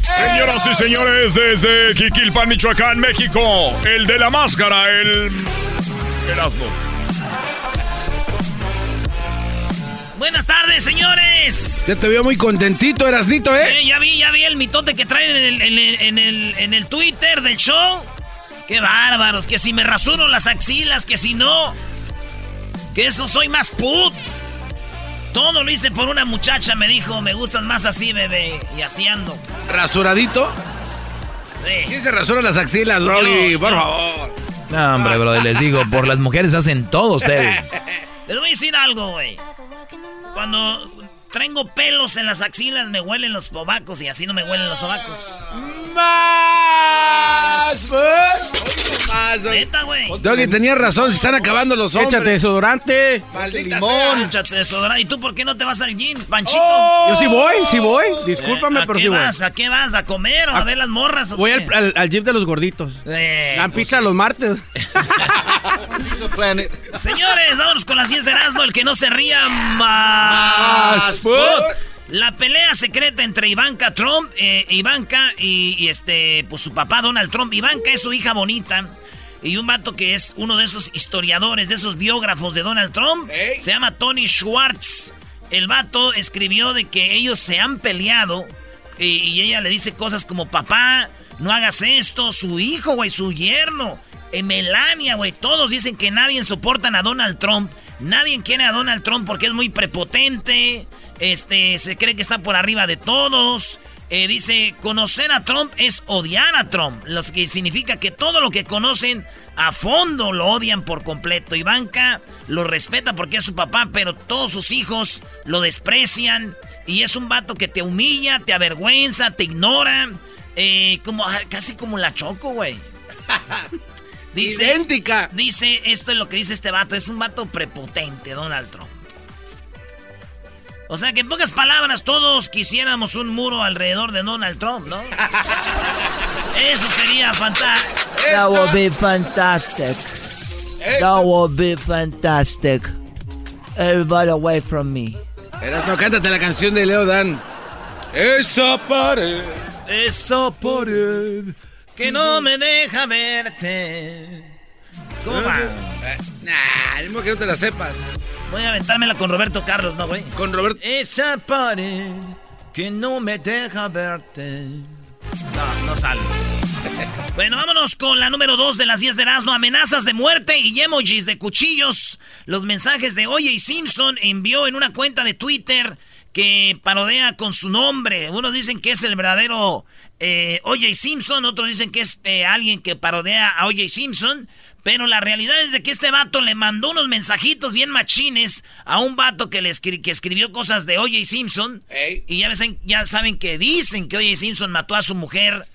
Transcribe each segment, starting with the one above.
Señoras y señores, desde Quiquilpan, Michoacán, México, el de la máscara, el Erasmo. Buenas tardes, señores. Ya te veo muy contentito, Erasnito, ¿eh? Eh, ya vi, ya vi el mitote que traen en el, en el, en el, en el Twitter del show. Qué bárbaros, que si me rasuro las axilas, que si no. Que eso soy más put. Todo lo hice por una muchacha, me dijo, me gustas más así, bebé. Y así ando. ¿Rasuradito? Sí. ¿Quién se rasura las axilas? Yo, Por yo. favor. No, hombre, bro, les digo, por las mujeres hacen todo ustedes. Les voy a decir algo, güey. Cuando tengo pelos en las axilas, me huelen los sobacos y así no me huelen los sobacos. ¡Más! ¡Más! Güey. Doggy, tenías razón, se están acabando los hombres. Échate desodorante. Maldita limón. Échate desodorante. ¿Y tú por qué no te vas al gym, Panchito? ¡Oh! Yo sí voy, sí voy. Discúlpame, Eh, ¿A pero qué sí voy. vas? ¿A qué vas? ¿A comer o a, A- ver las morras? o Voy qué? al, al, al gym de los gorditos. Eh, Dan pues, pizza los martes. Señores, vámonos con las 10 de Erasmo. El que no se ría más. food. La pelea secreta entre Ivanka Trump, eh, Ivanka y, y este, pues su papá Donald Trump. Ivanka es su hija bonita. Y un vato que es uno de esos historiadores, de esos biógrafos de Donald Trump, se llama Tony Schwartz. El vato escribió de que ellos se han peleado y, y ella le dice cosas como, papá, no hagas esto, su hijo, güey, su yerno, eh, Melania, güey, todos dicen que nadie soportan a Donald Trump, nadie quiere a Donald Trump porque es muy prepotente, este, se cree que está por arriba de todos. Eh, dice, conocer a Trump es odiar a Trump, lo que significa que todo lo que conocen a fondo lo odian por completo. Ivanka lo respeta porque es su papá, pero todos sus hijos lo desprecian. Y es un vato que te humilla, te avergüenza, te ignora. eh, como, casi como la choco, güey. Dice, Idéntica. Dice, esto es lo que dice este vato, es un vato prepotente, Donald Trump. O sea que en pocas palabras todos quisiéramos un muro alrededor de Donald Trump, ¿no? Eso sería fantástico. That would be fantastic. That would be fantastic. Everybody away from me. Erasno, cántate la canción de Leo Dan. Esa pared. Eso por él, que no me deja verte. ¿Cómo va? Eh, Nah, es que no te la sepas. Voy a aventármela con Roberto Carlos, ¿no, güey? Con Roberto. Esa pared que no me deja verte. No, no sale. Bueno, vámonos con la número 2 de las 10 de Erasmo. Amenazas de muerte y emojis de cuchillos. Los mensajes de Oye Simpson envió en una cuenta de Twitter que parodea con su nombre. Unos dicen que es el verdadero eh, O.J. Simpson, otros dicen que es eh, alguien que parodea a O.J. Simpson. Pero la realidad es de que este vato le mandó unos mensajitos bien machines a un vato que, le escri- que escribió cosas de O.J. Simpson. Ey. Y ya, ven- ya saben que dicen que O.J. Simpson mató a su mujer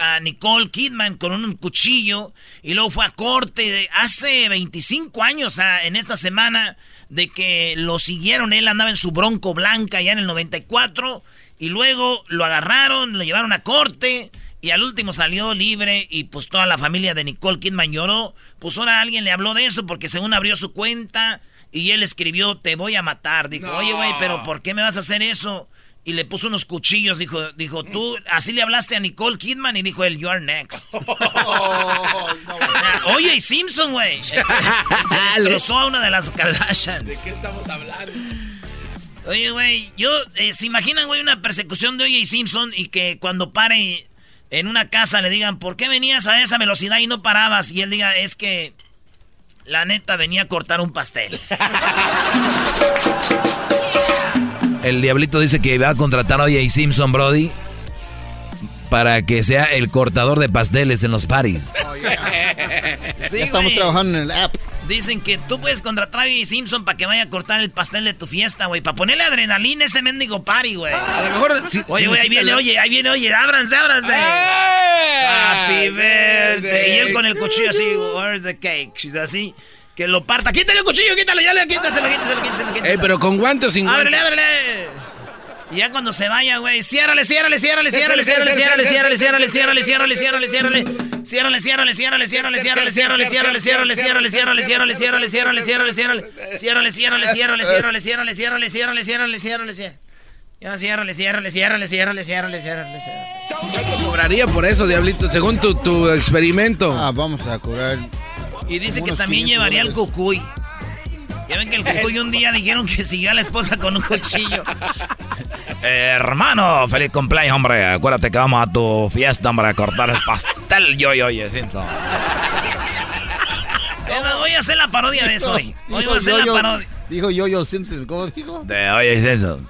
a Nicole Kidman con un cuchillo y luego fue a corte de hace 25 años, sea, en esta semana de que lo siguieron, él andaba en su bronco blanca ya en el 94 y luego lo agarraron, lo llevaron a corte y al último salió libre y pues toda la familia de Nicole Kidman lloró. Pues ahora alguien le habló de eso porque según abrió su cuenta y él escribió, te voy a matar. Dijo, oye güey, pero ¿por qué me vas a hacer eso? Y le puso unos cuchillos, dijo, dijo, tú, así le hablaste a Nicole Kidman y dijo él, you are next. O sea, oye, y Simpson, güey. Destrozó a una de las Kardashians. ¿De qué estamos hablando? Oye, güey, yo, eh, ¿se imaginan, güey, una persecución de O.J. Simpson y que cuando pare en una casa le digan, ¿por qué venías a esa velocidad y no parabas? Y él diga, es que la neta venía a cortar un pastel. El diablito dice que va a contratar a O.J. Simpson, Brody, para que sea el cortador de pasteles en los paris. Sí, ya estamos güey. trabajando en el app. Dicen que tú puedes contratar a O.J. Simpson para que vaya a cortar el pastel de tu fiesta, güey. Para ponerle adrenalina a ese mendigo party, güey. A lo mejor. si- Oye, si güey, ahí viene, la- oye, ahí viene, oye, ábranse, ábranse. Happy birthday. Y él con el cuchillo así, where's the cake? She's así, que lo parta. Quítale el cuchillo, quítale, ya le quítaselo, quítaselo, quítaselo, quítaselo. Eh, pero con guantes sin guantes. Ábrele, ábrele. Y ya cuando se vaya, güey, ciérrale, ciérrale, ciérrale, ciérrale, ciérrale, ciérrale, ciérrale, ciérrale, ciérrale, ciérrale, ciérrale, ciérrale. Ciérrale, ciérrale, ciérrale, ciérrale, ciérrale, ciérrale, ciérrale, ciérrale, ciérrale, ciérrale, ciérrale, ciérrale, ciérrale, ciérrale, ciérrale. Ciérrale, ciérrale, ciérrale, ciérrale, ciérrale, ciérrale, ciérrale, ciérrale, ciérrale, ciérrale. Ya ciérrale, ciérrale, ciérrale, ciérrale, ciérrale, ciérrale, ciérrale. ¿Cuánto cobraría por eso, Diablito? Según tu, experimento. Ah, vamos a cobrar. Y dice que también 500 llevaría el cucuy. Ya ven que el cucuy un día dijeron que siguió a la esposa con un cuchillo. hermano, feliz cumpleaños, hombre. Acuérdate que vamos a tu fiesta, hombre, a cortar el pastel. Yo, yo, yo, Simpson. Voy a hacer la parodia de eso hoy. Hoy Dijo voy a hacer la Yo-Yo- parodia. Dijo Yo-Yo Simpson, ¿cómo dijo? De oye, Simpson.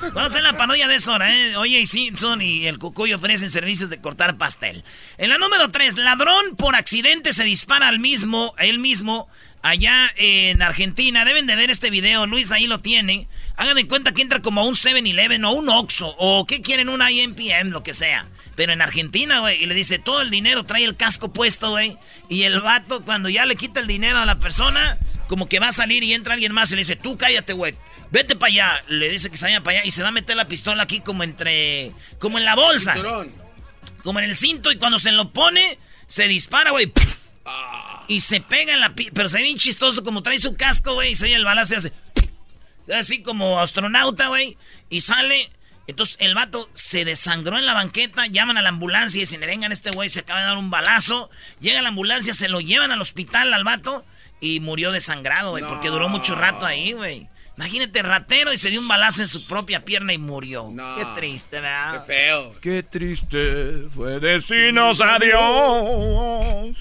Vamos a hacer la parodia de eso ahora, ¿eh? Oye, Simpson y el Cucuy ofrecen servicios de cortar pastel. En la número 3, ladrón por accidente se dispara al mismo, él mismo, allá en Argentina. Deben de ver este video, Luis ahí lo tiene. Hagan de cuenta que entra como a un 7-Eleven o un Oxxo, o que quieren un IMPM, lo que sea. Pero en Argentina, güey, y le dice, todo el dinero, trae el casco puesto, güey. Y el vato, cuando ya le quita el dinero a la persona, como que va a salir y entra alguien más y le dice, tú cállate, güey. Vete para allá. Le dice que se vaya para allá y se va a meter la pistola aquí como entre... Como en la bolsa. Cinturón. Como en el cinto y cuando se lo pone, se dispara, güey. ¡puf! Y se pega en la... Pero se ve bien chistoso como trae su casco, güey. Y se oye el balazo y hace... Así como astronauta, güey. Y sale... Entonces el vato se desangró en la banqueta, llaman a la ambulancia y dicen, vengan, este güey se acaba de dar un balazo. Llega la ambulancia, se lo llevan al hospital al vato y murió desangrado, güey, porque duró mucho rato ahí, güey. Imagínate, ratero y se dio un balazo en su propia pierna y murió. No. Qué triste, ¿verdad? Qué feo. Qué triste fue decirnos adiós.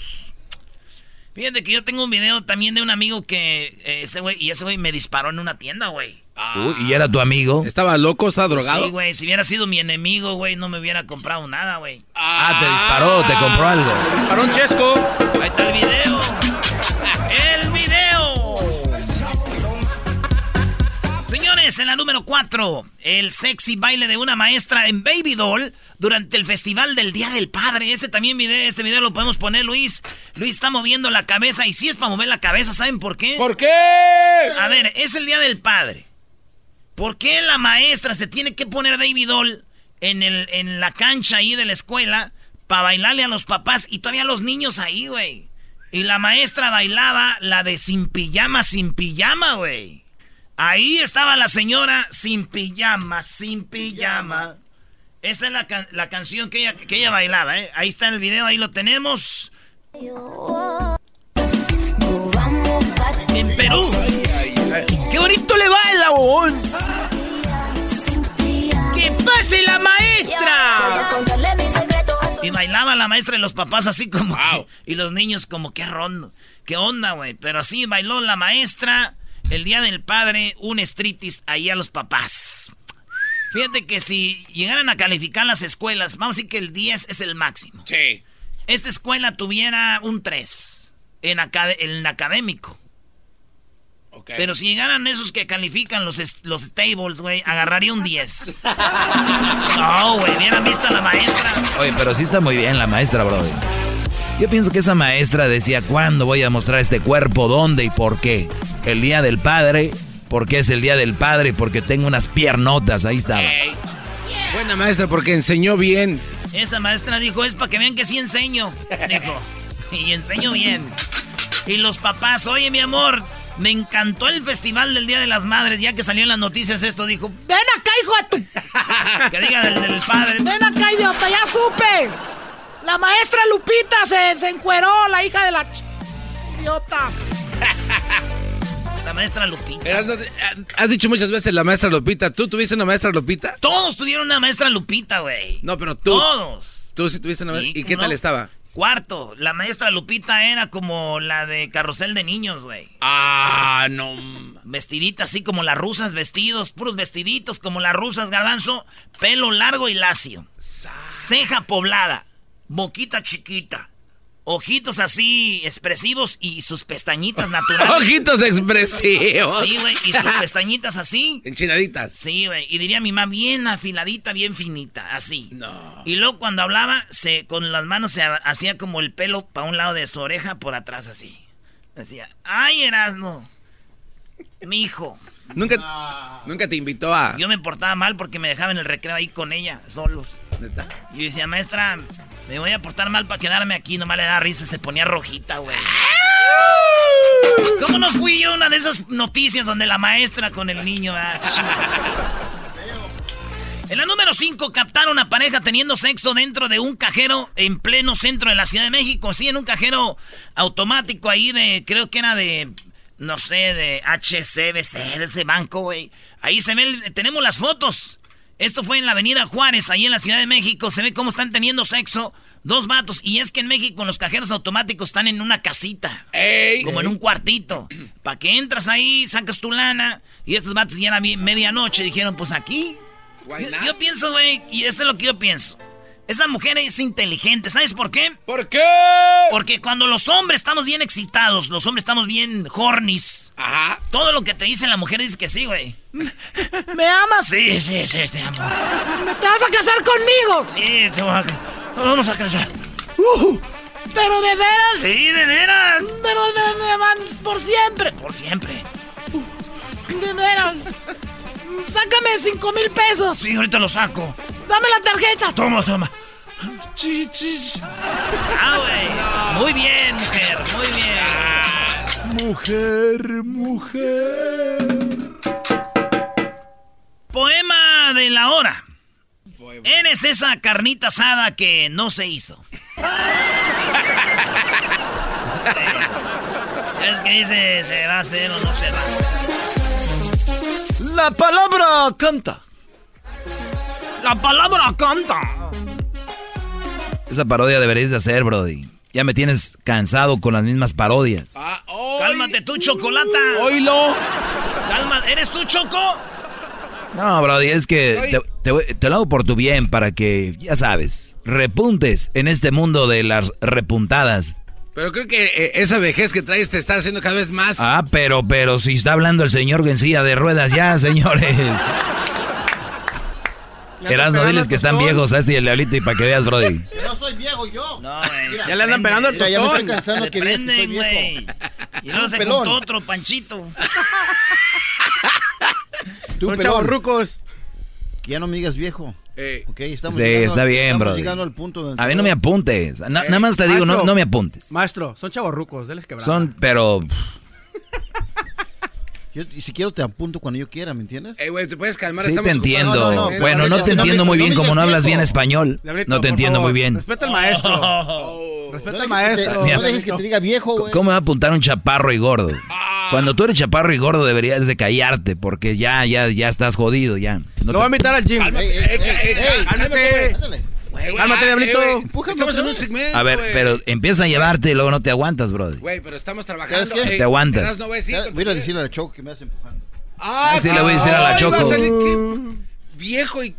Fíjate que yo tengo un video también de un amigo que eh, ese güey, y ese güey me disparó en una tienda, güey. Uy, ¿Y era tu amigo? ¿Estaba loco? ¿Estaba drogado? Sí, güey, si hubiera sido mi enemigo, güey, no me hubiera comprado nada, güey. Ah, te disparó, te compró algo. Para un chesco. Ahí está el video. En la número 4, el sexy baile de una maestra en Baby Doll durante el festival del Día del Padre. Este también video, este video lo podemos poner, Luis. Luis está moviendo la cabeza y sí es para mover la cabeza, ¿saben por qué? ¿Por qué? A ver, es el Día del Padre. ¿Por qué la maestra se tiene que poner Baby Doll en, el, en la cancha ahí de la escuela para bailarle a los papás y todavía los niños ahí, güey? Y la maestra bailaba la de sin pijama, sin pijama, güey. Ahí estaba la señora sin pijama, sin pijama. Esa es la, can- la canción que ella, que ella bailaba, ¿eh? Ahí está el video, ahí lo tenemos. En Perú. ¡Qué bonito le baila, bon! ¡Que pase la maestra! Y bailaba la maestra y los papás así como que- Y los niños como que rondo. ¿Qué onda, güey? Pero así bailó la maestra el día del padre, un streetis ahí a los papás. Fíjate que si llegaran a calificar las escuelas, vamos a decir que el 10 es el máximo. Sí. Esta escuela tuviera un 3 en, acad- en académico. Pero si llegaran esos que califican los, los tables, güey, agarraría un 10. No, güey, hubieran visto a la maestra. Oye, pero sí está muy bien la maestra, brother. Yo pienso que esa maestra decía, ¿cuándo voy a mostrar este cuerpo? ¿Dónde y por qué? El día del padre, porque es el día del padre, porque tengo unas piernotas, ahí estaba. Buena maestra porque enseñó bien. Esa maestra dijo, es para que vean que sí enseño. Dijo, y enseño bien. Y los papás, oye mi amor, me encantó el festival del Día de las Madres, ya que salió en las noticias esto, dijo, Ven acá, hijo de tu... que diga del, del padre. Ven acá, idiota, ya supe. La maestra Lupita se, se encueró, la hija de la... ch- Idiota. La maestra Lupita. Erasno, Has dicho muchas veces la maestra Lupita. ¿Tú tuviste una maestra Lupita? Todos tuvieron una maestra Lupita, güey. No, pero tú. Todos. Tú sí tuviste una maestra. ¿Y qué ¿cómo tal estaba? Cuarto, la maestra Lupita era como la de carrusel de niños, güey. Ah, no. Vestidita así como las rusas, vestidos, puros vestiditos como las rusas, garbanzo, pelo largo y lacio. Ceja poblada, boquita chiquita, ojitos así expresivos y sus pestañitas naturales. Ojitos expresivos. Sí, güey, y sus pestañitas así. Enchinaditas. Sí, güey, y diría mi mamá bien afiladita, bien finita, así. No. Y luego cuando hablaba, se con las manos se ha- hacía como el pelo para un lado de su oreja, por atrás así. Decía, ay, Erasno, mi hijo. Nunca, nunca te invitó a. Yo me portaba mal porque me dejaba en el recreo ahí con ella, solos. ¿Neta? Y yo decía, maestra, me voy a portar mal para quedarme aquí. Nomás le da risa, se ponía rojita, güey. ¿Cómo no fui yo una de esas noticias donde la maestra con el niño? ah, En la número 5 captaron a pareja teniendo sexo dentro de un cajero en pleno centro de la Ciudad de México. Sí, en un cajero automático ahí de, creo que era de, no sé, de HCBC, de ese banco, güey. Ahí se ve, tenemos las fotos. Esto fue en la avenida Juárez, ahí en la Ciudad de México. Se ve cómo están teniendo sexo dos vatos. Y es que en México los cajeros automáticos están en una casita. Como en un cuartito. Para que entras ahí, sacas tu lana. Y estos vatos ya era medianoche. Dijeron, pues aquí. Yo, yo pienso, güey, y esto es lo que yo pienso. Esa mujer es inteligente, ¿sabes por qué? ¿Por qué? Porque cuando los hombres estamos bien excitados, los hombres estamos bien hornis. Ajá. Todo lo que te dice la mujer dice que sí, güey. ¿Me amas? Sí, sí, sí, te amo. ¿Me te vas a casar conmigo? Sí, te voy a... Vamos a casar. Uh, ¿Pero de veras? Sí, de veras. Pero me, me van por siempre. Por siempre. De veras. Sácame cinco mil pesos. Sí, ahorita lo saco. Dame la tarjeta. Toma, toma. Ah, güey. Muy bien, mujer, muy bien. Mujer, mujer. Poema de la hora. Eres esa carnita asada que no se hizo. es que dice, se va a hacer o no se va. La palabra canta. La palabra canta. Esa parodia deberías de hacer, Brody. Ya me tienes cansado con las mismas parodias. Ah, Cálmate tú, chocolata. Oílo. Calma, ¿eres tú, Choco? No, Brody, es que te, te te lo hago por tu bien para que, ya sabes, repuntes en este mundo de las repuntadas. Pero creo que eh, esa vejez que traes te está haciendo cada vez más. Ah, pero, pero si está hablando el señor en silla de ruedas ya, señores. Erasno, diles que están viejos a este y el diablito y para que veas, Brody. No soy viejo yo. No, güey. Ya le andan pegando el Mira, ya me estoy tostón. cansando Se que digas que soy prenden, güey. viejo. Y luego se Pelón. juntó otro panchito. Tú, Son chavos rucos. ya no me digas viejo. Eh, Ok, estamos Sí, llegando está bien, estamos Brody. llegando al punto donde A mí no me apuntes. Na- Eh, nada más te digo, no, me apuntes. Maestro, son chavos rucos, déles quebrada. Son, pero... Yo, y si quiero te apunto cuando yo quiera, ¿me entiendes? eh, güey, ¿te puedes calmar? Sí Estamos te entiendo. No, no, no, bueno, no te entiendo muy bien como no hablas bien español. Diablito, No te entiendo favor, muy bien. Respeta al maestro. Oh. Respeta al te- maestro. Mira. no dejes que te diga viejo, güey. ¿Cómo me va a apuntar un chaparro y gordo? Cuando tú eres chaparro y gordo deberías de callarte porque ya, ya, ya estás jodido ya. No Lo voy a te- invitar al gym. Cálmate. diablito. eh, Estamos en un segmento. A ver, pero empieza a llevarte y luego no te aguantas, brother. Güey, pero estamos trabajando. ¿Sabes qué? Ey, Te aguantas. Voy a a decirle a la Choco que me hace empujando. Ah, Sí, le voy a decir a la Choco. va a salir que- Viejo y.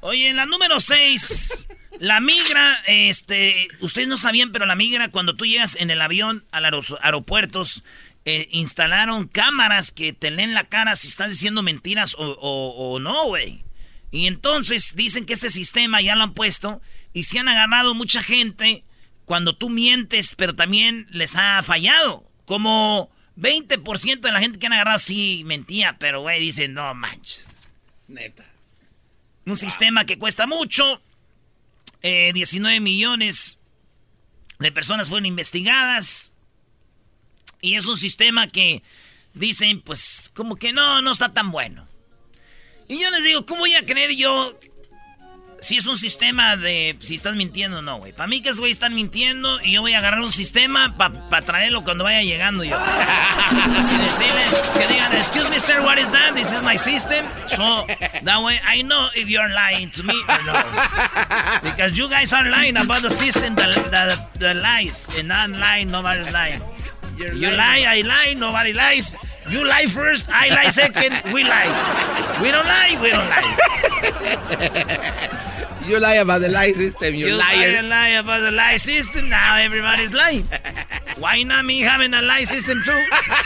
Oye, en la número 6, la migra, este, ustedes no sabían, pero la migra, cuando tú llegas en el avión a los aeropuertos eh, instalaron cámaras que te leen la cara si estás diciendo mentiras o, no, güey. Y entonces dicen que este sistema ya lo han puesto y se han agarrado mucha gente cuando tú mientes, pero también les ha fallado. Como 20% de la gente que han agarrado sí mentía, pero güey, dicen, no manches. Neta. Un sistema que cuesta mucho. eh, 19 millones de personas fueron investigadas. Y es un sistema que dicen, pues, como que no, no está tan bueno. Y yo les digo, ¿cómo voy a creer yo si es un sistema de si estás mintiendo o no, güey? Para mí que esos güeyes están mintiendo y yo voy a agarrar un sistema para traerlo cuando vaya llegando yo. Y decirles que digan, excuse me, sir, what is that? This is my system. So, that way I know if you're lying to me or no. Because you guys are lying about the system, the, the, the lies. And I'm lying, nobody's lying. You lie, I lie, nobody lies. You lie first, I lie second, we lie. We don't lie, we don't lie. You lie about the lie system, you, You lie liar. and lie about the lie system. Now everybody's lying. Why not me having a lie system too?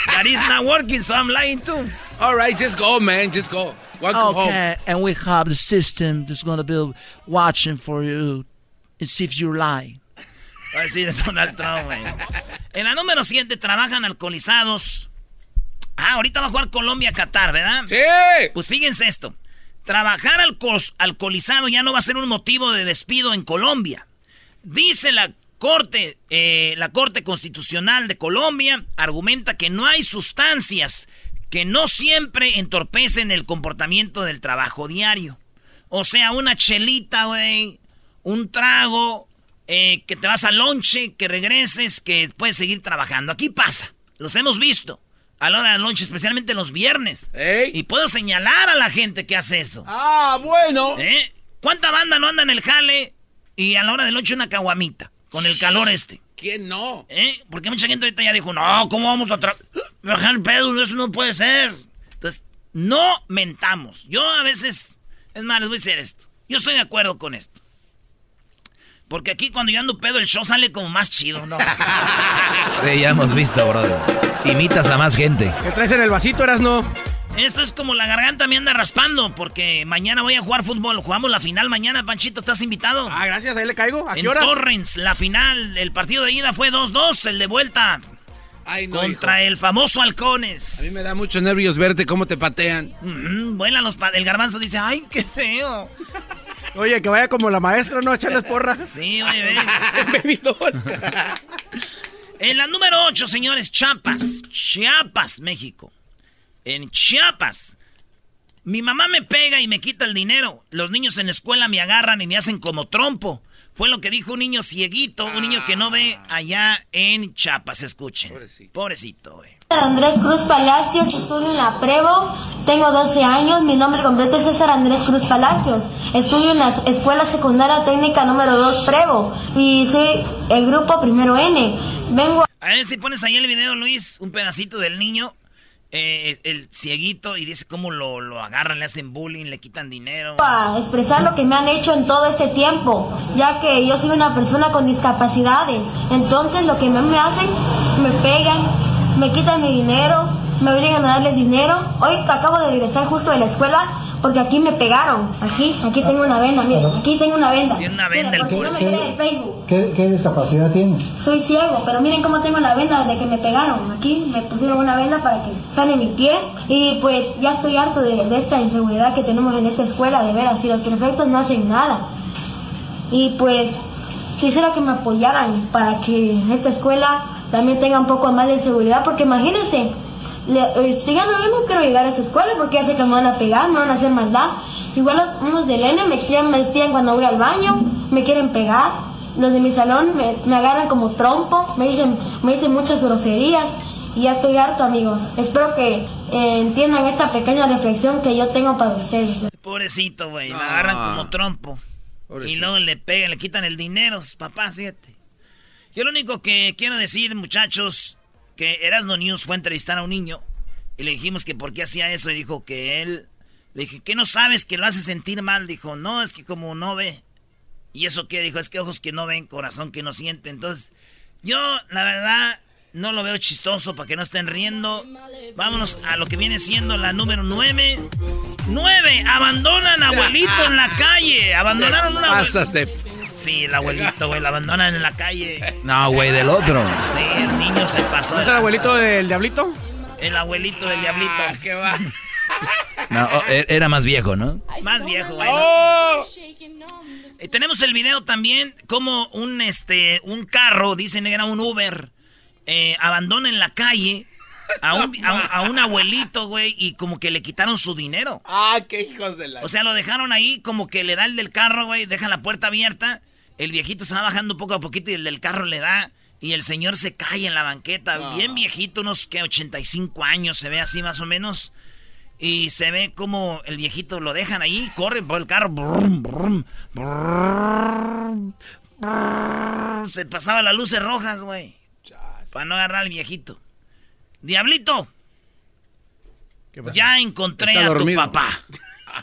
That is not working, so I'm lying too. All right, just go, man. Just go. Welcome home. Okay, and we have the system that's gonna be watching for you and see if you're lying. Va a decir Donald Trump, güey. En la número 7 trabajan alcoholizados. Ah, ahorita va a jugar Colombia-Qatar, ¿verdad? Sí. Pues fíjense esto. Trabajar alco- alcoholizado ya no va a ser un motivo de despido en Colombia. Dice la Corte, eh, la Corte Constitucional de Colombia, argumenta que no hay sustancias que no siempre entorpecen el comportamiento del trabajo diario. O sea, una chelita, güey, un trago, eh, que te vas al lonche, que regreses, que puedes seguir trabajando. Aquí pasa, los hemos visto a la hora del lonche, especialmente los viernes. Y puedo señalar a la gente que hace eso. Ah, bueno. ¿Eh? ¿Cuánta banda no anda en el jale y a la hora del lonche una caguamita? Con el calor este. ¿Quién no? ¿Eh? Porque mucha gente ahorita ya dijo, no, ¿cómo vamos a tra- bajar el pedo? Eso no puede ser. Entonces, no mentamos. Yo a veces, es más, les voy a decir esto. Yo estoy de acuerdo con esto. Porque aquí cuando yo ando pedo, el show sale como más chido, ¿no? Sí, ya hemos visto, brother. Imitas a más gente. ¿Qué traes en el vasito, eras no? Esto es como la garganta me anda raspando, porque mañana voy a jugar fútbol. Jugamos la final mañana, Panchito, ¿estás invitado? Ah, gracias, ahí le caigo. ¿A qué en hora? Torrens, la final, el partido de ida fue 2-2, el de vuelta. Ay, no, contra el famoso Halcones. A mí me da mucho nervios verte cómo te patean. Ujú, vuelan los pa- El garbanzo dice, ay, qué feo. Oye, que vaya como la maestra, ¿no? Echarles porras. Sí, oye, ven. En la número 8, señores, Chiapas. Chiapas, México. En Chiapas. Mi mamá me pega y me quita el dinero. Los niños en la escuela me agarran y me hacen como trompo. Fue lo que dijo un niño cieguito, un niño que no ve allá en Chiapas. Escuchen. Pobrecito, güey. Andrés Cruz Palacios, estudio en la Prevo, tengo 12 años, mi nombre completo es César Andrés Cruz Palacios, estudio en la Escuela Secundaria Técnica número 2 Prevo y soy el grupo Primero N. Vengo A ver si pones ahí el video, Luis, un pedacito del niño, eh, el cieguito, y dice cómo lo, lo agarran, le hacen bullying, le quitan dinero. a expresar lo que me han hecho en todo este tiempo, ya que yo soy una persona con discapacidades. Entonces lo que me hacen, me pegan, me quitan mi dinero, me obligan a darles dinero. Hoy acabo de regresar justo de la escuela porque aquí me pegaron. Aquí, aquí tengo una venda, mira, aquí tengo una venda. Tiene una venda el porque no. ¿Qué, qué discapacidad tienes? Soy ciego, pero miren cómo tengo la venda desde que me pegaron. Aquí me pusieron una venda para que sane mi pie. Y pues ya estoy harto de, de esta inseguridad que tenemos en esta escuela, de veras. Y los prefectos no hacen nada. Y pues quisiera que me apoyaran para que en esta escuela también tenga un poco más de seguridad. Porque imagínense, le, eh, si ya no mismo quiero llegar a esa escuela porque ya sé que me van a pegar, me van a hacer maldad. Igual los- unos del N me quieren, me despiden cuando voy al baño, me quieren pegar. Los de mi salón me, me agarran como trompo, me dicen, me dicen muchas groserías y ya estoy harto amigos. Espero que eh, entiendan esta pequeña reflexión que yo tengo para ustedes. Pobrecito, güey, lo agarran como trompo. Y luego le pegan, le quitan el dinero, sus papás, fíjate. Yo lo único que quiero decir, muchachos, que Erasmo News fue a entrevistar a un niño y le dijimos que por qué hacía eso y dijo que él, le dije, ¿qué no sabes que lo hace sentir mal? Dijo, no, es que como no ve. ¿Y eso qué? Dijo, es que ojos que no ven, corazón que no siente. Entonces, yo, la verdad, no lo veo chistoso para que no estén riendo. Vámonos a lo que viene siendo la número 9. 9. Abandonan a abuelito en la calle. Abandonaron una de... Sí, el abuelito, güey, lo abandonan en la calle. No, güey, del otro. Sí, el niño se pasó. ¿No es el abuelito del diablito? El abuelito del diablito. ¿Qué va? No, oh, e- era más viejo, ¿no? Más viejo, güey. Eh, tenemos el video también como un este un carro, dicen era un Uber, eh, abandona en la calle a un, a, un- a un abuelito, güey, y como que le quitaron su dinero. Ah, qué hijos de la... O sea, lo dejaron ahí como que le da el del carro, güey, deja la puerta abierta, el viejito se va bajando poco a poquito y el del carro le da y el señor se cae en la banqueta, bien viejito, unos que 85 años, se ve así más o menos. Y se ve como el viejito lo dejan ahí, corren por el carro. brum, brum, brum, brum. Se pasaba las luces rojas, güey. Para no agarrar al viejito. Diablito. Ya encontré Está a dormido. tu papá.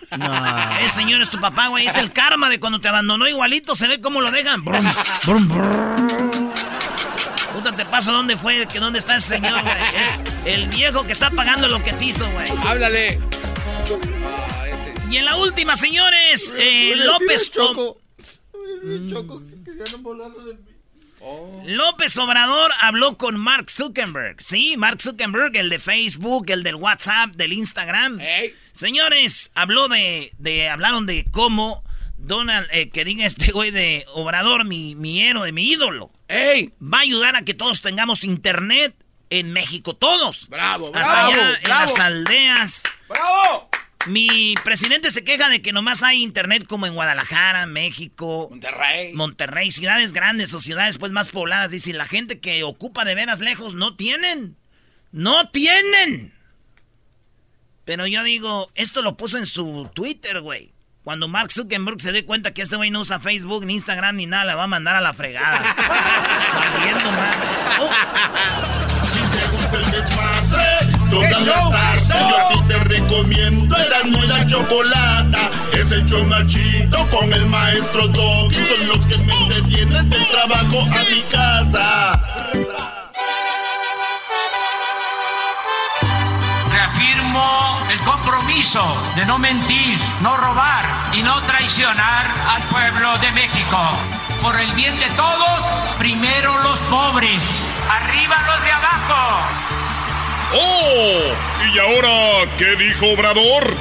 Ese señor es tu papá, güey. Es el karma de cuando te abandonó igualito. Se ve cómo lo dejan. Brum, brum, brum. Puta, te paso dónde fue, que dónde está ese señor, güey. Es el viejo que está pagando lo que te hizo, güey. Háblale. Y en la última, señores, eh, López Choco. Choco, que se andan volando de mí. López Obrador habló con Mark Zuckerberg. Sí, Mark Zuckerberg, el de Facebook, el del WhatsApp, del Instagram. Señores, habló de, de, hablaron de cómo Donald, eh, que diga este güey de Obrador, mi, mi héroe, mi ídolo. Va a ayudar a que todos tengamos internet en México, todos. Bravo, Hasta bravo, allá, en bravo. las aldeas. ¡Bravo! Mi presidente se queja de que nomás hay internet como en Guadalajara, México. Monterrey. Monterrey, ciudades grandes o ciudades pues más pobladas. Dice, la gente que ocupa de veras lejos no tienen. No tienen. Pero yo digo, esto lo puso en su Twitter, güey. Cuando Mark Zuckerberg se dé cuenta que este güey no usa Facebook, ni Instagram, ni nada, la va a mandar a la fregada. Valiendo madre. el desmadre. Todas las tardes yo a ti te recomiendo Erasmo y la Chocolata. Es el show más chido con el maestro Doggy. Son los que me entretienen del trabajo a mi casa. Reafirmo el compromiso de no mentir, no robar y no traicionar al pueblo de México. Por el bien de todos, primero los pobres, arriba los de abajo. ¡Oh! ¿Y ahora qué dijo Obrador?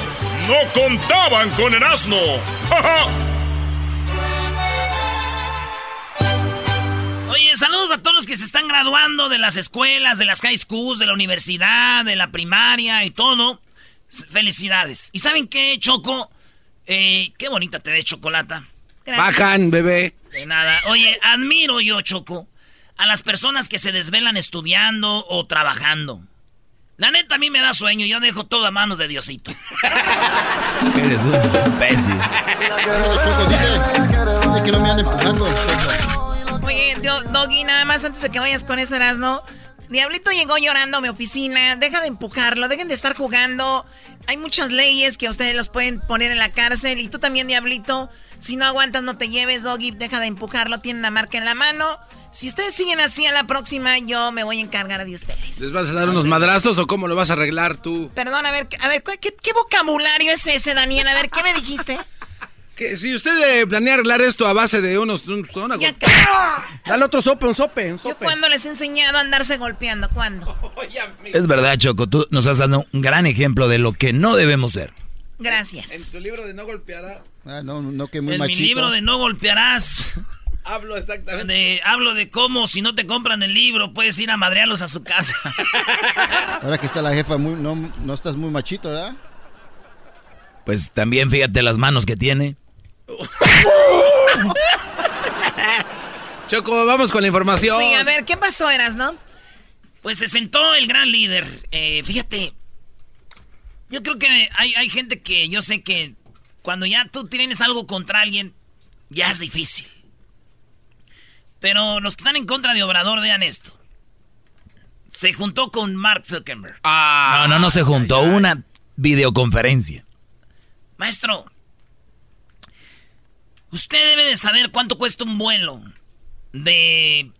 No contaban con el asno. ¡Ja, ja! Oye, saludos a todos los que se están graduando de las escuelas, de las high schools, de la universidad, de la primaria y todo. Felicidades. ¿Y saben qué, Choco? Eh, qué bonita te ve chocolata. Bajan, bebé. De nada. Oye, admiro yo, Choco, a las personas que se desvelan estudiando o trabajando. La neta, a mí me da sueño. Yo dejo todo a manos de Diosito. Eres un imbécil. Que no me empujando. Oye, Do- Doggy, nada más antes de que vayas con eso, Erasno. Diablito llegó llorando a mi oficina. Deja de empujarlo, dejen de estar jugando. Hay muchas leyes que ustedes los pueden poner en la cárcel. Y tú también, Diablito. Si no aguantas, no te lleves, Doggy. Deja de empujarlo. Tiene una marca en la mano. Si ustedes siguen así a la próxima, yo me voy a encargar de ustedes. ¿Les vas a dar unos madrazos o cómo lo vas a arreglar tú? Perdón, a ver, a ver, ¿qué, qué vocabulario es ese, Daniel? A ver, ¿qué me dijiste? Que si usted eh, planea arreglar esto a base de unos... un- una- Ya Dale otro sope, un sope, un ¿Yo sope. cuándo les he enseñado a andarse golpeando? ¿Cuándo? Es verdad, Choco, tú nos has dado un gran ejemplo de lo que no debemos ser. Gracias. En tu libro de no golpeará, Ah, no, no, que muy En mi machito. libro de No Golpearás. hablo exactamente. de- hablo de cómo si no te compran el libro puedes ir a madrearlos a su casa. Ahora que está la jefa, muy, no, no estás muy machito, ¿verdad? Pues también fíjate las manos que tiene. Choco, vamos con la información. Sí, a ver, ¿qué pasó, Eras, no? Pues se sentó el gran líder. Eh, fíjate, yo creo que hay, hay gente que yo sé que cuando ya tú tienes algo contra alguien, ya es difícil. Pero los que están en contra de Obrador, vean esto. Se juntó con Mark Zuckerberg. no, no, no se juntó. Una videoconferencia. Maestro, usted debe de saber cuánto cuesta un vuelo de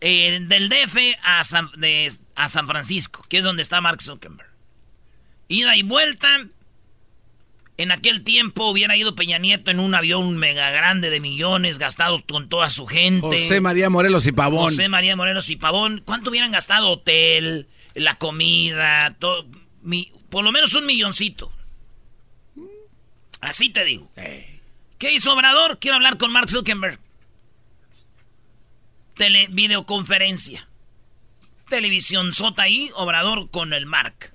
eh, del DF a San, de, a San Francisco, que es donde está Mark Zuckerberg. Ida y vuelta. En aquel tiempo hubiera ido Peña Nieto en un avión mega grande de millones gastados con toda su gente. José María Morelos y Pavón. José María Morelos y Pavón. ¿Cuánto hubieran gastado hotel, la comida, todo? Mi, por lo menos un milloncito. Así te digo. ¿Qué hizo Obrador? Quiero hablar con Mark Zuckerberg. Tele, videoconferencia. Televisión sota ahí, Obrador con el Mark.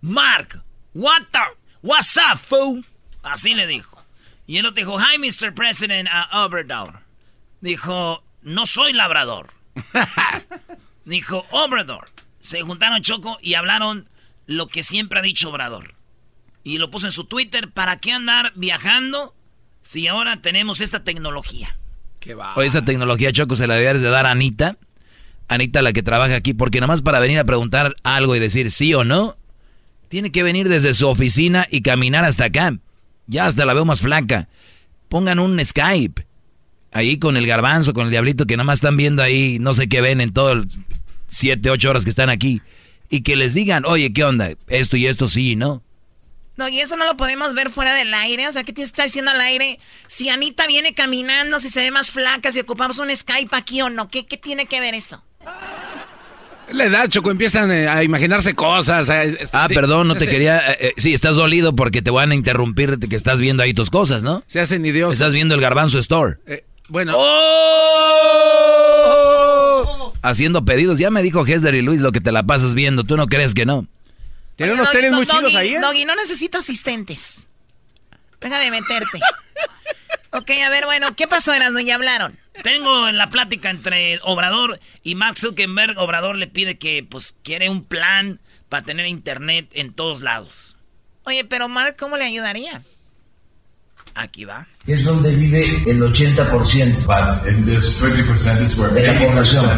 Mark, what the, what's up, fool? Así le dijo. Y él otro dijo, hi, Mr. President uh, Obrador. Dijo, no soy labrador. dijo, Obrador. Se juntaron Choco y hablaron lo que siempre ha dicho Obrador. Y lo puso en su Twitter, ¿para qué andar viajando si ahora tenemos esta tecnología? ¿Qué va? O esa tecnología, Choco, se la debías de dar a Anita. Anita, la que trabaja aquí, porque nomás para venir a preguntar algo y decir sí o no, tiene que venir desde su oficina y caminar hasta acá. Ya hasta la veo más flaca. Pongan un Skype. Ahí con el garbanzo, con el diablito, que nomás están viendo ahí, no sé qué ven en todo el 7, 8 horas que están aquí. Y que les digan, oye, ¿qué onda? Esto y esto sí, ¿no? No, y eso no lo podemos ver fuera del aire. O sea, ¿qué tienes que estar diciendo al aire? Si Anita viene caminando, si se ve más flaca, si ocupamos un Skype aquí o no. ¿Qué, qué tiene que ver eso? La edad, Choco, empiezan eh, a imaginarse cosas. ah, perdón, no te quería... Eh, eh, sí, estás dolido porque te van a interrumpir que estás viendo ahí tus cosas, ¿no? Se hacen idiotas. Estás viendo el Garbanzo Store. bueno. ¡Oh! Haciendo pedidos. Ya me dijo Hesler y Luis lo que te la pasas viendo. ¿Tú no crees que no? Tiene unos tenis muy chidos ahí, ¿eh? Doggy, no necesito asistentes. Deja de meterte. ok, a ver, bueno, ¿qué pasó, Erasmo? Ya hablaron. Tengo la plática entre Obrador y Max Zuckerberg. Obrador le pide que, pues, quiere un plan para tener internet en todos lados. Oye, pero Mark, ¿cómo le ayudaría? Aquí va. Es donde vive el 80% de la población.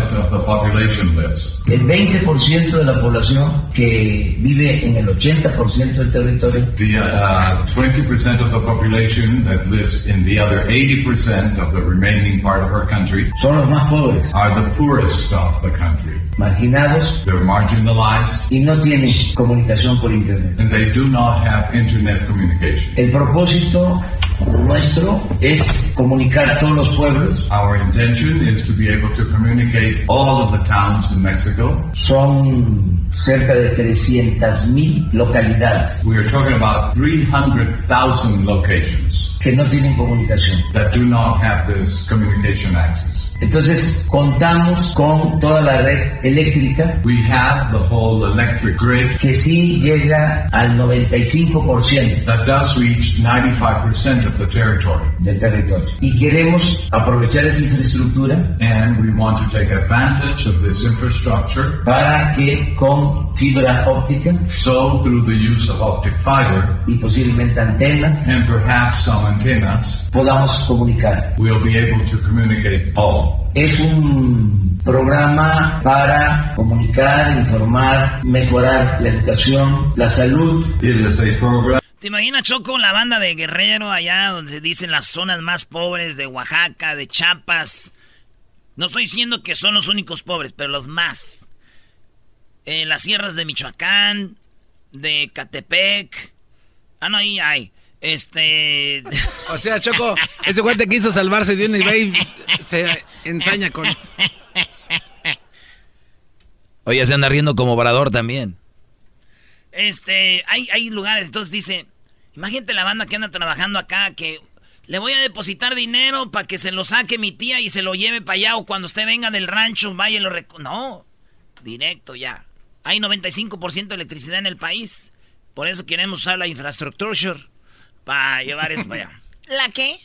El 20% de la población que vive en el 80% del territorio. The uh, 20% of the population that lives in the other 80% of the remaining part of our country son los más pobres. Are the poorest of the country. Marginados. They're marginalized. Y no tienen comunicación por internet. And they do not have internet communication. El propósito nuestro es comunicar a todos los pueblos. Our intention is to be able to communicate all of the towns in Mexico. Son cerca de 300,000 localidades. We are talking about 300,000 locations que no tienen comunicación. That do not have this communication access. Entonces, contamos con toda la red eléctrica. We have the whole electric grid. Que sí llega al 95%. That does reach 95% of the territory. Del territorio. Y queremos aprovechar esa infraestructura. And we want to take advantage of this infrastructure. Para que con fibra óptica. So, through the use of optic fiber. Y posiblemente antenas. And perhaps some antenas. Podamos comunicar. We'll be able to communicate all. Es un programa para comunicar, informar, mejorar la educación, la salud. ¿Te imaginas, Choco, la banda de Guerrero allá donde se dicen las zonas más pobres de Oaxaca, de Chiapas? No estoy diciendo que son los únicos pobres, pero los más. En las sierras de Michoacán, de Catepec. Ah, no, ahí hay. Este. O sea, Choco, ese cuate quiso salvarse de un nivel se ensaña con. Oye, se anda riendo como obrador también. Este, hay, hay lugares, entonces dice, imagínate la banda que anda trabajando acá, que le voy a depositar dinero para que se lo saque mi tía y se lo lleve para allá, o cuando usted venga del rancho, vaya y lo rec No, directo ya. Hay 95% de electricidad en el país. Por eso queremos usar la infraestructura para llevar eso para allá. ¿La qué?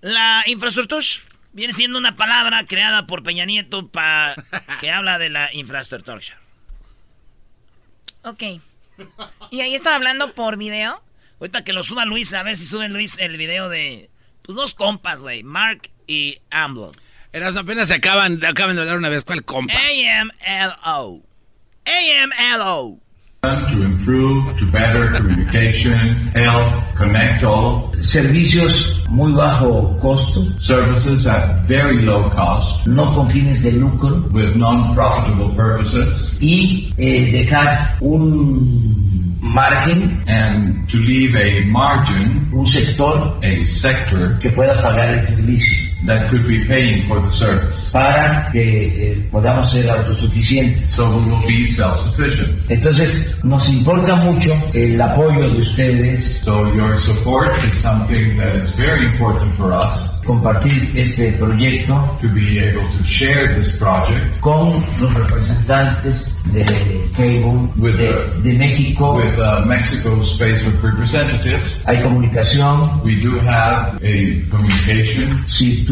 La infraestructura viene siendo una palabra creada por Peña Nieto para que habla de la infraestructura. Ok. ¿Y ahí está hablando por video? Ahorita que lo suba Luis, a ver si sube Luis el video de... Pues dos compas, güey. Mark y AMLO. Eras apenas se acaban, acaban de hablar una vez. ¿Cuál compa? A-M-L-O. A-M-L-O. To improve, to better communication, health, connect all. Servicios muy bajo costo. Services at very low cost. No con fines de lucro. With non-profitable purposes. Y eh, dejar un margen. And to leave a margin. Un sector. A sector. Que pueda pagar el servicio that could be paying for the service. Para que eh, podamos ser autosuficientes. So we will be self-sufficient. Entonces, nos importa mucho el apoyo de ustedes. So your support is something that is very important for us. Compartir este proyecto. To be able to share this project. Con los representantes de Facebook with de, the, de México. With uh, Mexico's Facebook representatives. Hay comunicación. We do have a communication. Si tú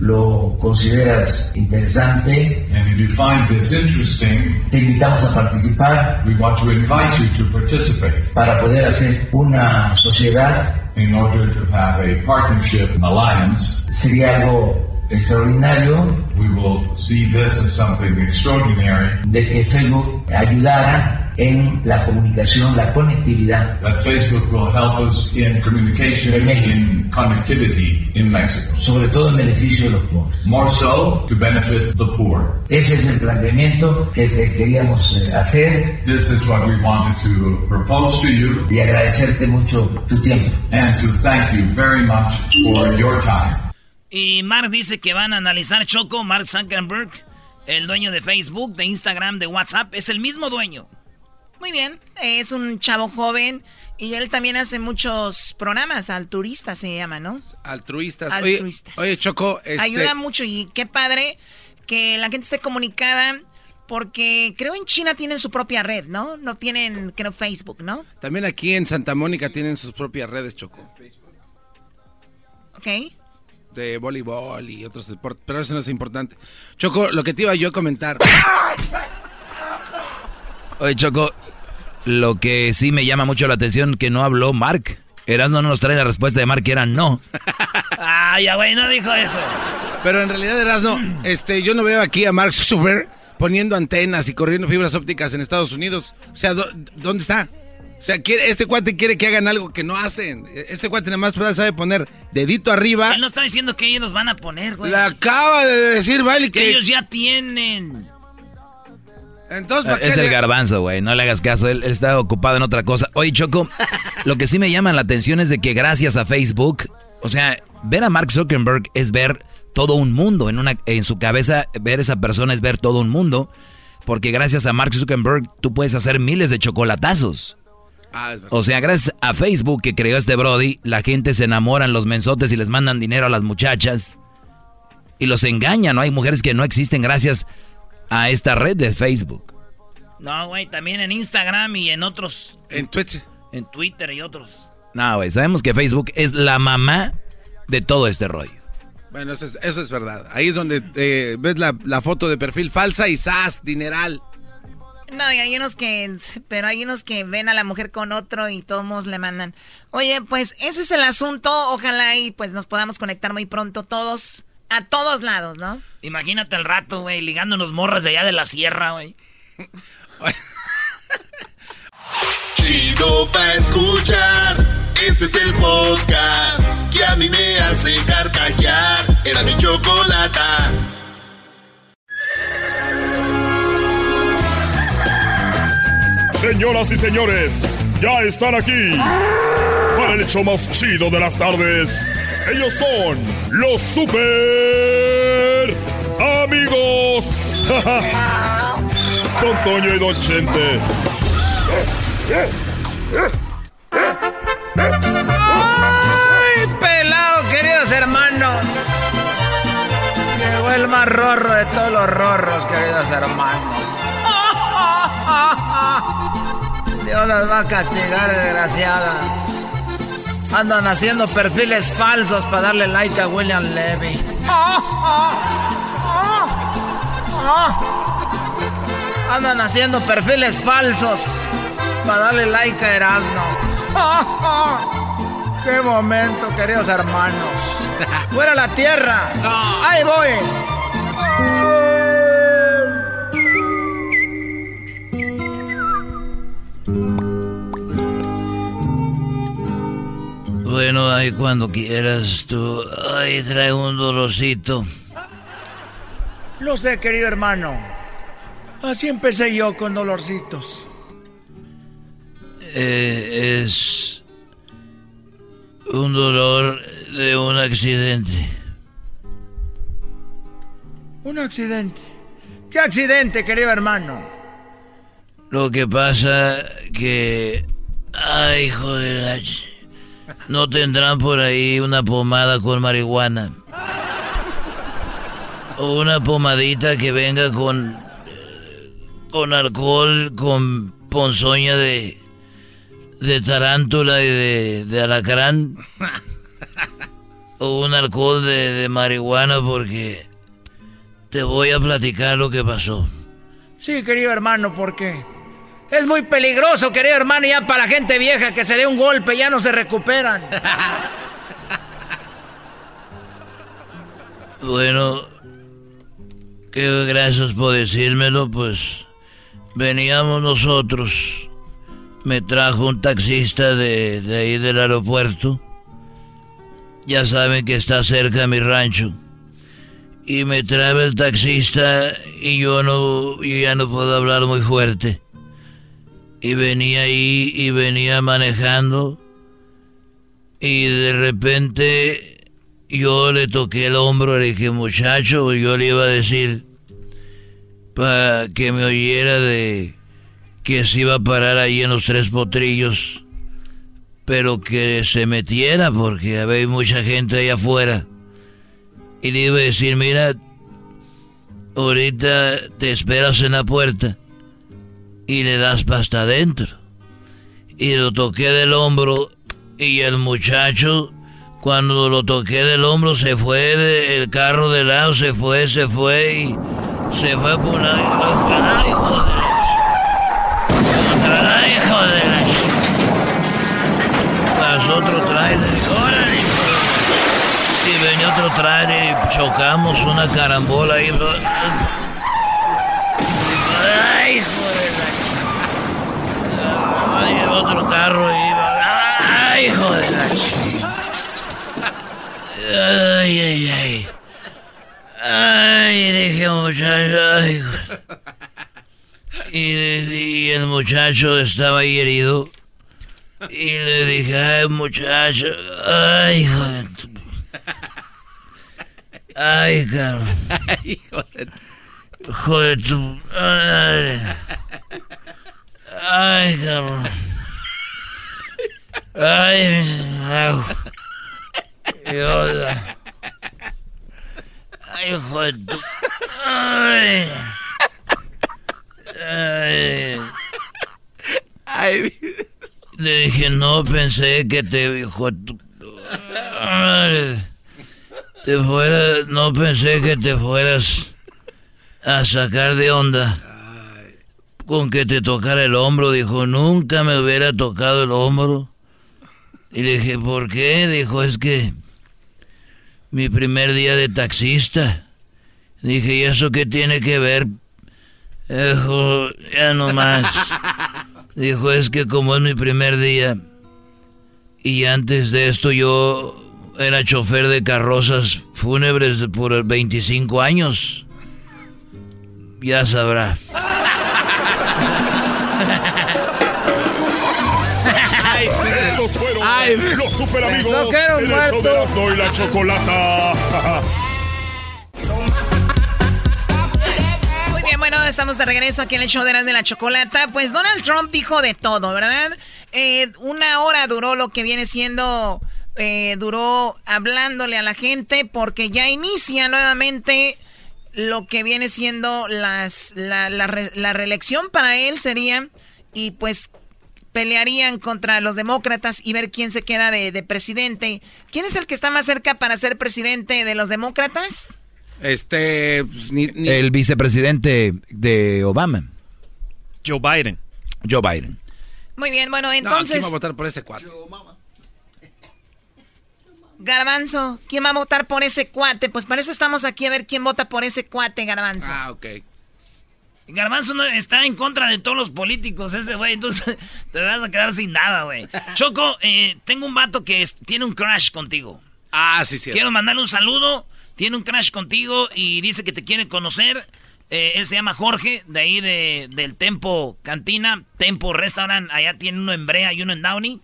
lo consideras interesante, and if you find this interesting, te invitamos a participar. We want to invite you to participate. Para poder hacer una sociedad. In order to have a partnership, an alliance. Sería algo extraordinario. We will see this as something extraordinary. De que Facebook ayudara en la comunicación, la conectividad. That Facebook will help us in communication, in connectivity in Mexico. Sobre todo en beneficio de los pobres. More so to benefit the poor. Ese es el planteamiento que te queríamos hacer. This is what we wanted to propose to you. Y agradecerte mucho tu tiempo. And to thank you very much for your time. Y Mark dice que van a analizar Choco, Mark Zuckerberg, el dueño de Facebook, de Instagram, de WhatsApp, es el mismo dueño. Muy bien, es un chavo joven y él también hace muchos programas, altruistas se llama, ¿no? Altruistas. Oye, Choco, este ayuda mucho y qué padre que la gente esté comunicada porque creo en China tienen su propia red, ¿no? No tienen, creo, Facebook, ¿no? También aquí en Santa Mónica tienen sus propias redes, Choco. Ok. De voleibol y otros deportes, pero eso no es importante. Choco, lo que te iba yo a comentar. Oye, Choco, lo que sí me llama mucho la atención que no habló Mark. Erasmo no nos trae la respuesta de Mark que era no. Ay, ya güey, no dijo eso. Pero en realidad, Erasmo, este, yo no veo aquí a Mark Zuckerberg poniendo antenas y corriendo fibras ópticas en Estados Unidos. O sea, ¿dónde está? O sea, este cuate quiere que hagan algo que no hacen. Este cuate nada más sabe poner dedito arriba. Él no está diciendo que ellos nos van a poner, güey. Le acaba de decir, vale, que... que ellos ya tienen. Entonces, es el garbanzo, güey. No le hagas caso. Él, está ocupado en otra cosa. Oye, Choco, lo que sí me llama la atención es de que gracias a Facebook, o sea, ver a Mark Zuckerberg es ver todo un mundo. En, una, en su cabeza, ver esa persona es ver todo un mundo. Porque gracias a Mark Zuckerberg, tú puedes hacer miles de chocolatazos. Ah, o sea, gracias a Facebook que creó este Brody, la gente se enamora en los mensotes y les mandan dinero a las muchachas. Y los engañan, ¿no? Hay mujeres que no existen gracias a esta red de Facebook. No, güey, también en Instagram y en otros. En Twitter. En Twitter y otros. No, güey, sabemos que Facebook es la mamá de todo este rollo. Bueno, eso es, verdad. Ahí es donde eh, ves la, foto de perfil falsa y ¡zas! Dineral. No, y hay unos que, pero hay unos que ven a la mujer con otro y todos le mandan. Oye, pues ese es el asunto. Ojalá y pues nos podamos conectar muy pronto todos. A todos lados, ¿no? Imagínate el rato, güey, ligándonos morras de allá de la sierra, güey. Chido pa' escuchar. Este es el podcast que a mí me hace carcajear. Era mi chocolate. Señoras y señores, ya están aquí para el hecho más chido de las tardes. Ellos son los super amigos. Don Toño y Don Chente. ¡Ay, pelado, queridos hermanos! Llegó el más rorro de todos los rorros, queridos hermanos. Dios las va a castigar, desgraciadas. Andan haciendo perfiles falsos para darle like a William Levy. Andan haciendo perfiles falsos para darle like a Erasmo. ¡Qué momento, queridos hermanos! ¡Fuera la tierra! ¡Ahí voy! Bueno, ahí cuando quieras tú. Ay, trae un dolorcito. Lo sé, querido hermano. Así empecé yo con dolorcitos. Eh, es un dolor de un accidente. ¿Un accidente? ¿Qué accidente, querido hermano? Lo que pasa que... Ay, hijo de la... No tendrán por ahí una pomada con marihuana. O una pomadita que venga con... Con alcohol, con ponzoña de... De tarántula y de, de alacrán. O un alcohol de, de marihuana porque... Te voy a platicar lo que pasó. Sí, querido hermano, ¿por qué? Es muy peligroso, querido hermano, ya para la gente vieja que se dé un golpe, ya no se recuperan. Bueno, qué gracias por decírmelo, pues veníamos nosotros. Me trajo un taxista de, de ahí del aeropuerto. Ya saben que está cerca mi rancho. Y me trae el taxista y yo no, yo ya no puedo hablar muy fuerte. Y venía ahí y venía manejando. Y de repente yo le toqué el hombro, le dije, muchacho, yo le iba a decir para que me oyera de que se iba a parar ahí en los tres potrillos, pero que se metiera porque había mucha gente ahí afuera. Y le iba a decir, mira, ahorita te esperas en la puerta y le das pasta adentro. Y lo toqué del hombro y el muchacho, cuando lo toqué del hombro, se fue, el carro de lado se fue, se fue y se fue por la... ¡Ay, joder! ¡Ay, joder! Pasó otro trailer. Y venía otro trailer y chocamos una carambola ahí. ¡Ay, joder! Ay, otro carro iba. ¡Ay, joder! ¡Ay, ay, ay! Ay, dije muchacho, ay. Y, y, el muchacho estaba ahí herido. Y le dije, ay, muchacho, ay, hijo de tu... Ay, cabrón. Ay, hijo de tu... Hijo de tu... Ay, ay cabrón. Ay, ay. Ay, hijo de tu... Ay. Ay. Ay. Le dije, no pensé que te hijo de tu... Ay. Te fuera, no pensé que te fueras a sacar de onda con que te tocara el hombro. Dijo, nunca me hubiera tocado el hombro. Y le dije, ¿por qué? Dijo, es que mi primer día de taxista. Dije, ¿y eso qué tiene que ver? Dijo, ya no más. Dijo, es que como es mi primer día y antes de esto yo era chofer de carrozas fúnebres por 25 años. Ya sabrá. Los super amigos un en el show de y la Chocolata. Muy bien, bueno, estamos de regreso aquí en el show de Erasmo de la Chocolata. Pues Donald Trump dijo de todo, ¿verdad? Eh, una hora duró lo que viene siendo, eh, duró hablándole a la gente porque ya inicia nuevamente lo que viene siendo las, la, la, re- la reelección para él sería y pues pelearían contra los demócratas y ver quién se queda de, de presidente. ¿Quién es el que está más cerca para ser presidente de los demócratas? Este, pues, ni, ni- El vicepresidente de Obama. Joe Biden. Joe Biden. Muy bien, bueno, No, ¿quién entonces... va a votar por ese cuate? Garbanzo, ¿quién va a votar por ese cuate? Pues para eso estamos aquí a ver quién vota por ese cuate, Garbanzo. Ah, ok. Garbanzo no, está en contra de todos los políticos, ese güey, entonces te vas a quedar sin nada, güey. Choco, eh, tengo un vato que tiene un crush contigo. Ah, sí, sí. Quiero mandarle un saludo, tiene un crush contigo y dice que te quiere conocer. Eh, él se llama Jorge, de ahí de, del Tempo Cantina, Tempo Restaurant, allá tiene uno en Brea y uno en Downey.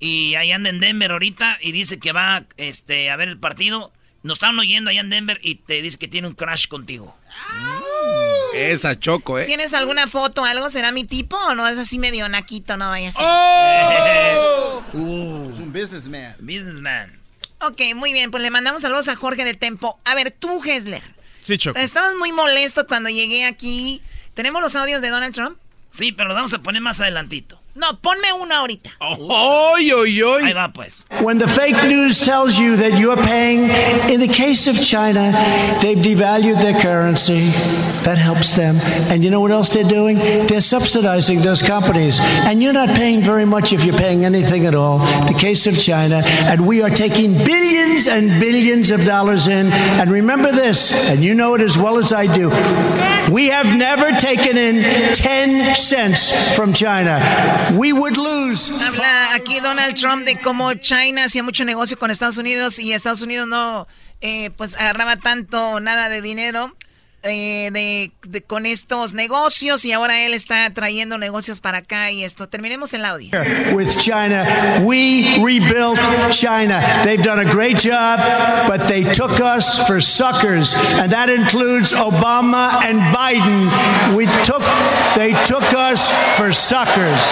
Y ahí anda en Denver ahorita y dice que va este, a ver el partido. Nos estaban oyendo allá en Denver y te dice que tiene un crush contigo. Esa choco, ¿eh? ¿Tienes alguna foto o algo? ¿Será mi tipo o no? Es así medio naquito, no vaya a ser. ¡Oh! Es un businessman. Businessman. Ok, muy bien. Pues le mandamos saludos a Jorge de Tempo. A ver, tú, Hessler. Sí, Choco. Estabas muy molesto cuando llegué aquí. ¿Tenemos los audios de Donald Trump? Sí, pero lo vamos a poner más adelantito. No, ponme uno ahorita. ¡Oy, oy, oy! Ahí va, pues. When the fake news tells you that you're paying, in the case of China, they've devalued their currency. That helps them. And you know what else they're doing? They're subsidizing those companies. And you're not paying very much if you're paying anything at all. The case of China. And we are taking billions and billions of dollars in. And remember this, and you know it as well as I do. We have never taken in 10 cents from China. We would lose. Habla aquí Donald Trump de cómo China hacía mucho negocio con Estados Unidos y Estados Unidos no, eh, pues agarraba tanto nada de dinero. Eh, de, de, con estos negocios y ahora él está trayendo negocios para acá y esto. Terminemos el audio. With China, we rebuilt China. They've done a great job, but they took us for suckers, and that includes Obama and Biden. We took, they took us for suckers.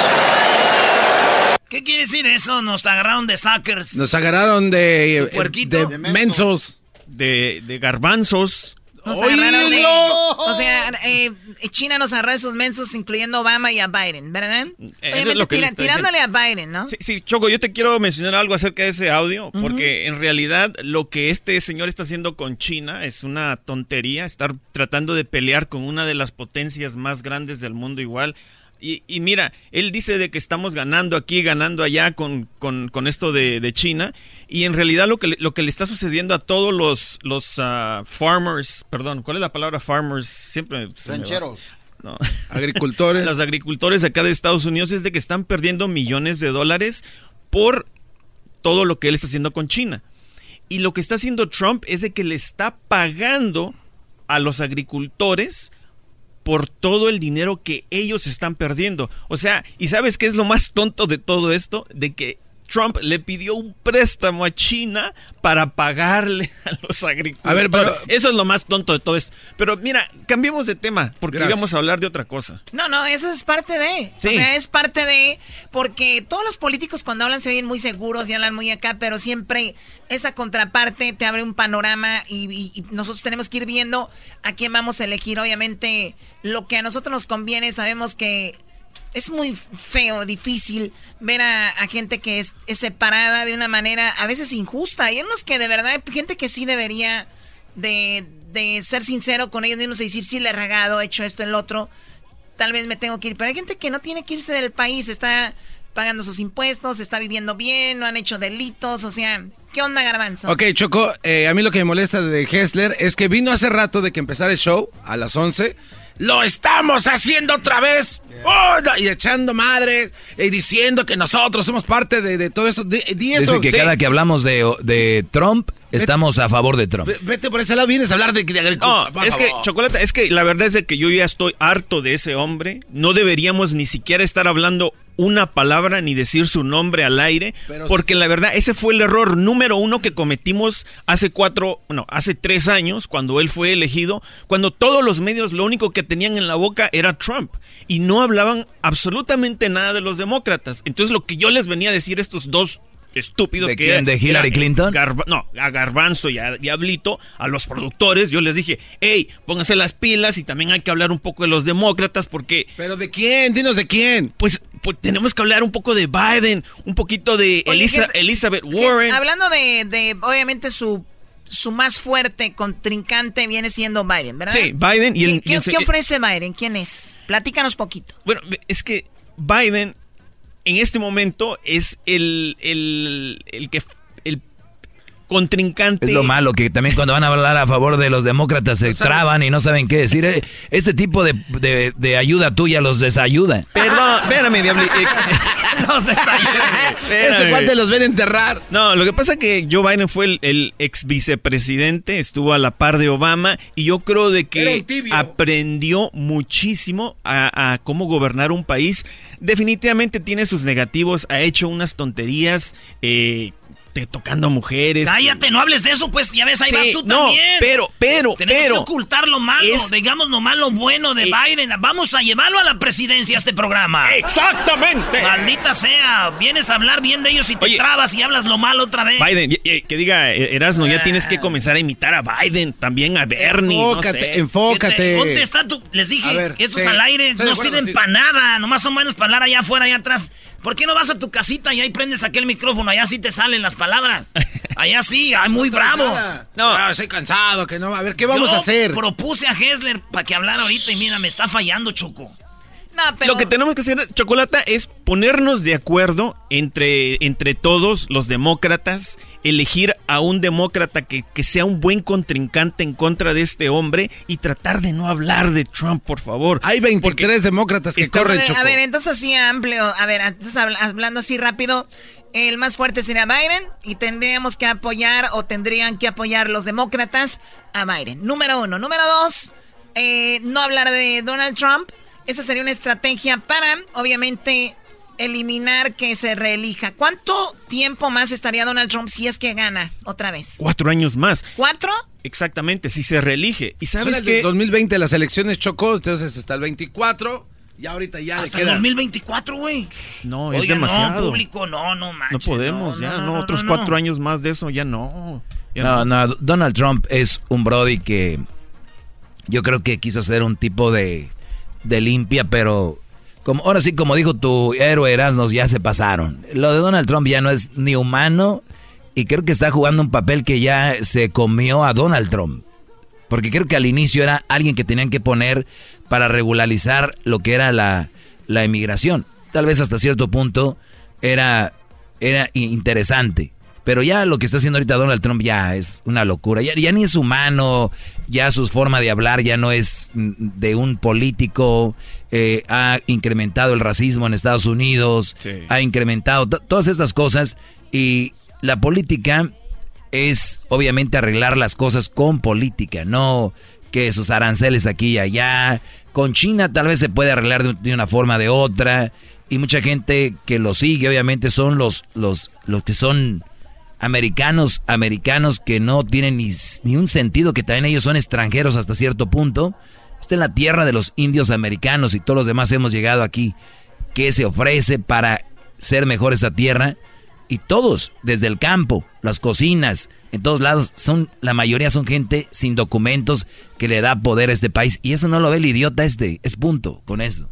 ¿Qué quiere decir eso? Nos agarraron de suckers. Nos agarraron de, de, de mensos. De, de garbanzos. De, o sea, eh, China nos agarró esos mensos, incluyendo Obama y a Biden, ¿verdad? Eh, es lo que tira, tirándole a Biden, ¿no? Sí, sí, Choco, yo te quiero mencionar algo acerca de ese audio, porque en realidad lo que este señor está haciendo con China es una tontería, estar tratando de pelear con una de las potencias más grandes del mundo igual. Y, y, mira, él dice de que estamos ganando aquí, ganando allá con, con, con esto de, de, China. Y en realidad lo que, le, lo que le está sucediendo a todos los, los uh, farmers, perdón, ¿cuál es la palabra farmers? Siempre... Rancheros. No. Agricultores. los agricultores acá de Estados Unidos es de que están perdiendo millones de dólares por todo lo que él está haciendo con China. Y lo que está haciendo Trump es de que le está pagando a los agricultores por todo el dinero que ellos están perdiendo. O sea, ¿y sabes qué es lo más tonto de todo esto? De que Trump le pidió un préstamo a China para pagarle a los agricultores. A ver, pero eso es lo más tonto de todo esto. Pero mira, cambiemos de tema porque Gracias. íbamos a hablar de otra cosa. No, no, eso es parte de. Sí. O sea, es parte de porque todos los políticos cuando hablan se oyen muy seguros y hablan muy acá, pero siempre esa contraparte te abre un panorama y, y, y nosotros tenemos que ir viendo a quién vamos a elegir. Obviamente, lo que a nosotros nos conviene, sabemos que es muy feo, difícil ver a, gente que es, es, separada de una manera a veces injusta. Hay unos que de verdad, hay gente que sí debería de, de ser sincero con ellos mismos y decir, sí, le he regado, he hecho esto, el otro, tal vez me tengo que ir. Pero hay gente que no tiene que irse del país, está pagando sus impuestos, está viviendo bien, no han hecho delitos, o sea, ¿qué onda, Garbanzo? Ok, Choco, eh, a mí lo que me molesta de Hessler es que vino hace rato de que empezara el show a las 11 lo estamos haciendo otra vez. Oh, y echando madres y diciendo que nosotros somos parte de, de todo esto. Dice que sí. cada que hablamos de, de Trump, estamos a favor de Trump. Vete por ese lado, vienes a hablar de, de agricultura. No, es que, Chocolate, es que la verdad es de que yo ya estoy harto de ese hombre. No deberíamos ni siquiera estar hablando una palabra ni decir su nombre al aire, Pero porque la verdad ese fue el error número uno que cometimos hace cuatro, no, hace tres años cuando él fue elegido, cuando todos los medios lo único que tenían en la boca era Trump y no hablaban absolutamente nada de los demócratas. Entonces lo que yo les venía a decir a estos dos estúpidos ¿De que quién? ¿De Hillary era, Clinton? Garba, no, a Garbanzo y a Diablito, a los productores, yo les dije, hey, pónganse las pilas y también hay que hablar un poco de los demócratas porque... ¿Pero de quién? Dinos de quién. Pues, pues tenemos que hablar un poco de Biden, un poquito de Oye, Elisa, es, Elizabeth Warren. Es, hablando de, de, obviamente, su su más fuerte contrincante viene siendo Biden, ¿verdad? Sí, Biden y el... ¿Qué, qué, ¿qué ofrece Biden? ¿Quién es? Platícanos poquito. Bueno, es que Biden en este momento es el, el, el que contrincante. Es lo malo, que también cuando van a hablar a favor de los demócratas se traban y no saben qué decir. Eh, Ese tipo de, de- de ayuda tuya los desayuda. Perdón, espérame, Diabli. eh, Los Este cuate los ven enterrar. No, lo que pasa es que Joe Biden fue el, el ex vicepresidente, estuvo a la par de Obama y yo creo de que aprendió muchísimo a, a cómo gobernar un país. Definitivamente tiene sus negativos, ha hecho unas tonterías. eh, te- tocando a mujeres. Cállate, no hables de eso, pues ya ves, ahí Sí, vas tú no, también. pero, pero, Tenemos pero- que ocultar lo malo, Es- digamos nomás lo bueno de Eh, Biden. Vamos a llevarlo a la presidencia este programa. ¡Exactamente! Maldita sea, vienes a hablar bien de ellos y te Oye. trabas y hablas lo malo otra vez. Biden, y- y- que diga eh, Erasmo, ya tienes que comenzar a imitar a Biden, también a Bernie. no sé. enfócate. ¿Dónde está tu? Les dije ver, que estos sí, al aire no sirven para nada. Nomás son buenos para hablar allá afuera, allá atrás. ¿Por qué no vas a tu casita y ahí prendes aquel micrófono? Allá sí te salen las palabras. Allá sí, hay muy bravos. No, Ah, estoy cansado, que no. A ver, ¿qué vamos Yo a hacer? propuse a Hessler para que hablara ahorita y mira, me está fallando, Choco. Lo que tenemos que hacer, Chocolata, es ponernos de acuerdo entre, entre todos los demócratas, elegir a un demócrata que, que sea un buen contrincante en contra de este hombre y tratar de no hablar de Trump, por favor. Hay 23 demócratas que Está- corren, A ver, Choco. a ver, entonces así amplio. A ver, entonces habla- hablando así rápido, el más fuerte sería Biden y tendríamos que apoyar o tendrían que apoyar los demócratas a Biden. Número uno. Número dos, eh, no hablar de Donald Trump. Esa sería una estrategia para, obviamente, eliminar que se reelija. ¿Cuánto tiempo más estaría Donald Trump si es que gana otra vez? Cuatro años más. ¿Cuatro? Exactamente, si se reelige. ¿Y sabes del qué? 2020 las elecciones chocó, entonces hasta el 24. Y ahorita ya Hasta el queda. 2024, güey. No, es Oiga, demasiado. No, público, no, no manches. No podemos, ya, no, otros no, no. cuatro años más de eso, ya no. Ya No, no, Donald Trump es un Brody que yo creo que quiso hacer un tipo de, de limpia, pero como ahora sí, como dijo tu héroe Erasmus, ya se pasaron. Lo de Donald Trump ya no es ni humano y creo que está jugando un papel que ya se comió a Donald Trump. Porque creo que al inicio era alguien que tenían que poner para regularizar lo que era la, la. Tal vez hasta cierto punto era, era interesante. Pero ya lo que está haciendo ahorita Donald Trump ya es una locura. Ya, ya ni es humano, ya su forma de hablar ya no es de un político. eh, ha incrementado el racismo en Estados Unidos, Sí. ha incrementado to- todas estas cosas. Y la política es obviamente arreglar las cosas con política, no que esos aranceles aquí y allá. Con China tal vez se puede arreglar de, de una forma o de otra. Y mucha gente que lo sigue, obviamente, son los, los, los que son americanos, americanos que no tienen ni, ni un sentido, que también ellos son extranjeros hasta cierto punto. Esta es la tierra de los indios americanos y todos los demás hemos llegado aquí. ¿Qué se ofrece para ser mejor esa tierra? Y todos, desde el campo, las cocinas, en todos lados, son la mayoría son gente sin documentos que le da poder a este país. Y eso no lo ve el idiota este, es punto con eso.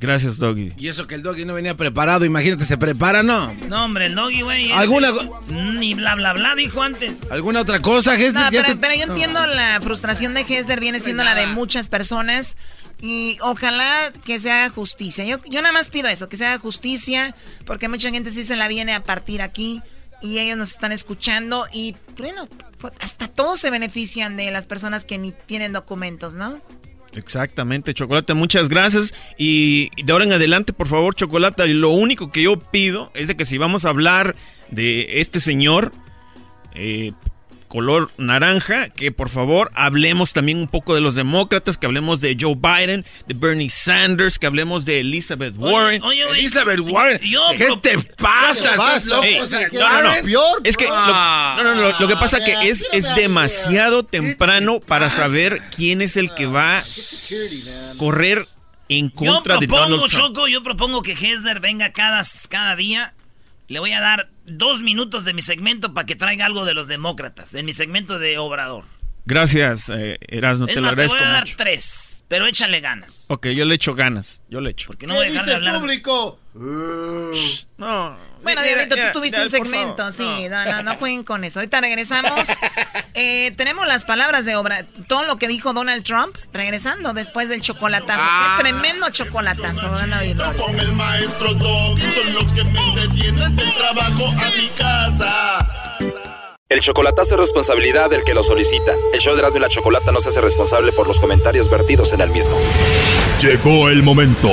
Gracias, Doggy. Y eso que el doggy no venía preparado, imagínate, se prepara, ¿no? No, hombre, el doggy, güey. ¿Alguna Ni bla, bla, bla dijo antes. ¿Alguna otra cosa, Hesler? No, pero, se- pero yo no. entiendo la frustración de Hesler, viene siendo la de muchas personas. Y ojalá que se haga justicia. Yo, yo nada más pido eso, que se haga justicia, porque mucha gente sí se la viene a partir aquí y ellos nos están escuchando. Y bueno, pues, hasta todos se benefician de las personas que ni tienen documentos, ¿no? Exactamente, Chocolate, muchas gracias. Y de ahora en adelante, por favor, Chocolate, lo único que yo pido es de que si vamos a hablar de este señor, eh, color naranja, que por favor hablemos también un poco de los demócratas, que hablemos de Joe Biden, de Bernie Sanders, que hablemos de Elizabeth Warren. Oye. Elizabeth Warren, Yo ¿qué te pasa? Vas, ¿Estás loco, loco? o sea, no, no, no. peor. Es que lo, Ah. no, no, no, lo que pasa Ah, que es, es demasiado temprano para saber quién es el que va a correr en Yo contra de propongo, Donald Trump. Choco, yo propongo que Hesler venga cada, cada día. Le voy a dar dos minutos de mi segmento para que traiga algo de los demócratas, en mi segmento de Obrador. Gracias, eh, Erasmo, es te lo más, te agradezco voy a dar mucho. tres, pero échale ganas. Ok, yo le echo ganas, yo le echo. Porque no voy a ¿Qué dejar dice de el hablar. público? No. Bueno, Diablito, tú tuviste un segmento, favor, sí, no, no, no jueguen con eso. Ahorita regresamos. Eh, tenemos las palabras de obra, todo lo que dijo Donald Trump, regresando después del chocolatazo. Qué tremendo chocolatazo, van a oírlo. Con el maestro Doggy son los que me entretienen del trabajo a mi casa. El chocolatazo es responsabilidad del que lo solicita. El show de Erasmo y la Chocolata no se hace responsable por los comentarios vertidos en el mismo. Llegó el momento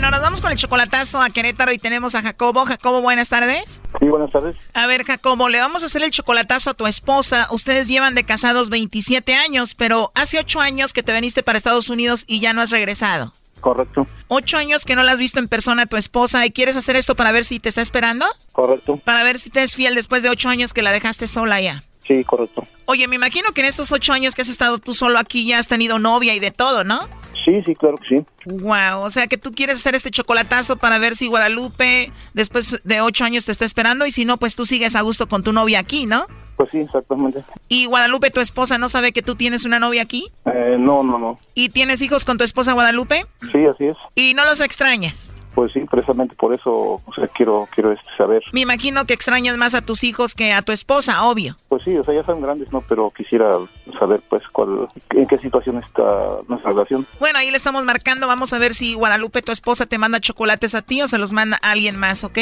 Bueno, nos vamos con el chocolatazo a Querétaro y tenemos a Jacobo. Jacobo, buenas tardes. Sí, buenas tardes. A ver, Jacobo, le vamos a hacer el chocolatazo a tu esposa. Ustedes llevan de casados 27 años, pero hace 8 años que te viniste para Estados Unidos y ya no has regresado. Correcto. Ocho años que no la has visto en persona a tu esposa y quieres hacer esto para ver si te está esperando. Correcto. Para ver si te es fiel después de ocho años que la dejaste sola ya. Sí, correcto. Oye, me imagino que en estos ocho años que has estado tú solo aquí ya has tenido novia y de todo, ¿no? Sí, sí, claro que sí. Wow, o sea que tú quieres hacer este chocolatazo para ver si Guadalupe después de ocho años te está esperando y si no, pues tú sigues a gusto con tu novia aquí, ¿no? Pues sí, exactamente. ¿Y Guadalupe, tu esposa, no sabe que tú tienes una novia aquí? Eh, no, no, no. ¿Y tienes hijos con tu esposa Guadalupe? Sí, así es. ¿Y no los extrañas? Pues sí, precisamente por eso o sea, quiero, quiero este, saber. Me imagino que extrañas más a tus hijos que a tu esposa, obvio. Pues sí, o sea, ya son grandes, ¿no? Pero quisiera saber, pues, cuál, en qué situación está nuestra relación. Bueno, ahí le estamos marcando. Vamos a ver si Guadalupe, tu esposa, te manda chocolates a ti o se los manda a alguien más, ¿ok?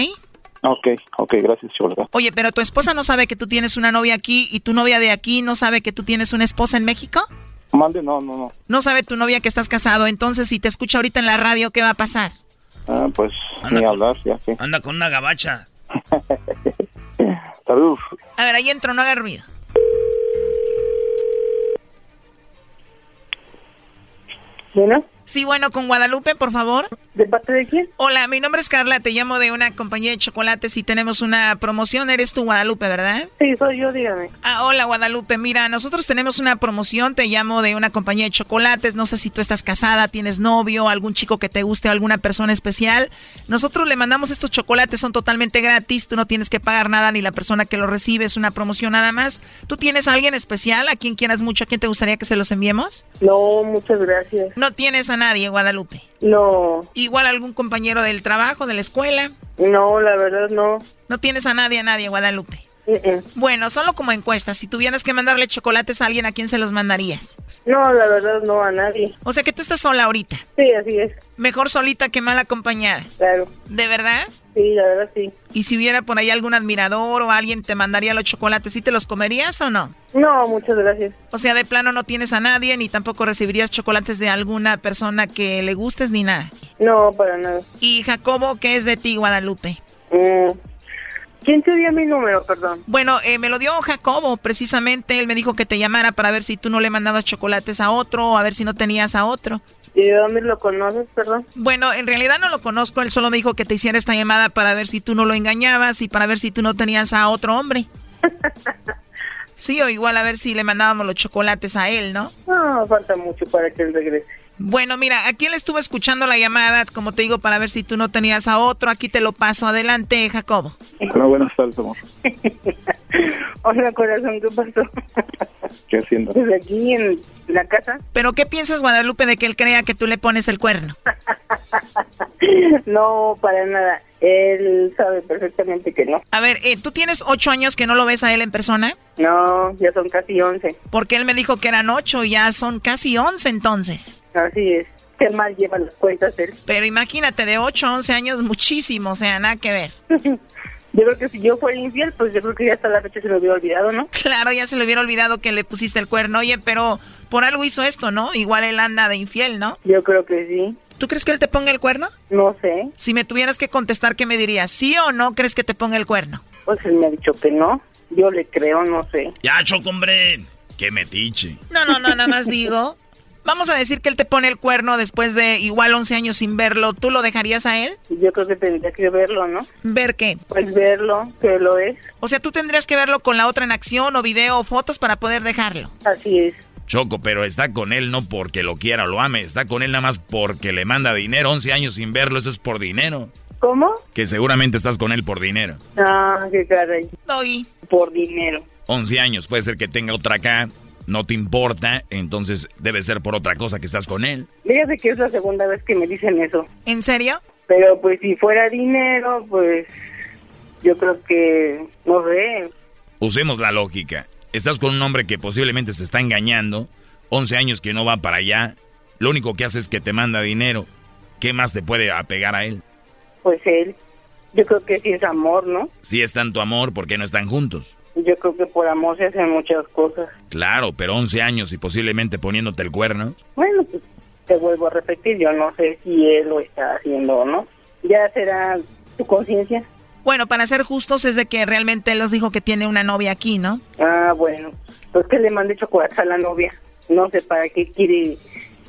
Ok, ok, gracias, Cholga. Oye, pero tu esposa no sabe que tú tienes una novia aquí y tu novia de aquí no sabe que tú tienes una esposa en México? Mande, no, no, no. No sabe tu novia que estás casado, entonces si te escucha ahorita en la radio, ¿qué va a pasar? Ah, pues ni hablar, ya que. Anda con una gabacha. Salud. A ver, ahí entro, no haga ruido. Bueno. Sí, bueno, con Guadalupe, por favor. ¿De parte de quién? Hola, mi nombre es Carla, te llamo de una compañía de chocolates y tenemos una promoción. Eres tú, Guadalupe, ¿verdad? Sí, soy yo, dígame. Ah, hola, Guadalupe. Mira, nosotros tenemos una promoción, te llamo de una compañía de chocolates. No sé si tú estás casada, tienes novio, algún chico que te guste, alguna persona especial. Nosotros le mandamos estos chocolates, son totalmente gratis, tú no tienes que pagar nada ni la persona que lo recibe, es una promoción nada más. ¿Tú tienes a alguien especial, a quien quieras mucho, a quien te gustaría que se los enviemos? No, muchas gracias. No tienes a nadie, Guadalupe. No. Igual algún compañero del trabajo, de la escuela. No, la verdad no. No tienes a nadie, a nadie, Guadalupe. Bueno, solo como encuesta, si tuvieras que mandarle chocolates a alguien, ¿a quién se los mandarías? No, la verdad no, a nadie. O sea que tú estás sola ahorita. Sí, así es. Mejor solita que mal acompañada. Claro. ¿De verdad? Sí, la verdad sí. ¿Y si hubiera por ahí algún admirador o alguien te mandaría los chocolates, ¿sí te los comerías o no? No, muchas gracias. O sea, de plano no tienes a nadie ni tampoco recibirías chocolates de alguna persona que le gustes ni nada. No, para nada. ¿Y Jacobo qué es de ti, Guadalupe? Mm. ¿Quién te dio mi número, perdón? Bueno, eh, me lo dio Jacobo, precisamente. Él me dijo que te llamara para ver si tú no le mandabas chocolates a otro o a ver si no tenías a otro. ¿Y de dónde lo conoces, perdón? Bueno, en realidad no lo conozco. Él solo me dijo que te hiciera esta llamada para ver si tú no lo engañabas y para ver si tú no tenías a otro hombre. sí, o igual a ver si le mandábamos los chocolates a él, ¿no? No, falta mucho para que él regrese. Bueno, mira, aquí le estuve escuchando la llamada, como te digo, para ver si tú no tenías a otro. Aquí te lo paso. Adelante, Jacobo. Hola, buenas tardes, amor. Hola, corazón, ¿qué pasó? ¿Qué haciendo? Pues aquí en la casa. ¿Pero qué piensas, Guadalupe, de que él crea que tú le pones el cuerno? no, para nada. Él sabe perfectamente que no. A ver, eh, ¿tú tienes ocho años que no lo ves a él en persona? No, ya son casi once. Porque él me dijo que eran ocho y ya son casi once entonces. Así es. Qué mal lleva las cuentas él. Pero imagínate, de ocho a once años, muchísimo, o sea, nada que ver. Yo creo que si yo fuera infiel, pues yo creo que ya hasta la fecha se lo hubiera olvidado, ¿no? Claro, ya se le hubiera olvidado que le pusiste el cuerno. Oye, pero por algo hizo esto, ¿no? Igual él anda de infiel, ¿no? Yo creo que sí. ¿Tú crees que él te ponga el cuerno? No sé. Si me tuvieras que contestar, ¿qué me dirías? ¿Sí o no crees que te ponga el cuerno? Pues él me ha dicho que no. Yo le creo, no sé. Ya, choco, hombre. Qué metiche. No, no, no, nada más digo. Vamos a decir que él te pone el cuerno después de igual 11 años sin verlo. ¿Tú lo dejarías a él? Yo creo que tendría que verlo, ¿no? ¿Ver qué? Pues verlo, que lo es. O sea, tú tendrías que verlo con la otra en acción o video o fotos para poder dejarlo. Así es. Choco, pero está con él no porque lo quiera o lo ame, está con él nada más porque le manda dinero. 11 años sin verlo, eso es por dinero. ¿Cómo? Que seguramente estás con él por dinero. Ah, qué caray. Doggy. Por dinero. 11 años, puede ser que tenga otra acá no te importa, entonces debe ser por otra cosa que estás con él. Fíjate que es la segunda vez que me dicen eso. ¿En serio? Pero pues si fuera dinero, pues yo creo que, no sé. Usemos la lógica. Estás con un hombre que posiblemente se está engañando, 11 años que no va para allá, lo único que hace es que te manda dinero. ¿Qué más te puede apegar a él? Pues él. Yo creo que sí es amor, ¿no? Si es tanto amor, ¿por qué no están juntos? Yo creo que por amor se hacen muchas cosas. Claro, pero 11 años y posiblemente poniéndote el cuerno. Bueno, pues te vuelvo a repetir, yo no sé si él lo está haciendo o no. Ya será tu conciencia. Bueno, para ser justos es de que realmente él nos dijo que tiene una novia aquí, ¿no? Ah, bueno. Pues que le mande chocolates a la novia. No sé para qué quiere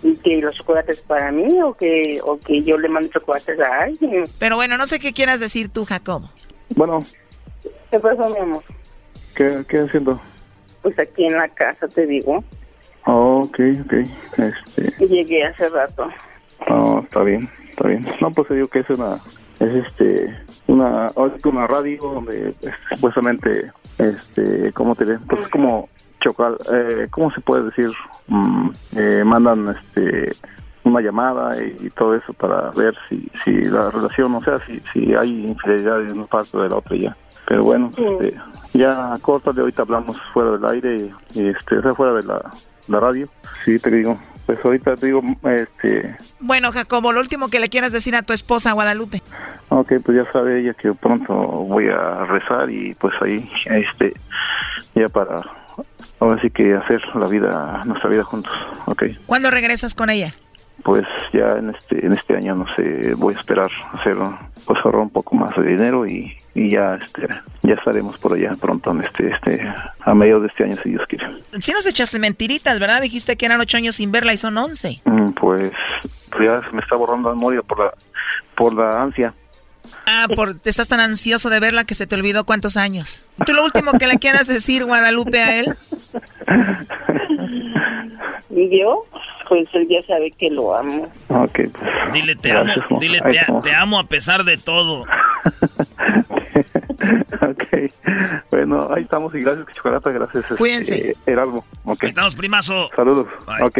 y que los chocolates para mí o que o que yo le mande chocolates a alguien. Pero bueno, no sé qué quieras decir tú, Jacobo. Bueno, ¿Qué pasó, mi amor? ¿Qué, qué haciendo? Pues aquí en la casa te digo. Oh, ok, ok. Este, Llegué hace rato. oh, está bien, está bien. No, pues te digo que es una, es este, una, una radio donde este, supuestamente, este, ¿cómo te diré? Pues es como chocar, eh, ¿cómo se puede decir? Mm, eh, mandan, este, una llamada y, y todo eso para ver si, si la relación, o sea, si, si hay infidelidad de una parte o de la otra ya. Pero bueno, este, ya córtale, ahorita hablamos fuera del aire y, y, este, fuera de la, la radio. Sí, te digo, pues ahorita te digo, este, Bueno, Jacobo, lo último que le quieras decir a tu esposa, Guadalupe. ok, pues ya sabe ella que pronto voy a rezar y pues ahí, este, ya para, ahora sí que hacer la vida, nuestra vida juntos, ok. ¿Cuándo regresas con ella? Pues ya en este, en este año, no sé, voy a esperar hacer, pues ahorrar un poco más de dinero y, y ya, este, ya estaremos por allá pronto, en este, este, a mediados de este año, si Dios quiere. Si nos echaste mentiritas, ¿verdad? Dijiste que eran ocho años sin verla y son once. Mm, Pues, pues ya se me está borrando la memoria por la, por la ansia. Ah, por, te estás tan ansioso de verla que se te olvidó cuántos años. ¿Tú lo último que le quieras decir, Guadalupe, a él? ¿Y yo? Pues él ya sabe que lo amo. Ok, pues. Dile te Gracias, amo, mo- dile ahí te, estamos. te amo a pesar de todo. ok. Bueno, ahí estamos y gracias, Chocolata, gracias. este, Cuídense. Erasmo. Ok. Estamos, primazo. Saludos. Ok.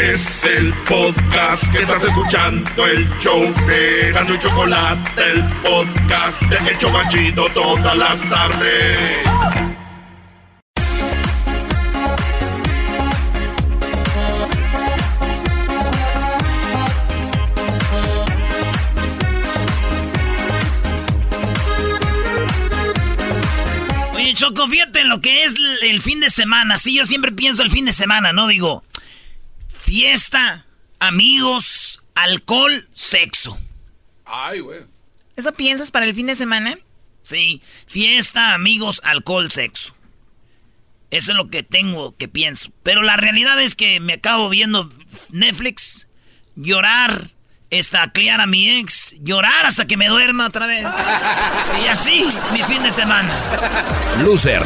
Es el podcast que estás escuchando, el show de Gano y Chocolate, el podcast de El Chocachito todas las tardes. Oye, Choco, fíjate en lo que es el fin de semana. Sí, yo siempre pienso el fin de semana, ¿no? Digo, fiesta, amigos, alcohol, sexo. Ay, güey. ¿Eso piensas para el fin de semana? Sí, fiesta, amigos, alcohol, sexo. Eso es lo que tengo que pienso. Pero la realidad es que me acabo viendo Netflix, llorar, estaclear a mi ex, llorar hasta que me duerma otra vez. Y así, mi fin de semana. Loser.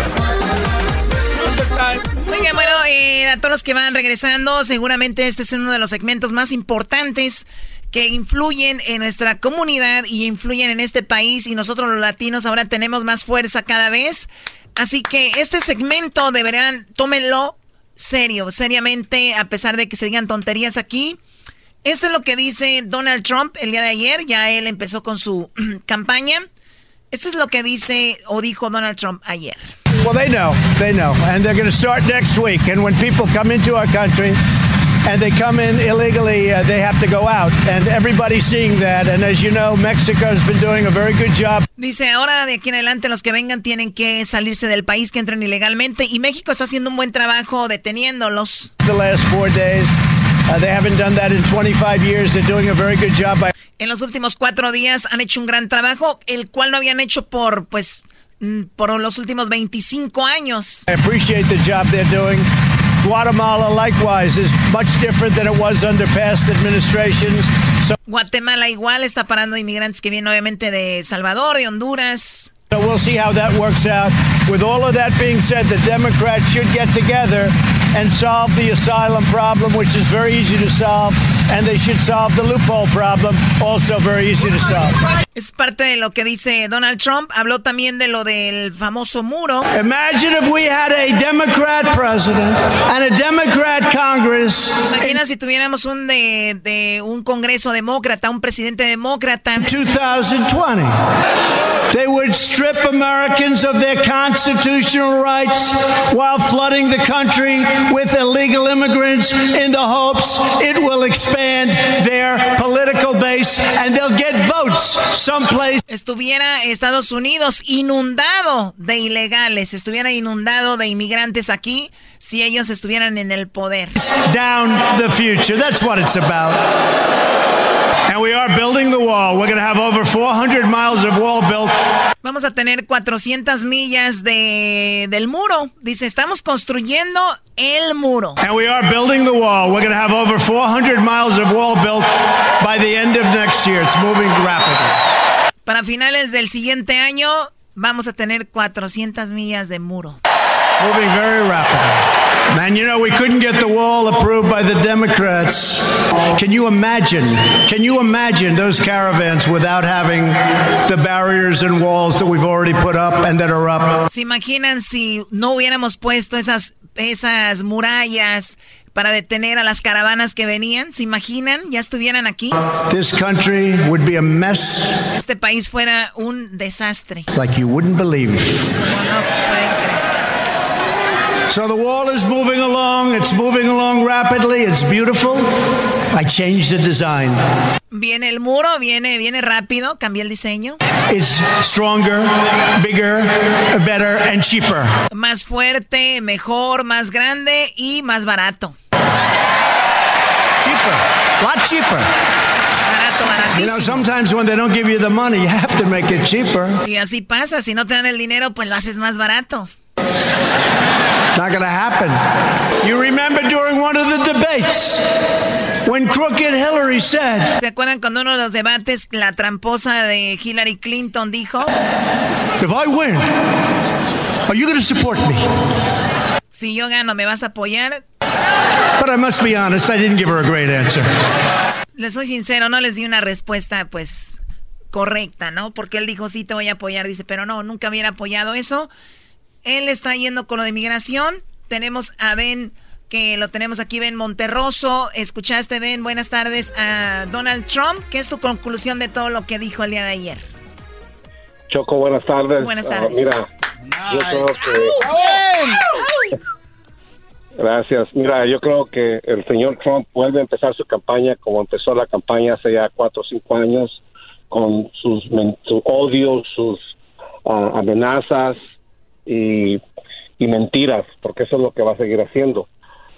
Oigan, bueno, eh, a todos los que van regresando, seguramente este es uno de los segmentos más importantes que influyen en nuestra comunidad y influyen en este país y nosotros los latinos ahora tenemos más fuerza cada vez. Así que este segmento deberán, tómenlo serio, seriamente, a pesar de que se digan tonterías aquí. Esto es lo que dice Donald Trump el día de ayer, ya él empezó con su campaña. Esto es lo que dice o dijo Donald Trump ayer. Well, they know. They know. And they're going to start next week. And when people come into our country and they come in illegally, uh, they have to go out. And everybody's seeing that. And as you know, Mexico has been doing a very good job. Dice, ahora de aquí en adelante los que vengan tienen que salirse del país, que entren ilegalmente. Y México está haciendo un buen trabajo deteniéndolos. The last four days, uh, they haven't done that in 25 years. They're doing a very good job by En los últimos cuatro días han hecho un gran trabajo, el cual no habían hecho por, pues, por los últimos 25 años. I appreciate the job they're doing. Guatemala, likewise, is much different than it was under past administrations. So Guatemala igual está parando inmigrantes que vienen obviamente de Salvador, de Honduras. So we'll see how that works out. With all of that being said, the Democrats should get together and solve the asylum problem, which is very easy to solve, and they should solve the loophole problem, also very easy to solve. Es parte de lo que dice Donald Trump. Habló también de lo del famoso muro. Imagine if we had a Democrat president and a Democrat Congress. Imagina si tuviéramos un de, de un Congreso demócrata, un presidente demócrata. 2020. They would strip Americans of their constitutional rights while flooding the country with illegal immigrants in the hopes it will expand their political base and they'll get votes someplace. Estuviera Estados Unidos inundado de ilegales, estuviera inundado de inmigrantes aquí si ellos estuvieran en el poder. Down the future. That's what it's about. And we are building the wall. We're going to have over 400 miles of wall built. Vamos a tener 400 millas de, del muro. Dice, estamos construyendo el muro. And we are building the wall. We're going to have over 400 miles of wall built by the end of next year. It's moving rapidly. Para finales del siguiente año vamos a tener 400 millas de muro. Moving very rapidly. Man, you know, we couldn't get the wall approved by the Democrats. Can you imagine? Can you imagine those caravans without having the barriers and walls that we've already put up and that are up? ¿Se imaginan si no hubiéramos puesto esas, esas murallas para detener a las caravanas que venían? ¿Se imaginan? ¿Ya estuvieran aquí? This country would be a mess Este país fuera un desastre. like you wouldn't believe. So the wall is moving along. It's moving along rapidly. It's beautiful. I changed the design. Viene el muro, viene, viene rápido, cambié el diseño. It's stronger, bigger, better, and cheaper. Más fuerte, mejor, más grande y más barato. Cheaper. Lot cheaper. Barato, baratísimo. You know, sometimes when they don't give you the money, you have to make it cheaper. Y así pasa, si no te dan el dinero, pues lo haces más barato. Not going to happen. You remember during one of the debates when crooked Hillary said, ¿Se acuerdan cuando uno de los debates, la tramposa de Hillary Clinton dijo, If I win, are you going to support me? si yo gano, ¿me vas a apoyar? But I must be honest, I didn't give her a great answer. Les soy sincero, no les di una respuesta, pues, correcta, ¿no? Porque él dijo, sí, te voy a apoyar. Dice, pero no, nunca hubiera apoyado eso. Él está yendo con lo de migración. Tenemos a Ben, que lo tenemos aquí, Ben Monterroso. Escuchaste, Ben, buenas tardes a Donald Trump. ¿Qué es tu conclusión de todo lo que dijo el día de ayer? Choco, buenas tardes. Buenas Ah, tardes. mira, yo creo que... Gracias. Mira, yo creo que el señor Trump vuelve a empezar su campaña como empezó la campaña hace ya cuatro o cinco años, con sus su odio, sus ah, amenazas y, mentiras, porque eso es lo que va a seguir haciendo.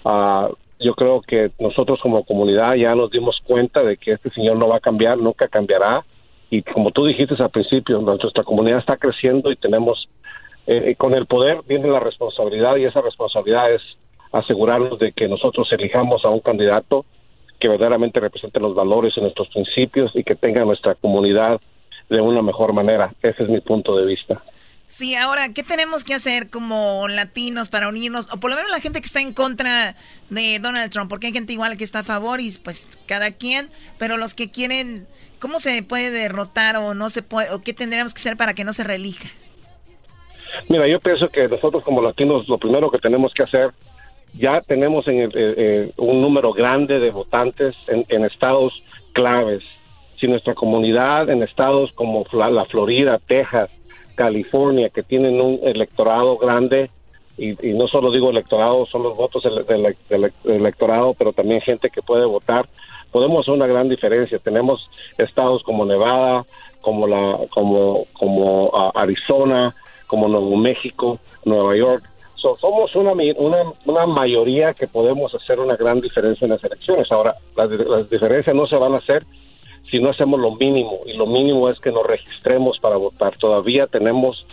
Ah, yo creo que nosotros como comunidad ya nos dimos cuenta de que este señor no va a cambiar, nunca cambiará. Y como tú dijiste al principio, nuestra comunidad está creciendo y tenemos, eh, con el poder viene la responsabilidad y esa responsabilidad es asegurarnos de que nosotros elijamos a un candidato que verdaderamente represente los valores y nuestros principios y que tenga nuestra comunidad de una mejor manera. Ese es mi punto de vista. Sí, ahora, ¿qué tenemos que hacer como latinos para unirnos? O por lo menos la gente que está en contra de Donald Trump, porque hay gente igual que está a favor y pues cada quien, pero los que quieren, ¿cómo se puede derrotar o no se puede, o qué tendríamos que hacer para que no se reelija? Mira, yo pienso que nosotros como latinos lo primero que tenemos que hacer, ya tenemos en eh, eh, un número grande de votantes en, en estados claves. Si nuestra comunidad en estados como la Florida, Texas, California, que tienen un electorado grande, y, no solo digo electorado, son los votos del, electorado, pero también gente que puede votar, podemos hacer una gran diferencia. Tenemos estados como Nevada, como la, como, como ah, Arizona, como Nuevo México, Nueva York. So, somos una, una, una mayoría que podemos hacer una gran diferencia en las elecciones. Ahora, las diferencias no se van a hacer si no hacemos lo mínimo, y lo mínimo es que nos registremos para votar. Todavía tenemos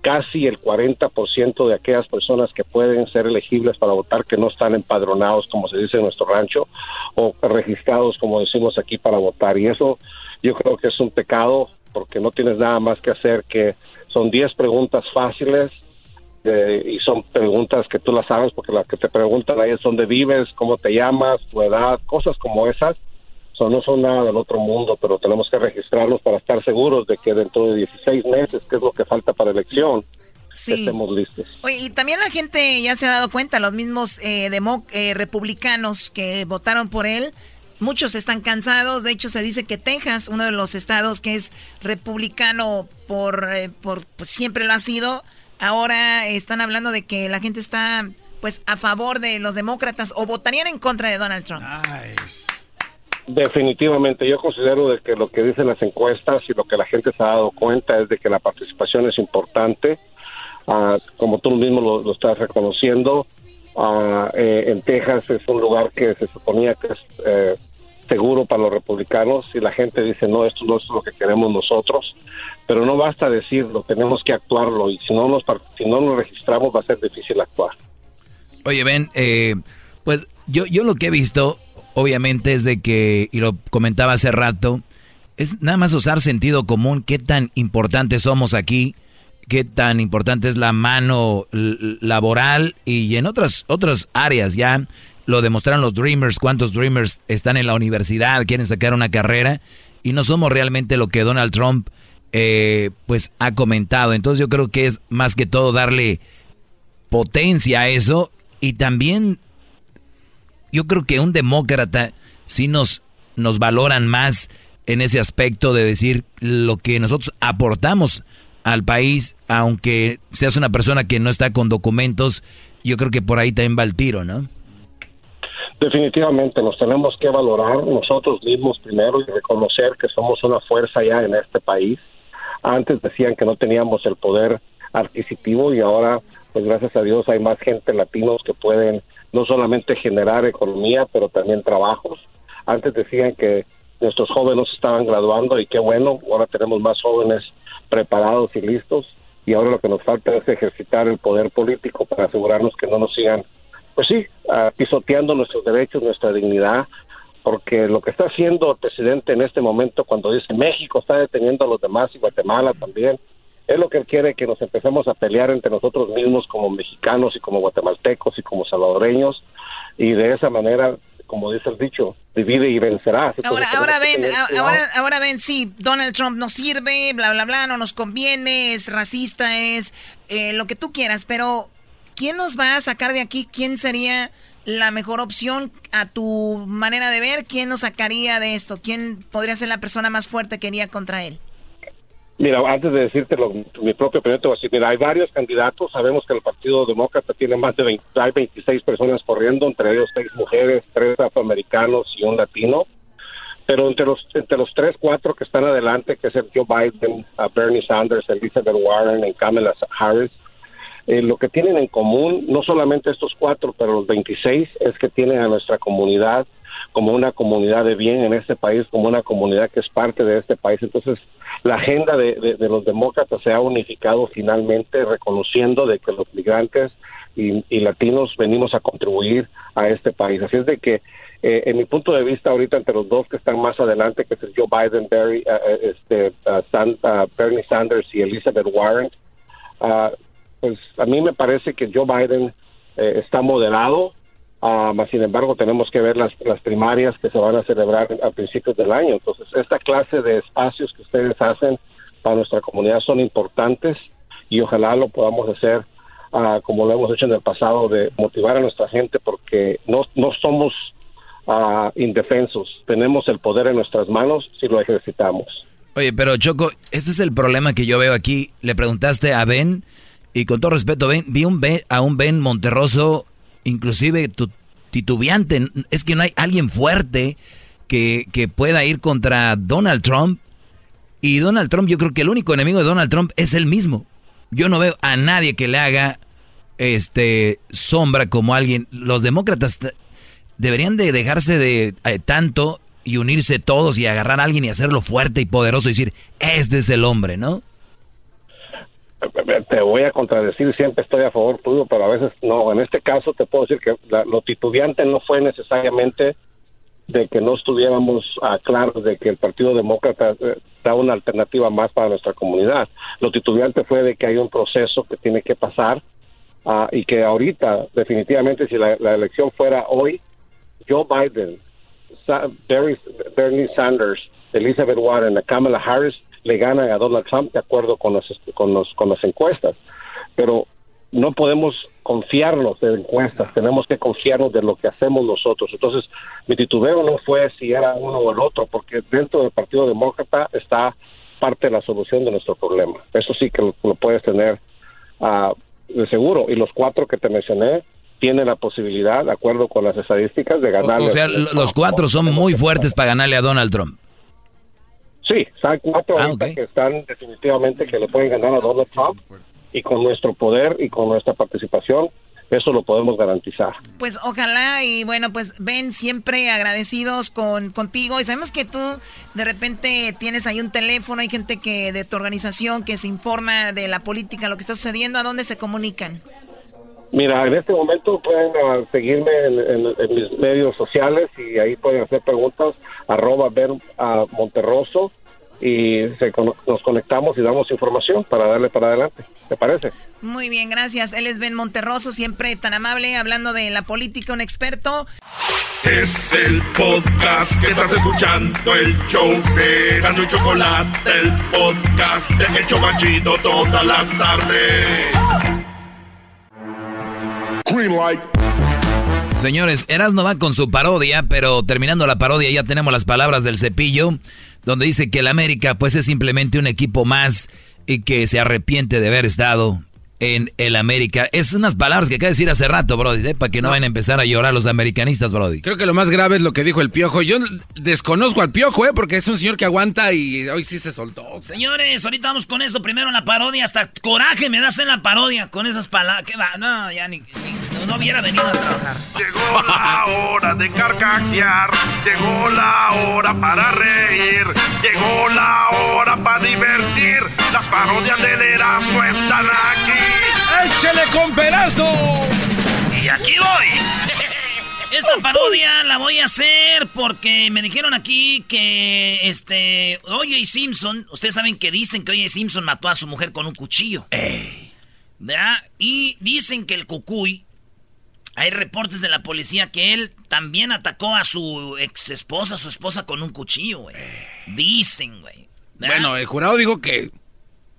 casi el 40% de aquellas personas que pueden ser elegibles para votar que no están empadronados, como se dice en nuestro rancho, o registrados, como decimos aquí, para votar. Y eso yo creo que es un pecado porque no tienes nada más que hacer que son 10 preguntas fáciles eh, y son preguntas que tú las sabes porque las que te preguntan ahí es dónde vives, cómo te llamas, tu edad, cosas como esas. So, no son nada del otro mundo, pero tenemos que registrarlos para estar seguros de que dentro de 16 meses, que es lo que falta para elección, estemos listos. Oye, y también la gente ya se ha dado cuenta, los mismos eh, eh, republicanos que votaron por él, muchos están cansados. De hecho, se dice que Texas, uno de los estados que es republicano por, eh, por pues, siempre lo ha sido, ahora están hablando de que la gente está pues a favor de los demócratas o votarían en contra de Donald Trump. Definitivamente, yo considero de que lo que dicen las encuestas y lo que la gente se ha dado cuenta es de que la participación es importante, ah, como tú mismo lo, estás reconociendo. Eh, en Texas es un lugar que se suponía que es eh, seguro para los republicanos y la gente dice no, esto no es lo que queremos nosotros, pero no basta decirlo, tenemos que actuarlo y si no nos, si no nos registramos va a ser difícil actuar. Oye, Ben, eh, pues yo, yo lo que he visto, obviamente, es de que, y lo comentaba hace rato, es nada más usar sentido común, qué tan importantes somos aquí, qué tan importante es la mano laboral y en otras, otras áreas ya lo demostraron los Dreamers, cuántos Dreamers están en la universidad, quieren sacar una carrera y no somos realmente lo que Donald Trump eh, pues ha comentado. Entonces yo creo que es más que todo darle potencia a eso y también yo creo que un demócrata sí nos, nos valoran más en ese aspecto de decir lo que nosotros aportamos al país, aunque seas una persona que no está con documentos, yo creo que por ahí también va el tiro, ¿no? Definitivamente nos tenemos que valorar nosotros mismos primero y reconocer que somos una fuerza ya en este país. Antes decían que no teníamos el poder adquisitivo y ahora, pues gracias a Dios, hay más gente latinos que pueden no solamente generar economía, pero también trabajos. Antes decían que nuestros jóvenes estaban graduando y qué bueno, ahora tenemos más jóvenes preparados y listos y ahora lo que nos falta es ejercitar el poder político para asegurarnos que no nos sigan pues sí, pisoteando nuestros derechos, nuestra dignidad, porque lo que está haciendo el presidente en este momento cuando dice México está deteniendo a los demás y Guatemala también, es lo que él quiere que nos empecemos a pelear entre nosotros mismos como mexicanos y como guatemaltecos y como salvadoreños y de esa manera como dice el dicho, divide y vencerá. Ahora, ahora ven, ahora, ahora ven, sí, Donald Trump no sirve, bla, bla, bla, no nos conviene, es racista, es eh, lo que tú quieras, pero ¿quién nos va a sacar de aquí? ¿Quién sería la mejor opción a tu manera de ver? ¿Quién nos sacaría de esto? ¿Quién podría ser la persona más fuerte que iría contra él? Mira, antes de decirte mi propio opinión, te voy a decir, mira, hay varios candidatos, sabemos que el Partido Demócrata tiene más de 20, hay 26 personas corriendo, entre ellos seis mujeres, tres afroamericanos y un latino, pero entre los entre los tres, cuatro que están adelante, que es el Joe Biden, Bernie Sanders, Elizabeth Warren y Kamala Harris, eh, lo que tienen en común, no solamente estos cuatro, pero los 26, es que tienen a nuestra comunidad como una comunidad de bien en este país, como una comunidad que es parte de este país. Entonces, la agenda de, los demócratas se ha unificado finalmente, reconociendo de que los migrantes y, latinos venimos a contribuir a este país. Así es de que, eh, en mi punto de vista, ahorita entre los dos que están más adelante, que es Joe Biden, Barry, eh, este, Bernie Sanders y Elizabeth Warren, uh, pues a mí me parece que Joe Biden está moderado, uh, sin embargo tenemos que ver las, las primarias que se van a celebrar a principios del año. Entonces, esta clase de espacios que ustedes hacen para nuestra comunidad son importantes y ojalá lo podamos hacer uh, como lo hemos hecho en el pasado, de motivar a nuestra gente porque no, no somos uh, indefensos, tenemos el poder en nuestras manos si lo ejercitamos. Oye, pero Choco, ese es el problema que yo veo aquí. Le preguntaste a Ben y con todo respeto, ven, vi un a un Ben Monterroso, inclusive titubeante. Es que no hay alguien fuerte que, que pueda ir contra Donald Trump. Y Donald Trump, yo creo que el único enemigo de Donald Trump es él mismo. Yo no veo a nadie que le haga este sombra como alguien. Los demócratas deberían de dejarse de eh, tanto y unirse todos y agarrar a alguien y hacerlo fuerte y poderoso y decir, este es el hombre, ¿no? Te voy a contradecir, siempre estoy a favor tuyo, pero a veces no. En este caso te puedo decir que la- lo titubeante no fue necesariamente de que no estuviéramos ah, claros de que el Partido Demócrata eh, da una alternativa más para nuestra comunidad. Lo titubeante fue de que hay un proceso que tiene que pasar ah, y que ahorita, definitivamente, si la, elección fuera hoy, Joe Biden, Bernie, Sanders, Elizabeth Warren, Kamala Harris le ganan a Donald Trump de acuerdo con, los, con, los, con las encuestas. Pero no podemos confiarnos de encuestas, tenemos que confiarnos de lo que hacemos nosotros. Entonces, mi titubeo no fue si era uno o el otro, porque dentro del Partido Demócrata está parte de la solución de nuestro problema. Eso sí que lo, lo puedes tener ah, de seguro. Y los cuatro que te mencioné tienen la posibilidad, de acuerdo con las estadísticas, de ganar. O, sea, lo- los cuatro son muy fuertes para ganarle a Donald Trump. Sí, hay cuatro Ah, que están definitivamente que le pueden ganar a Donald Trump y con nuestro poder y con nuestra participación eso lo podemos garantizar. Pues ojalá y bueno, pues ven siempre agradecidos con contigo y sabemos que tú de repente tienes ahí un teléfono, hay gente que de tu organización que se informa de la política, lo que está sucediendo, ¿a dónde se comunican? Mira, en este momento pueden ah, seguirme en, en- en mis medios sociales y ahí pueden hacer preguntas, arroba ver a Monterroso y se nos conectamos y damos información para darle para adelante. ¿Te parece? Muy bien, gracias. Él es Ben Monterroso, siempre tan amable, hablando de la política, un experto. Es el podcast que estás escuchando, el show de Gano y Chocolate, el podcast de El Chobachito todas las tardes. Señores, Erasmo va con su parodia, pero terminando la parodia ya tenemos las palabras del cepillo, donde dice que el América pues es simplemente un equipo más y que se arrepiente de haber estado en el América. Es unas palabras que acaba de decir hace rato, Brody, ¿eh? para que no, vayan a empezar a llorar los americanistas, Brody. Creo que lo más grave es lo que dijo el piojo. Yo desconozco al piojo, ¿eh? Porque es un señor que aguanta y hoy sí se soltó. Señores, ahorita vamos con eso. Primero la parodia. Hasta coraje me das en la parodia con esas palabras. ¿Qué va? No, ya ni, ni- no hubiera venido a trabajar. Llegó la hora de carcajear, llegó la hora para reír, llegó la hora para divertir. Las parodias del Erasmo están aquí. ¡Échele con Perazno! Y aquí voy. Esta parodia la voy a hacer porque me dijeron aquí que este O.J. Simpson, ustedes saben que dicen que O.J. Simpson mató a su mujer con un cuchillo. ¿Verdad? Y dicen que el cucuy hay reportes de la policía que él también atacó a su ex esposa, a su esposa con un cuchillo, güey. Dicen, güey. Bueno, el jurado dijo que.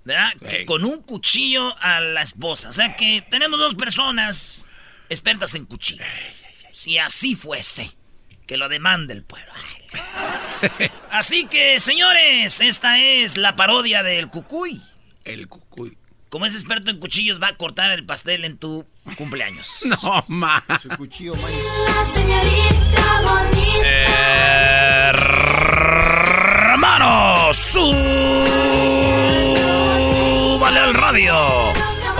¿Verdad? Que con un cuchillo a la esposa. O sea que tenemos dos personas expertas en cuchillos. Si así fuese, que lo demande el pueblo. Así que, señores, esta es la parodia del cucuy. El cucuy. Como es experto en cuchillos, va a cortar el pastel en tu cumpleaños. No, ma. Su cuchillo, man. Hermano, súbale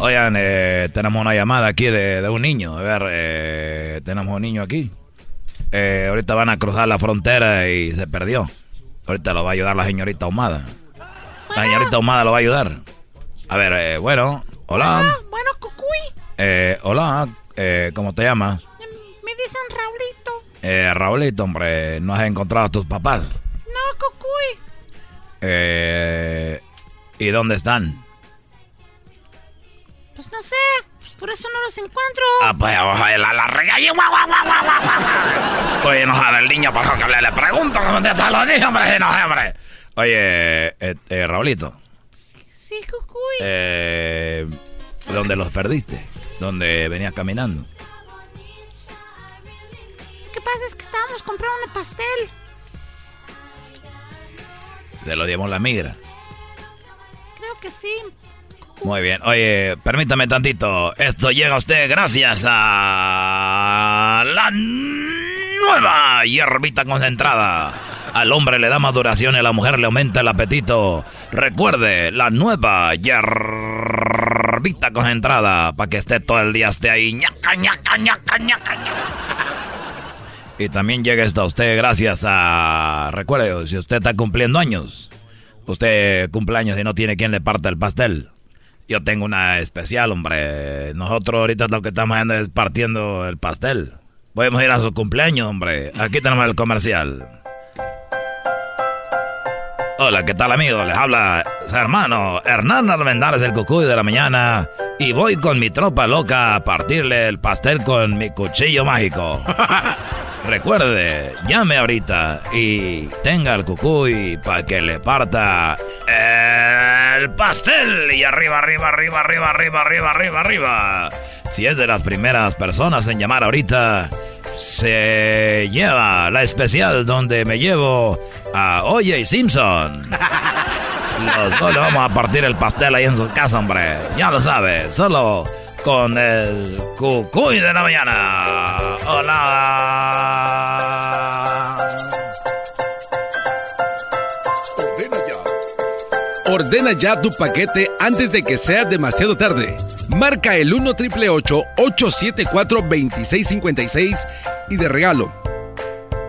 Oigan, eh, tenemos una llamada aquí de, de un niño. A ver, eh, tenemos un niño aquí. Eh, ahorita van a cruzar la frontera y se perdió. Ahorita lo va a ayudar la señorita Ahumada. La señorita Ahumada lo va a ayudar. A ver, eh, bueno, hola. Bueno, Cucuy, Eh, hola, eh, ¿cómo te llamas? me dicen Raulito. Eh, Raulito, hombre, ¿no has encontrado a tus papás? No, Cucuy. Eh, ¿Y dónde están? Pues no sé, pues por eso no los encuentro. Ah, pues ojalá la, regañe. Guau, guau, guau, guau, guau, guau. Oye, no sabe el niño, por que le, le pregunto te están los niños, hombre, no hombre. Oye, eh, eh, Raulito, Sí, Cucuy. eh, ¿dónde los perdiste? ¿Dónde venías caminando? Que pasa es que estábamos comprando un pastel. Se lo dimos la migra. Creo que sí. Muy bien. Oye, permítame tantito. Esto llega a usted gracias a la nueva hierbita concentrada. Al hombre le da maduración y a la mujer le aumenta el apetito. Recuerde, la nueva hierbita concentrada para que esté todo el día esté ahí. ñaca. Y también llega esto a usted gracias a... Recuerde, si usted está cumpliendo años, usted cumple años y no tiene quien le parte el pastel. Yo tengo una especial, hombre. Nosotros ahorita lo que estamos haciendo es partiendo el pastel. Podemos ir a su cumpleaños, hombre. Aquí tenemos el comercial. Hola, ¿qué tal, amigos? Les habla su hermano Hernán Armendáriz, el cucuy de la mañana. Y voy con mi tropa loca a partirle el pastel con mi cuchillo mágico. Recuerde, llame ahorita y tenga el cucuy para que le parta el pastel. Y arriba, arriba, arriba, arriba, arriba, arriba, arriba, arriba. Si es de las primeras personas en llamar ahorita, se lleva la especial donde me llevo a Oye Simpson. Los dos le vamos a partir el pastel ahí en su casa, hombre. Ya lo sabe, solo con el cucuy de la mañana. Hola. Ordena ya. Ordena ya tu paquete antes de que sea demasiado tarde. Marca el 1 triple 874 2656 y de regalo.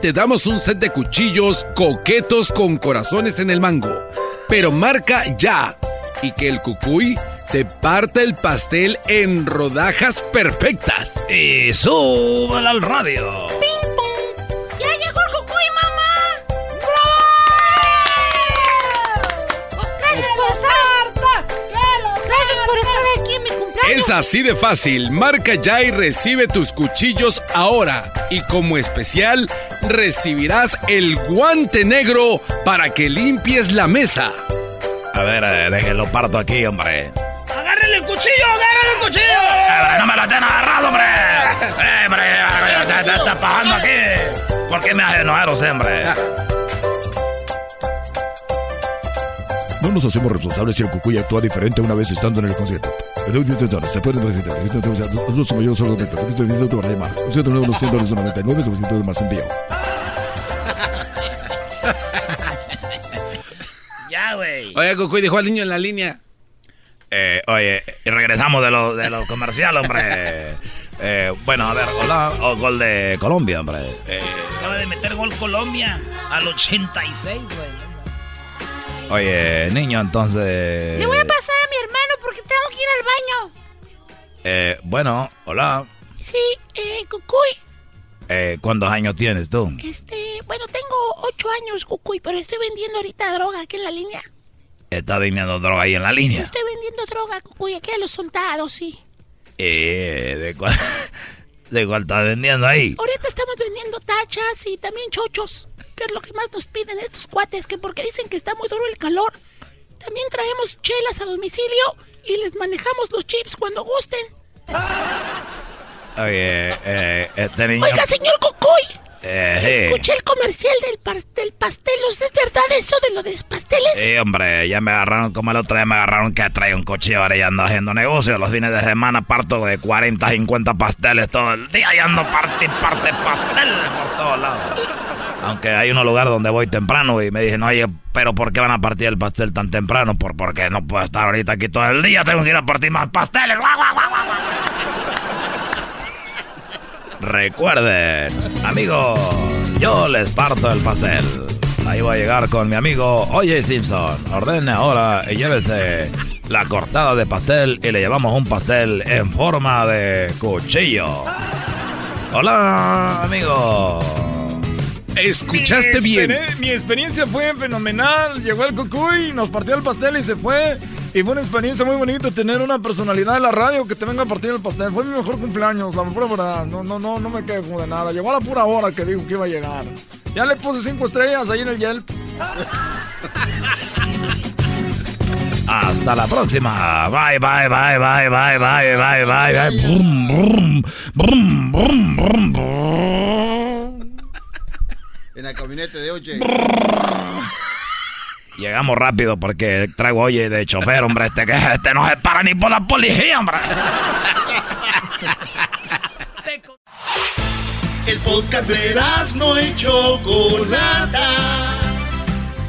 Te damos un set de cuchillos coquetos con corazones en el mango. Pero marca ya y que el cucuy te parta el pastel en rodajas perfectas. Y súbala al radio. ¡Ping, pong! ¡Ya llegó el Cucuy, mamá! ¡Bravo! ¡Gracias por estar! ¡Gracias por estar aquí en mi cumpleaños! Es así de fácil. Marca ya y recibe tus cuchillos ahora. Y como especial, recibirás el guante negro para que limpies la mesa. A ver, eh, déjenlo parto aquí, hombre. ¡Agárrenle el cuchillo! ¡Agárrenle el cuchillo! Eh, ¡No me lo estén agarrado, hombre! ¡Eh, hombre! ¿Qué te está pasando aquí? ¿Por qué me hace enojar usted, hombre? No nos hacemos responsables si el cucuy actúa diferente una vez estando en el concierto. Se pueden presentar. Los mayores son los de para llamar. 199 900 más envío. Oye, Cucuy dejó al niño en la línea. Eh, oye, y regresamos de lo, de lo comercial, hombre. Eh, bueno, a ver, hola, oh, gol de Colombia, hombre. Eh, Acaba de meter gol Colombia al 86, güey. oye, niño, entonces... Le voy a pasar a mi hermano porque tengo que ir al baño. Eh, bueno, hola. Sí, eh, Cucuy. Eh, ¿Cuántos años tienes tú? Este, bueno, tengo ocho años, Cucuy, pero estoy vendiendo ahorita droga aquí en la línea. Está vendiendo droga ahí en la línea. Estoy vendiendo droga, Cucuy, aquí a los soldados, sí. Eh, ¿de cuál, ¿de cuál estás vendiendo ahí? Ahorita estamos vendiendo tachas y también chochos, que es lo que más nos piden estos cuates, que porque dicen que está muy duro el calor. También traemos chelas a domicilio y les manejamos los chips cuando gusten. Oye, eh, este niño... Oiga, señor Cucuy, Eh, escuché el comercial del, par- del pastel. ¿Usted es verdad eso de lo de los pasteles? Sí, hombre, ya me agarraron como el otro día me agarraron que trae un cuchillo ahora y ando haciendo negocio. Los fines de semana parto de 40, 50 pasteles todo el día y ando parte parte pasteles por todos lados. Aunque hay unos lugares donde voy temprano y me dicen, oye, pero ¿por qué van a partir el pastel tan temprano? Por porque no puedo estar ahorita aquí todo el día, tengo que ir a partir más pasteles. ¡Guau, guau, guau, guau, guau! Recuerden, amigos, yo les parto el pastel. Ahí voy a llegar con mi amigo Oye Simpson. Ordene ahora y llévese la cortada de pastel y le llevamos un pastel en forma de cuchillo. Hola, amigo. Escuchaste Mi bien. Mi experiencia fue fenomenal. Llegó el cucuy, nos partió el pastel y se fue. Y fue una experiencia muy bonita tener una personalidad de la radio que te venga a partir el pastel. Fue mi mejor cumpleaños, la pura verdad. No, no, no, no me quejo de nada. Llegó a la pura hora que dijo que iba a llegar. Ya le puse cinco estrellas ahí en el Yelp. Hasta la próxima. Bye, bye, bye, bye, bye, bye, bye, bye, bye. Brum, brum, brum, brum, brum, brum. En la camioneta de Oye. Llegamos rápido porque traigo oye de chofer, hombre. Este este no se para ni por la policía, hombre. El podcast de no y Chocolata.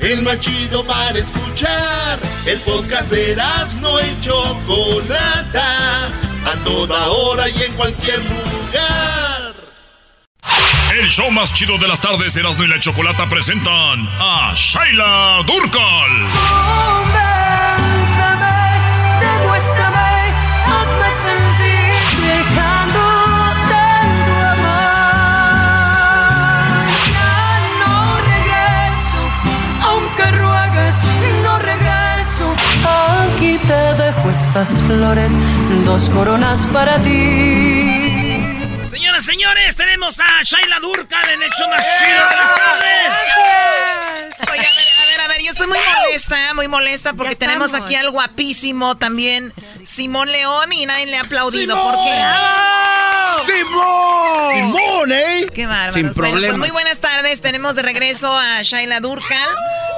El más chido para escuchar. El podcast de no y Chocolata. A toda hora y en cualquier lugar. El show más chido de las tardes, Erasmo y la Chocolata presentan a Shaila Durkal. Demuéstrame, hazme sentir, dejándote en tu amor. Ya no regreso, aunque ruegues, no regreso. Aquí te dejo estas flores, dos coronas para ti. Señoras, señores, tenemos a Shaila Durkal en el show más chido de las tardes. Estoy muy molesta, muy molesta porque tenemos aquí al guapísimo también Simón León y nadie le ha aplaudido. ¿Por qué? ¡Simón! ¡Simón, eh! Qué bárbaro. Sin problemas. muy buenas tardes, tenemos de regreso a Shaila Durkal,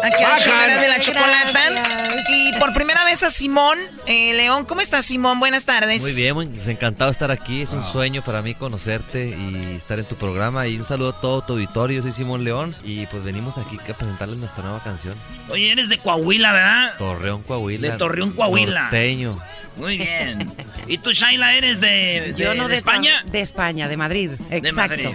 aquí show de la chocolata. Y por primera vez a Simón eh, León. ¿Cómo estás, Simón? Buenas tardes. Muy bien, muy encantado de estar aquí. Es un sueño para mí conocerte y estar en tu programa. Y un saludo a todo tu auditorio. Yo soy Simón León y pues venimos aquí a presentarles nuestra nueva canción. Oye, eres de Coahuila, ¿verdad? Torreón, Coahuila. De Torreón, Coahuila. Norteño. Muy bien. ¿Y tú, Shaila, eres de, de- Yo no de de, España? De España, de Madrid. De Exacto. Madrid.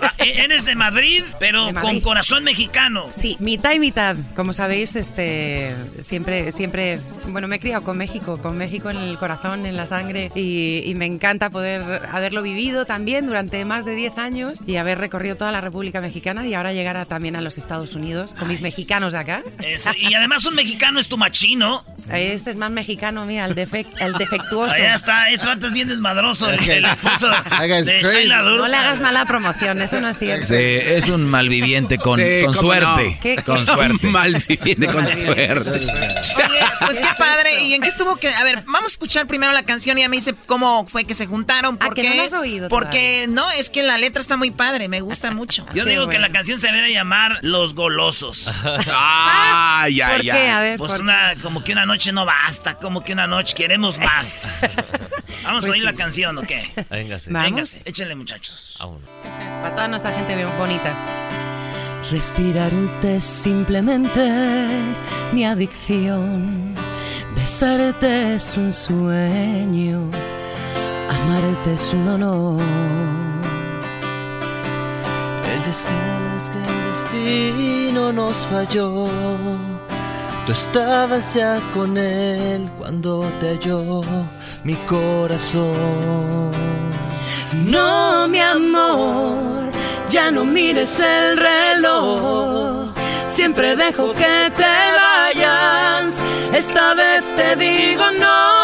Ah, e- Eres de Madrid, pero De con Madrid. corazón mexicano. Sí, mitad y mitad. Como sabéis, este siempre, siempre, bueno, me he criado con México, con México en el corazón, en la sangre, y, y me encanta poder haberlo vivido también durante más de 10 años y haber recorrido toda la República Mexicana y ahora llegar a- también a los Estados Unidos con mis mexicanos de acá. Es- y además un mexicano es tu machino. Este es más mexicano, mira, el, defec- el defectuoso. Allá está, ese vato es bien desmadroso, el, el esposo de. Shaila. No le hagas mala promoción, eso no es cierto. Sí, es un malviviente con, Sí, con suerte. no. ¿Qué- Con suerte. Malviviente con suerte. Oye, pues qué padre. ¿Y en qué estuvo que.? A ver, vamos a escuchar primero la canción y ya me dice cómo fue que se juntaron. ¿A ¿Por que qué? no la has oído Porque no, es que la letra está muy padre, me gusta mucho. Yo digo que la canción se debería llamar Los Golosos. Ay, ay, ¿Por qué? A ver, Pues ¿por una, como que una noche no basta, como que una noche queremos más. Vamos Pues a oír sí. la canción, ¿o qué? Véngase. Vamos. Véngase, échenle muchachos. Vámonos. Para toda nuestra gente bien bonita. Respirarte es simplemente mi adicción. Besarte es un sueño. Amarte es un honor. El destino es que el destino nos falló. Tú estabas ya con él cuando te halló mi corazón. No, mi amor, ya no mires el reloj. Siempre dejo que te vayas. Esta vez te digo no.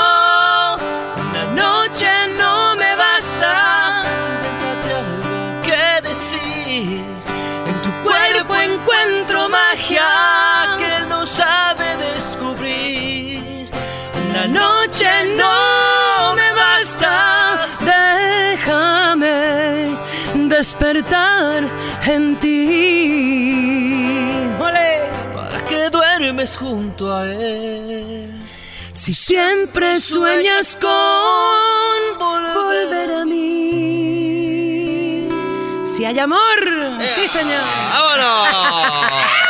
Despertar en ti. ¡Ole! Para que duermes junto a él. Si siempre sueñas con volver a mí. Si hay amor, sí señor. ¡Vámonos!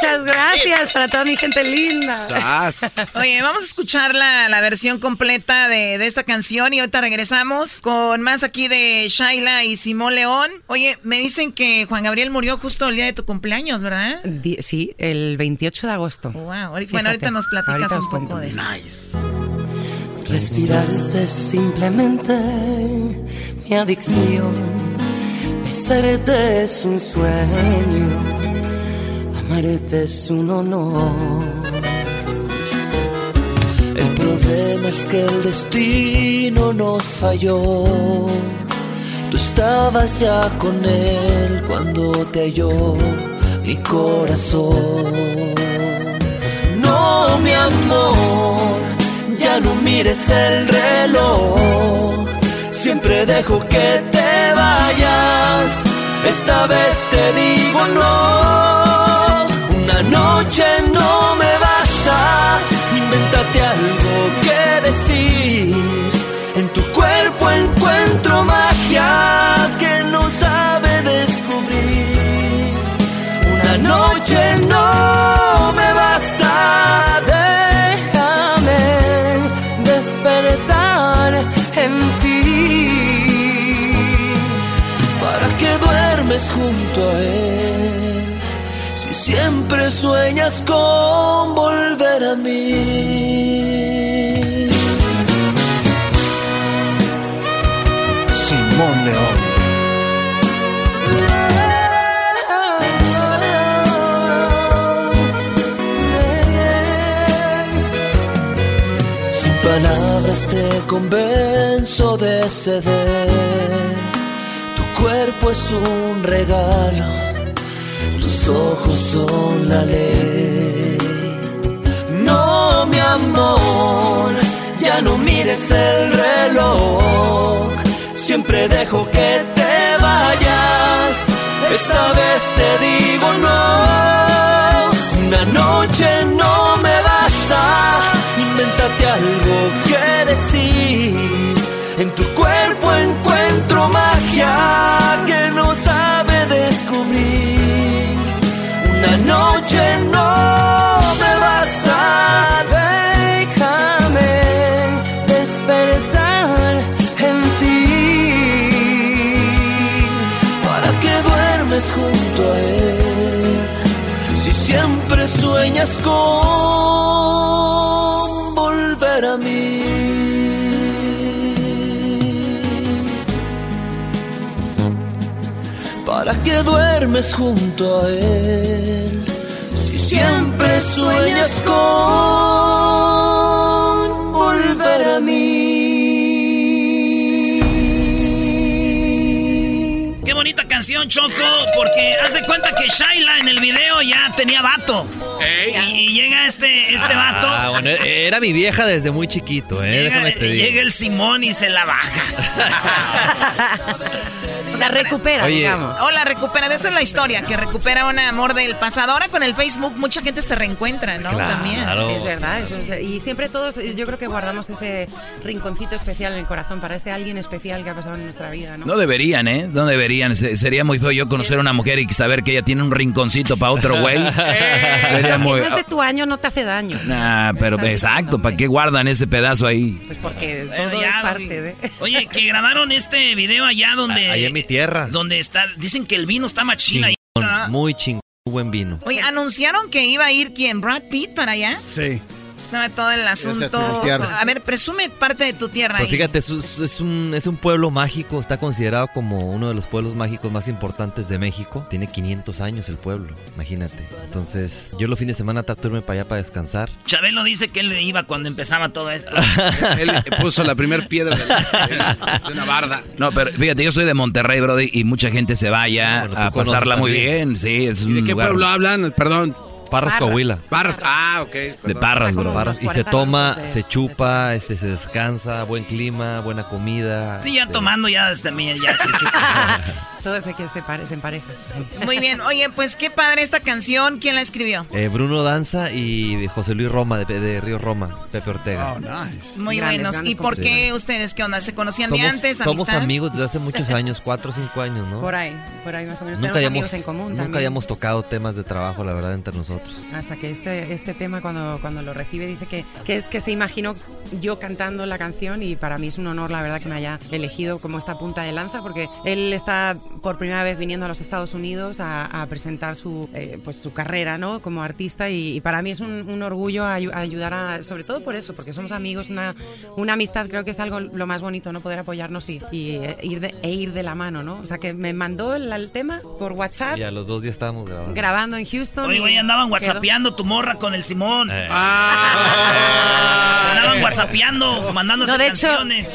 Muchas gracias para toda mi gente linda. Oye, vamos a escuchar la, la versión completa de, de esta canción y ahorita regresamos con más aquí de Shaila y Simón León. Oye, me dicen que Juan Gabriel murió justo el día de tu cumpleaños, ¿verdad? Di- Sí, el 28 de agosto. Wow, ahorita- bueno, ahorita nos platicas ahorita un poco cuento. de eso. Respirarte es simplemente mi adicción. Besarte es un sueño. Amarte es un honor. El problema es que el destino nos falló. Tú estabas ya con él cuando te halló mi corazón. No, mi amor, ya no mires el reloj. Siempre dejo que te vayas. Esta vez te digo no. Una noche no me basta, invéntate algo que decir. En tu cuerpo encuentro magia que no sabe descubrir. Una noche no me basta, déjame despertar en ti. ¿Para que duermes junto? Siempre sueñas con volver a mí. Simón León. Sin palabras te convenzo de ceder. Tu cuerpo es un regalo, tus ojos son la ley. No, mi amor, ya no mires el reloj. Siempre dejo que te vayas. Esta vez te digo no. Una noche no me basta. Invéntate algo que decir. Con volver a mí. ¿Para qué duermes junto a él? Si siempre sueñas con Choco, porque hace cuenta que Shaila en el video ya tenía vato. Y, y llega este, este vato. Ah, bueno, era mi vieja desde muy chiquito, ¿eh? Llega el Simón y se la baja. O sea, recupera, Oye. digamos. Hola, recupera. De eso es la historia, que recupera un amor del pasado. Ahora con el Facebook mucha gente se reencuentra, ¿no? También. Es verdad, es- y siempre todos, yo creo que guardamos ese rinconcito especial en el corazón para ese alguien especial que ha pasado en nuestra vida, ¿no? No deberían, ¿eh? No deberían. Se- sería muy feo yo conocer a una mujer y saber que ella tiene un rinconcito para otro güey. sería Que muy... no es de tu año, no te hace daño. Nah, pero exacto, ¿para qué guardan ese pedazo ahí? Pues porque todo ya, es parte de... Oye, que grabaron este video allá donde. Allá en mi tierra. Donde está. Dicen que el vino está machina ahí. ¿verdad? Muy chingón, muy buen vino. Oye, anunciaron que iba a ir quién, Brad Pitt para allá. Sí. Estaba todo el asunto. A ver, presume parte de tu tierra Pues ahí. fíjate, es, un, es un pueblo mágico, está considerado como uno de los pueblos mágicos más importantes de México. Tiene 500 años el pueblo, imagínate. Entonces, yo los fines de semana trato de irme para allá para descansar. Chabelo dice que él iba cuando empezaba todo esto. Él puso la primera piedra de, de una barda. No, pero fíjate, yo soy de Monterrey, Brody, y mucha gente se va allá Bueno, a pasarla muy también. bien. Sí, es ¿Y un de qué lugar pueblo hablan? Perdón. Parras, Coahuila. Parras, ah, ok. de. Parras, bro. Parras. Y se toma, se chupa, este, se descansa, buen clima, buena comida. Sí, ya este, tomando ya desde mí, ya se chupa. Todo se, que se, pare- se empareja. Muy bien. Oye, pues qué padre esta canción. ¿Quién la escribió? eh, Bruno Danza y José Luis Roma, de, de Río Roma, Pepe Ortega. Oh, nice. Muy Grandes, buenos. grandes ¿Y por qué ustedes qué onda? ¿Se conocían de Somos, antes? somos ¿Amistad? amigos desde hace muchos años, cuatro o cinco años, ¿no? Por ahí, por ahí más o menos. Nunca hayamos, amigos en común nunca también. hayamos tocado temas de trabajo, la verdad, entre nosotros. Hasta que este, este tema, cuando, cuando lo recibe, dice que, que, es, que se imaginó yo cantando la canción y para mí es un honor, la verdad, que me haya elegido como esta punta de lanza, porque él está por primera vez viniendo a los Estados Unidos a, a presentar su, eh, pues, su carrera ¿no? como artista y, y para mí es un, un orgullo ayu- ayudar a, sobre todo por eso, porque somos amigos, una, una amistad creo que es algo lo más bonito, no poder apoyarnos y, y, eh, ir, de, e ir de la mano, ¿no? O sea, que me mandó el, el tema por WhatsApp, Y a los dos días estábamos grabando. grabando en Houston. Oye, y güey, andaban whatsappeando tu morra con el Simón. Eh. Ah. Andaban whatsappeando, mandándose No, de hecho,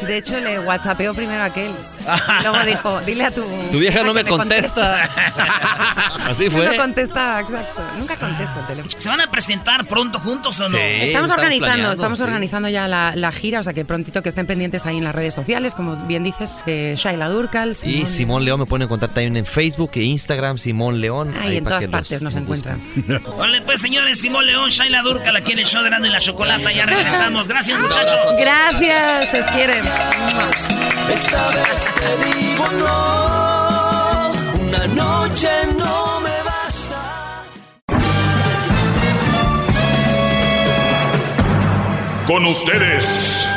de hecho le whatsappeó primero a aquel. Y luego dijo, dile a tu... Tu vieja no me contesta. Así No fue. contestaba, exacto. Nunca contesta el teléfono. ¿Se van a presentar pronto juntos o no? Estamos organizando, planeando, estamos sí. organizando ya la, la gira, o sea que prontito que estén pendientes ahí en las redes sociales, como bien dices, eh, Shaila Durkal, Y Simón- León me pueden encontrar también en Facebook e Instagram, Simón León. Ahí en para todas partes nos encuentran. Vale, pues señores, Simón León, Shaila Durcal, aquí en el show de y la Chocolata. Ya regresamos. Gracias, muchachos. Gracias, se os quiere. Esta vez te digo no, una noche no me basta. Con ustedes.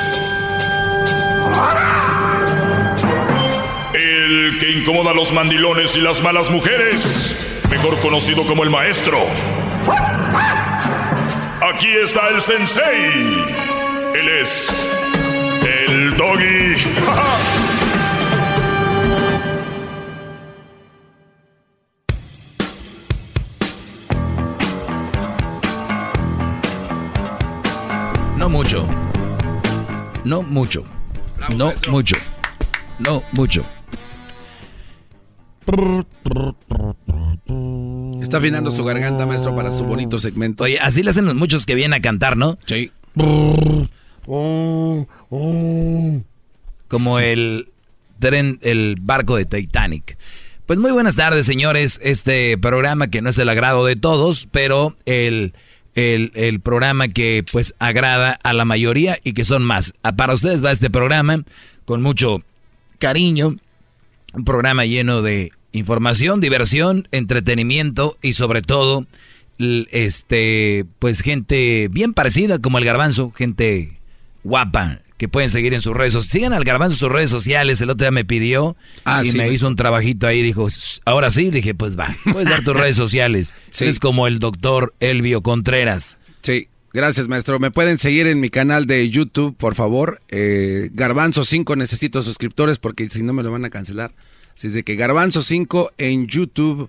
El que incomoda a los mandilones y las malas mujeres, mejor conocido como el maestro. Aquí está el sensei. Él es el doggy. No mucho. No mucho. No mucho. No mucho. Está afinando su garganta, maestro, para su bonito segmento. Oye, así le hacen los muchos que vienen a cantar, ¿no? Sí. Como el tren, el barco de Titanic. Pues muy buenas tardes, señores. Este programa que no es el agrado de todos, pero el, el, el programa que pues agrada a la mayoría y que son más. Ah, Para ustedes va este programa con mucho cariño. Un programa lleno de información, diversión, entretenimiento y sobre todo, este, pues gente bien parecida como el garbanzo, gente guapa que pueden seguir en sus redes sociales. Sigan al garbanzo en sus redes sociales. El otro día me pidió Ah, y sí, me pues. hizo un trabajito ahí. Dijo, "S- ahora sí. Dije, pues va, puedes dar tus redes sociales. Sí. Es como el doctor Elvio Contreras. Sí, gracias, maestro. Me pueden seguir en mi canal de YouTube, por favor. Eh, Garbanzo 5, necesito suscriptores porque si no me lo van a cancelar. Así es de que Garbanzo 5 en YouTube,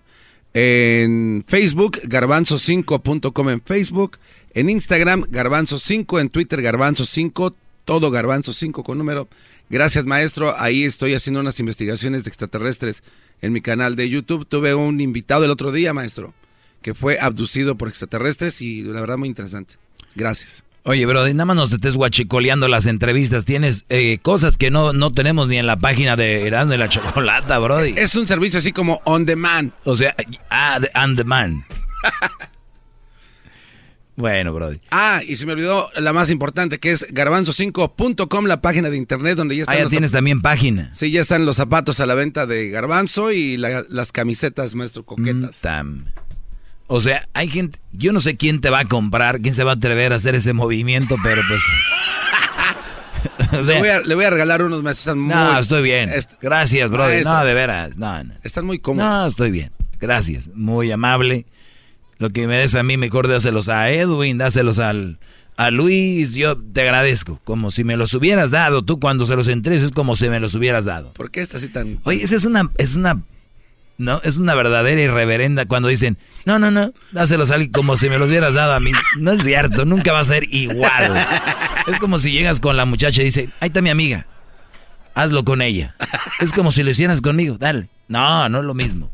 en Facebook, garbanzo5.com en Facebook, en Instagram, Garbanzo 5, en Twitter, Garbanzo 5, todo Garbanzo 5 con número. Gracias, maestro. Ahí estoy haciendo unas investigaciones de extraterrestres en mi canal de YouTube. Tuve un invitado el otro día, maestro, que fue abducido por extraterrestres y la verdad muy interesante. Gracias. Oye, bro, nada más nos estés guachicoleando las entrevistas. Tienes eh, cosas que no, no tenemos ni en la página de Erasmo de la Chocolata, brody. Es un servicio así como on demand. O sea, ah, on demand. bueno, brody. Ah, y se me olvidó la más importante, que es garbanzo5.com, la página de internet donde ya están Ah, ya tienes también página. Sí, ya están los zapatos a la venta de Garbanzo y la- las camisetas, maestro, coquetas. Mm, Tam. O sea, hay gente, yo no sé quién te va a comprar, quién se va a atrever a hacer ese movimiento, pero pues... o le, voy a, le voy a regalar unos más, están muy... no, estoy bien. est- Gracias. Maestro. No, de veras. No, no. Están muy cómodos. No, estoy bien. Gracias. Muy amable. Lo que me des a mí, mejor dáselos a Edwin, dáselos al, a Luis. Yo te agradezco. Como si me los hubieras dado. Tú cuando se los entregues es como si me los hubieras dado. ¿Por qué está así tan...? Oye, esa es una, es una, no, es una verdadera irreverenda cuando dicen, no, no, no, dáselos a alguien como si me los hubieras dado a mí. No es cierto, nunca va a ser igual. Es como si llegas con la muchacha y dice, ahí está mi amiga, hazlo con ella. Es como si lo hicieras conmigo, dale. No, no es lo mismo.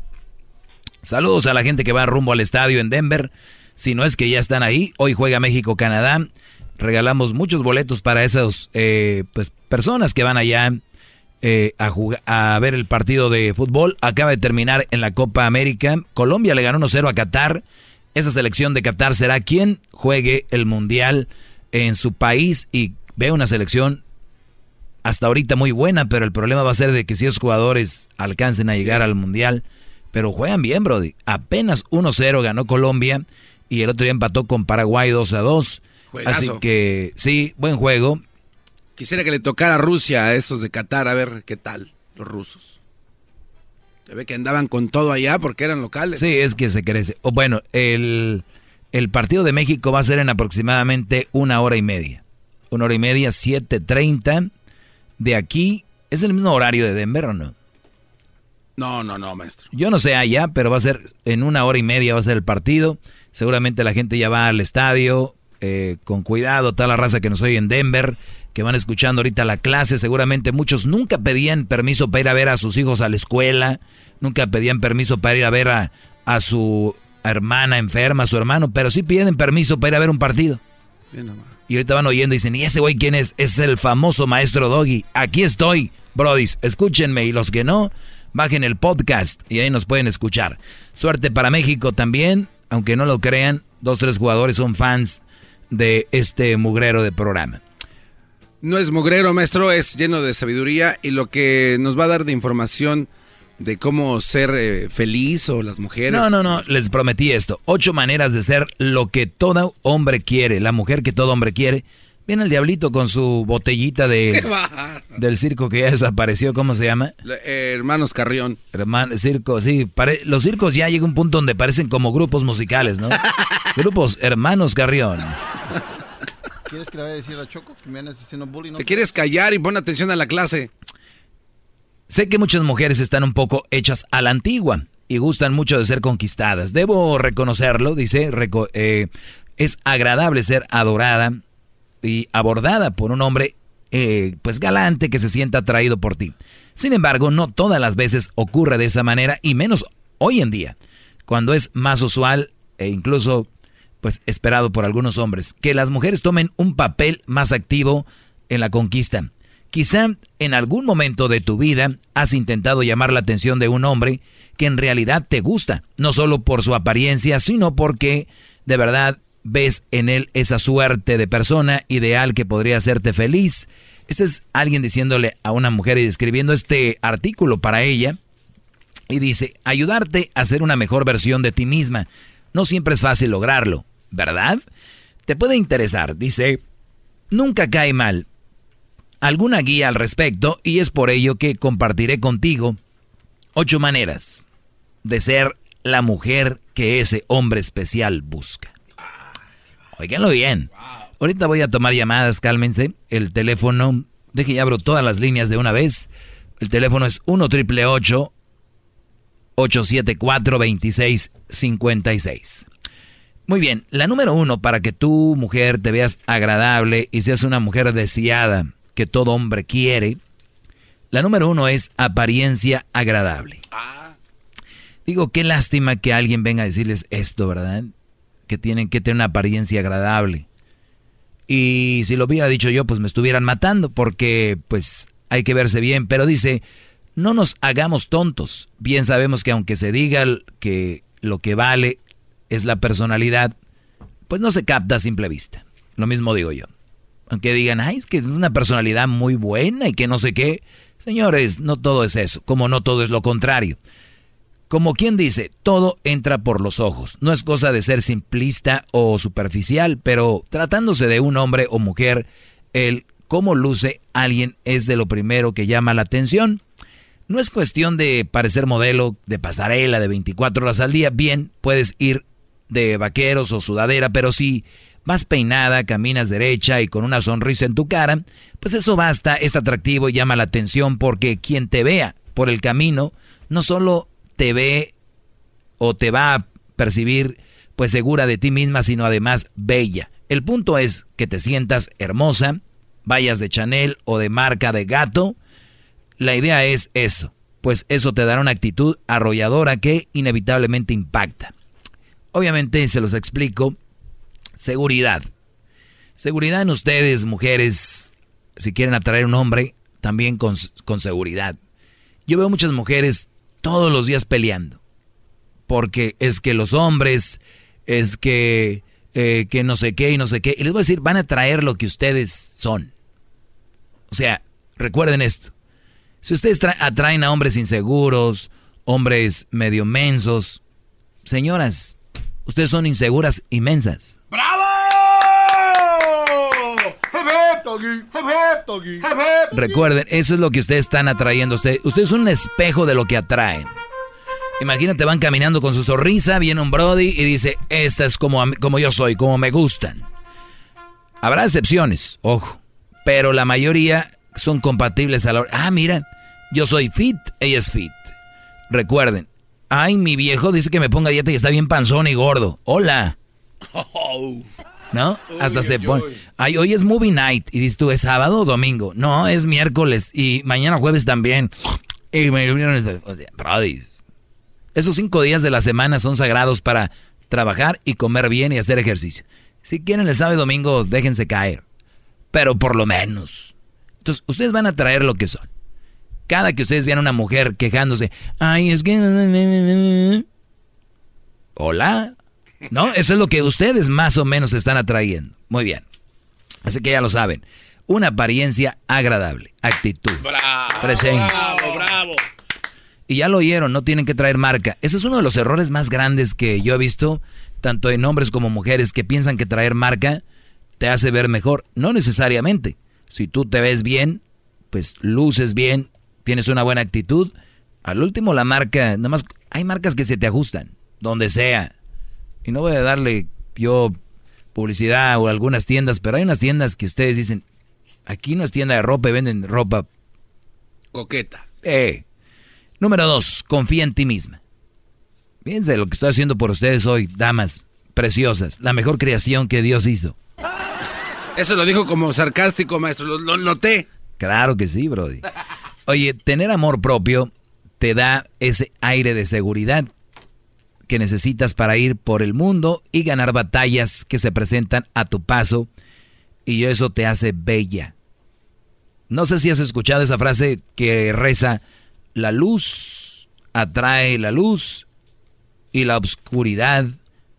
Saludos a la gente que va rumbo al estadio en Denver. Si no es que ya están ahí, hoy juega México-Canadá. Regalamos muchos boletos para esas eh, pues, personas que van allá eh, a, jugar, a ver el partido de fútbol. Acaba de terminar en la Copa América. Colombia le ganó 1-0 a Qatar. Esa selección de Qatar será quien juegue el Mundial en su país y ve una selección hasta ahorita muy buena, pero el problema va a ser de que si esos jugadores alcancen a llegar al Mundial, pero juegan bien, Brody. Apenas 1-0 ganó Colombia y el otro día empató con Paraguay 2-2. Juegazo. Así que sí, buen juego. Quisiera que le tocara a Rusia a estos de Qatar, a ver qué tal, los rusos. Se ve que andaban con todo allá porque eran locales. Sí, es que se crece. O bueno, el, el partido de México va a ser en aproximadamente una hora y media. Una hora y media, 7.30. De aquí, ¿es el mismo horario de Denver o no? No, no, no, maestro. Yo no sé allá, pero va a ser en una hora y media va a ser el partido. Seguramente la gente ya va al estadio eh, con cuidado, toda la raza que nos oye en Denver, que van escuchando ahorita la clase. Seguramente muchos nunca pedían permiso para ir a ver a sus hijos a la escuela, nunca pedían permiso para ir a ver a, a su hermana enferma, a su hermano, pero sí piden permiso para ir a ver un partido. Bien. Y ahorita van oyendo y dicen, ¿y ese güey quién es? Es el famoso maestro Doggy. Aquí estoy, brodis. Escúchenme. Y los que no, bajen el podcast y ahí nos pueden escuchar. Suerte para México también. Aunque no lo crean, dos, tres jugadores son fans de este mugrero de programa. No es mugrero, maestro, es lleno de sabiduría y lo que nos va a dar de información de cómo ser eh, feliz o las mujeres. No, no, no, les prometí esto. Ocho maneras de ser lo que todo hombre quiere, la mujer que todo hombre quiere. Viene el diablito con su botellita de, del circo que ya desapareció, ¿cómo se llama? Eh, hermanos Carrión. Hermano, circo, sí. los circos ya llega un punto donde parecen como grupos musicales, ¿no? grupos Hermanos Carrión. ¿Quieres que le vaya a decir a Choco que me haciendo bullying? Te quieres callar y pon atención a la clase. Sé que muchas mujeres están un poco hechas a la antigua y gustan mucho de ser conquistadas. Debo reconocerlo, dice, eh, es agradable ser adorada y abordada por un hombre eh, pues galante que se sienta atraído por ti. Sin embargo, no todas las veces ocurre de esa manera y menos hoy en día, cuando es más usual e incluso pues esperado por algunos hombres que las mujeres tomen un papel más activo en la conquista. Quizá en algún momento de tu vida has intentado llamar la atención de un hombre que en realidad te gusta, no solo por su apariencia, sino porque de verdad ves en él esa suerte de persona ideal que podría hacerte feliz. Este es alguien diciéndole a una mujer y escribiendo este artículo para ella. Y dice, ayudarte a ser una mejor versión de ti misma. No siempre es fácil lograrlo, ¿verdad? Te puede interesar, dice, nunca cae mal. Alguna guía al respecto y es por ello que compartiré contigo ocho maneras de ser la mujer que ese hombre especial busca. Oiganlo bien. Ahorita voy a tomar llamadas, cálmense. El teléfono, deje y abro todas las líneas de una vez. El teléfono es 1 triple 874 2656. Muy bien, la número uno para que tu mujer te veas agradable y seas una mujer deseada que todo hombre quiere. La número uno es apariencia agradable. Digo, qué lástima que alguien venga a decirles esto, ¿verdad? que tienen que tener una apariencia agradable. Y si lo hubiera dicho yo, pues me estuvieran matando, porque pues hay que verse bien. Pero dice, no nos hagamos tontos. Bien sabemos que aunque se diga que lo que vale es la personalidad, pues no se capta a simple vista. Lo mismo digo yo. Aunque digan, ay, es que es una personalidad muy buena y que no sé qué. Señores, no todo es eso, como no todo es lo contrario. Como quien dice, todo entra por los ojos. No es cosa de ser simplista o superficial, pero tratándose de un hombre o mujer, el cómo luce alguien es de lo primero que llama la atención. No es cuestión de parecer modelo de pasarela de 24 horas al día. Bien, puedes ir de vaqueros o sudadera, pero si vas peinada, caminas derecha y con una sonrisa en tu cara, pues eso basta, es atractivo y llama la atención porque quien te vea por el camino no solo te ve o te va a percibir pues segura de ti misma, sino además bella. El punto es que te sientas hermosa, vayas de Chanel o de marca de gato. La idea es eso, pues eso te dará una actitud arrolladora que inevitablemente impacta. Obviamente se los explico. Seguridad. Seguridad en ustedes, mujeres, si quieren atraer un hombre, también con, con seguridad. Yo veo muchas mujeres todos los días peleando. Porque es que los hombres, es que, eh, que no sé qué y no sé qué. Y les voy a decir, van a traer lo que ustedes son. O sea, recuerden esto. Si ustedes atraen a hombres inseguros, hombres medio mensos, señoras, ustedes son inseguras inmensas. ¡Bravo! Recuerden, eso es lo que ustedes están atrayendo. Ustedes, ustedes son un espejo de lo que atraen. Imagínate, van caminando con su sonrisa, viene un Brody y dice, esta es como, como yo soy, como me gustan. Habrá excepciones, ojo, pero la mayoría son compatibles a la hora. Ah, mira, yo soy fit, ella es fit. Recuerden, ay, mi viejo dice que me ponga dieta y está bien panzón y gordo. Hola. ¿no? Hasta se pone. Ay, hoy es movie night. Y dices tú, ¿es sábado o domingo? No, es miércoles. Y mañana jueves también. Y me o sea, Esos cinco días de la semana son sagrados para trabajar y comer bien y hacer ejercicio. Si quieren el sábado y domingo, déjense caer. Pero por lo menos. Entonces, ustedes van a traer lo que son. Cada que ustedes vean a una mujer quejándose, ay, es que... Hola, ¿No? Eso es lo que ustedes más o menos están atrayendo. Muy bien. Así que ya lo saben. Una apariencia agradable, actitud, presencia. Bravo, bravo. Y ya lo oyeron, no tienen que traer marca. Ese es uno de los errores más grandes que yo he visto, tanto en hombres como mujeres, que piensan que traer marca te hace ver mejor. No necesariamente. Si tú te ves bien, pues luces bien, tienes una buena actitud. Al último la marca, nada más hay marcas que se te ajustan, donde sea. Y no voy a darle yo publicidad o algunas tiendas, pero hay unas tiendas que ustedes dicen, aquí no es tienda de ropa y venden ropa coqueta. Eh. Número dos, confía en ti misma. Fíjense lo que estoy haciendo por ustedes hoy, damas preciosas, la mejor creación que Dios hizo. Eso lo dijo como sarcástico, maestro, lo, lo noté. Claro que sí, Brody. Oye, tener amor propio te da ese aire de seguridad que necesitas para ir por el mundo y ganar batallas que se presentan a tu paso y eso te hace bella. No sé si has escuchado esa frase que reza, la luz atrae la luz y la oscuridad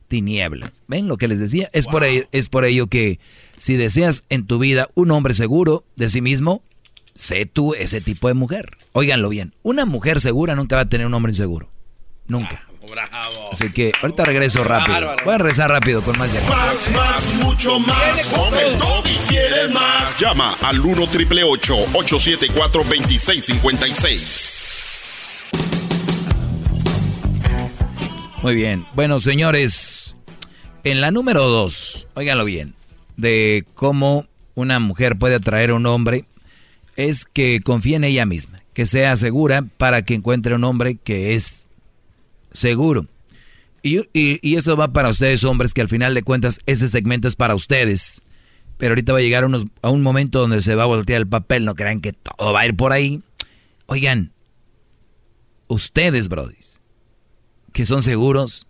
tinieblas. ¿Ven lo que les decía? Es, por ello, es por ello que si deseas en tu vida un hombre seguro de sí mismo, sé tú ese tipo de mujer. Óiganlo bien, una mujer segura nunca va a tener un hombre inseguro. Nunca. Así que ahorita regreso rápido. Voy a regresar rápido con más llamadas. Más, más, mucho más. Con el y quieres más. Llama al 1 triple 874 2656. Muy bien. Bueno, señores, en la número dos, óiganlo bien, de cómo una mujer puede atraer a un hombre, es que confíe en ella misma, que sea segura para que encuentre un hombre que es seguro. Y, y, eso va para ustedes, hombres, que al final de cuentas ese segmento es para ustedes. Pero ahorita va a llegar unos, a un momento donde se va a voltear el papel, no crean que todo va a ir por ahí. Oigan, ustedes, brodis, que son seguros,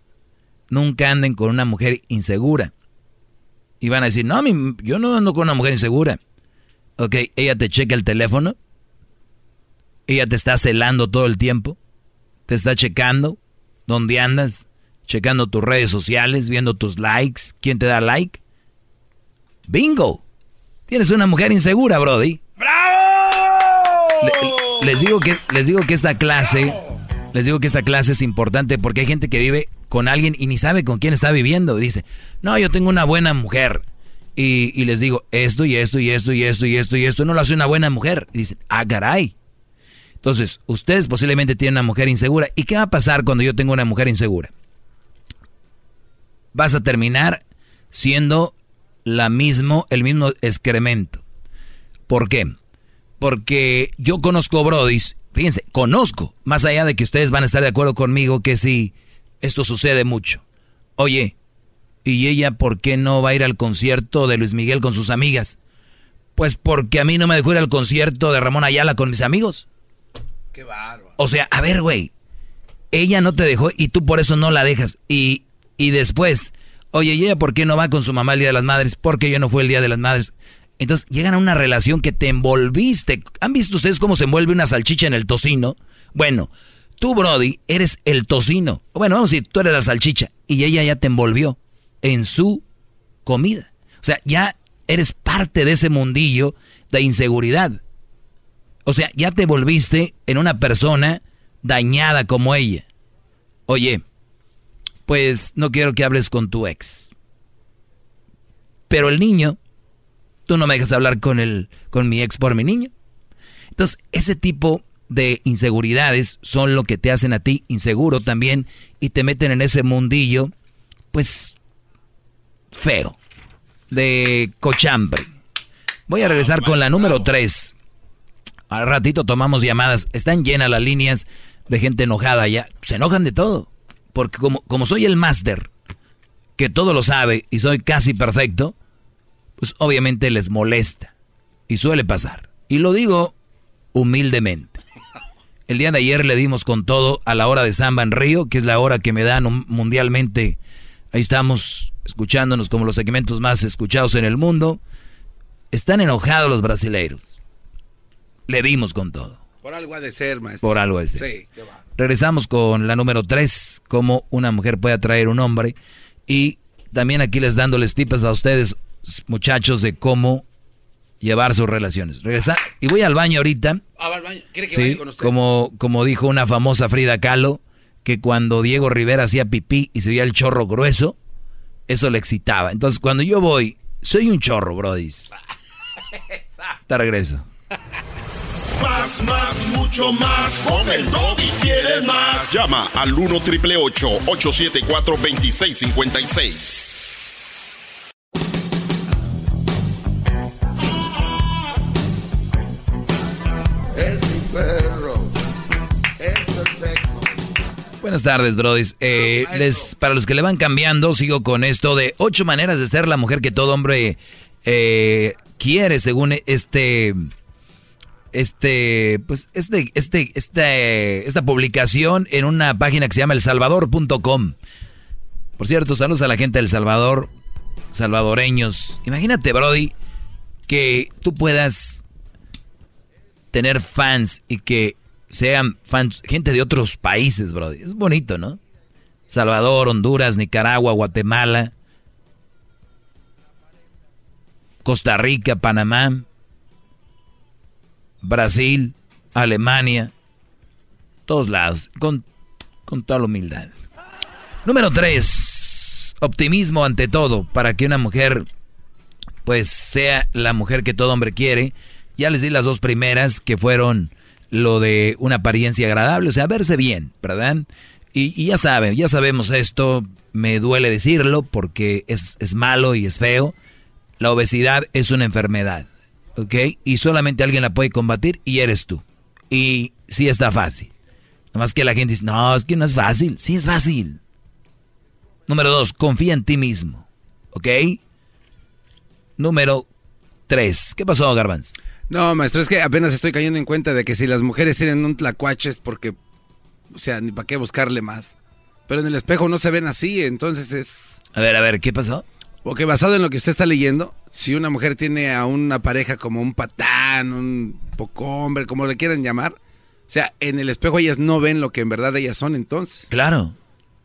nunca anden con una mujer insegura. Y van a decir, no, yo no ando con una mujer insegura. Ok, ella te checa el teléfono. Ella te está celando todo el tiempo. Te está checando dónde andas. Checando tus redes sociales, viendo tus likes. ¿Quién te da like? ¡Bingo! Tienes una mujer insegura, Brody. ¡Bravo! les, digo que, les digo que esta clase les digo que esta clase es importante porque hay gente que vive con alguien y ni sabe con quién está viviendo. Dice, no, yo tengo una buena mujer. Y, les digo, esto y esto y esto y esto y esto y esto no lo hace una buena mujer. Dicen, ah, caray. Entonces, ustedes posiblemente tienen una mujer insegura. ¿Y qué va a pasar cuando yo tengo una mujer insegura? Vas a terminar siendo la mismo, el mismo excremento. ¿Por qué? Porque yo conozco Brodis Fíjense, conozco, más allá de que ustedes van a estar de acuerdo conmigo, que si esto sucede mucho. Oye, ¿y ella por qué no va a ir al concierto de Luis Miguel con sus amigas? Pues porque a mí no me dejó ir al concierto de Ramón Ayala con mis amigos. Qué bárbaro. O sea, a ver, güey, ella no te dejó y tú por eso no la dejas. Y, y después, oye, ¿y ella por qué no va con su mamá el Día de las Madres? Porque yo no fue el Día de las Madres. Entonces llegan a una relación que te envolviste. ¿Han visto ustedes cómo se envuelve una salchicha en el tocino? Bueno, tú, Brody, eres el tocino. Bueno, vamos a decir, tú eres la salchicha. Y ella ya te envolvió en su comida. O sea, ya eres parte de ese mundillo de inseguridad. O sea, ya te volviste en una persona dañada como ella. Oye, pues no quiero que hables con tu ex. Pero el niño Tú no me dejas hablar con, el, con mi ex por mi niño. Entonces, ese tipo de inseguridades son lo que te hacen a ti inseguro también y te meten en ese mundillo, pues, feo, de cochambre. Voy a regresar con la número 3. Al ratito tomamos llamadas. Están llenas las líneas de gente enojada ya. Se enojan de todo. Porque como, como soy el máster, que todo lo sabe y soy casi perfecto, pues obviamente les molesta. Y suele pasar. Y lo digo humildemente. El día de ayer le dimos con todo a la hora de Samba en Río, que es la hora que me dan mundialmente. Ahí estamos escuchándonos como los segmentos más escuchados en el mundo. Están enojados los brasileiros. Le dimos con todo. Por algo ha de ser, maestro. Por algo de ser. Sí, Regresamos con la número 3, cómo una mujer puede atraer un hombre. Y también aquí les dándoles tips a ustedes muchachos de cómo llevar sus relaciones. Regresa y voy al baño ahorita. Ah, al baño. ¿Quiere que vaya con usted? Como, como dijo una famosa Frida Kahlo, que cuando Diego Rivera hacía pipí y se veía el chorro grueso, eso le excitaba. Entonces, cuando yo voy, Soy un chorro, Brody. Te regreso. Más, más, mucho más. Con el y quieres más. Llama al 1 triple 874 2656. Es mi perro. Es Buenas tardes, Brody. Eh, les, para los que le van cambiando, sigo con esto de ocho maneras de ser la mujer que todo hombre eh, quiere, según este, este, pues, este, este, este, esta publicación en una página que se llama elsalvador.com. Por cierto, saludos a la gente del Salvador, salvadoreños. Imagínate, Brody, que tú puedas tener fans y que sean fans, gente de otros países, Brody. Es bonito, ¿no? Salvador, Honduras, Nicaragua, Guatemala, Costa Rica, Panamá, Brasil, Alemania, todos lados, con, con toda la humildad. Número tres, optimismo ante todo, para que una mujer, pues, sea la mujer que todo hombre quiere. Ya les di las dos primeras, que fueron lo de una apariencia agradable, o sea, verse bien, ¿verdad? Y, ya saben, ya sabemos esto, me duele decirlo porque es, es malo y es feo. La obesidad es una enfermedad, ¿ok? Y solamente alguien la puede combatir y eres tú. Y sí está fácil. Nada más que la gente dice, no, es que no es fácil. Sí es fácil. Número dos, confía en ti mismo, ¿ok? Número tres, ¿qué pasó, Garbanz? No, maestro, es que apenas estoy cayendo en cuenta de que si las mujeres tienen un tlacuache es porque, o sea, ni para qué buscarle más. Pero en el espejo no se ven así, entonces es... A ver, a ver, ¿qué pasó? Porque basado en lo que usted está leyendo, si una mujer tiene a una pareja como un patán, un poco hombre, como le quieran llamar, o sea, en el espejo ellas no ven lo que en verdad ellas son entonces. Claro.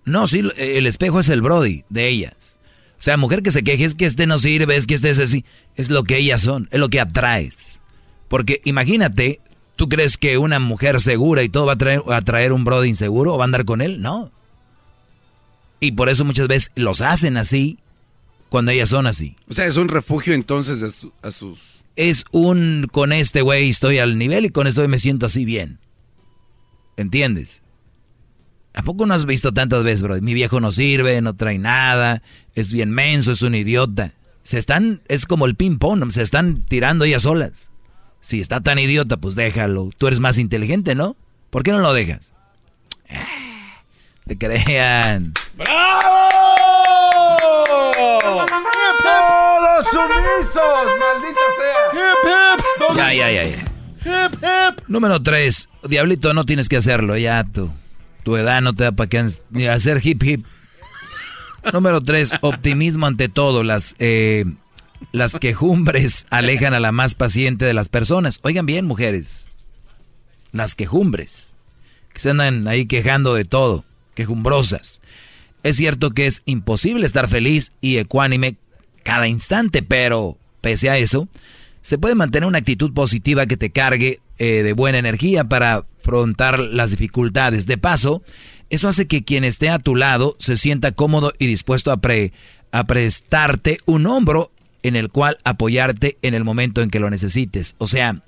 No, sí, el espejo es el Brody de ellas. O sea, mujer que se queje es que este no sirve, es que este es así. Es lo que ellas son, es lo que atraes. Porque imagínate, ¿tú crees que una mujer segura y todo va a traer, a traer un Brody inseguro o va a andar con él? No. Y por eso muchas veces los hacen así cuando ellas son así. O sea, es un refugio entonces su- a sus... Es un, con este güey estoy al nivel y con este güey me siento así bien. ¿Entiendes? ¿A poco no has visto tantas veces, bro? Mi viejo no sirve, no trae nada, es bien menso, es un idiota. Se están, es como el ping-pong, se están tirando ellas solas. Si está tan idiota, pues déjalo. Tú eres más inteligente, ¿no? ¿Por qué no lo dejas? Ah, Te crean. ¡Bravo! ¡Todos sumisos! ¡Maldita sea! Ya, ya, ya, ya. Número 3. Diablito, no tienes que hacerlo. Ya tu, tu edad no te da para que hacer hip hip. Número 3. Optimismo ante todo. Las, eh, las quejumbres alejan a la más paciente de las personas. Oigan bien, mujeres. Las quejumbres. Que se andan ahí quejando de todo. Quejumbrosas. Es cierto que es imposible estar feliz y ecuánime cada instante, pero pese a eso, se puede mantener una actitud positiva que te cargue eh, de buena energía para afrontar las dificultades. De paso, eso hace que quien esté a tu lado se sienta cómodo y dispuesto a, pre- a prestarte un hombro en el cual apoyarte en el momento en que lo necesites. O sea,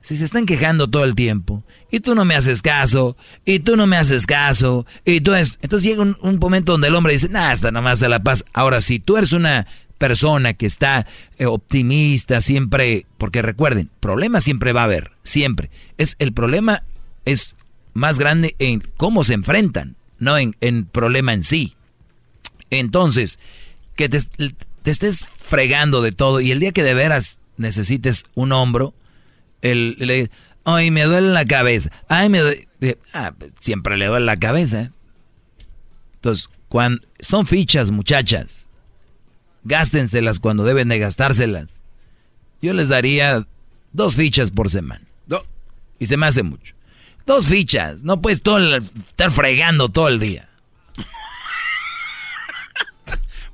si se están quejando todo el tiempo y tú no me haces caso, y tú no me haces caso, y tú es... Entonces llega un, momento donde el hombre dice, nah, hasta nomás de la paz. Ahora, si tú eres una persona que está eh, optimista, siempre, porque recuerden, problemas siempre va a haber, siempre. Es el problema es más grande en cómo se enfrentan, no en, en problema en sí. Entonces, que te, te estés fregando de todo y el día que de veras necesites un hombro, el, le, ay, me duele la cabeza, ay, me duele, ah, siempre le duele la cabeza. Entonces, cuando, son fichas, muchachas, gástenselas cuando deben de gastárselas. Yo les daría dos fichas por semana. Y se me hace mucho. Dos fichas, no puedes todo el- estar fregando todo el día.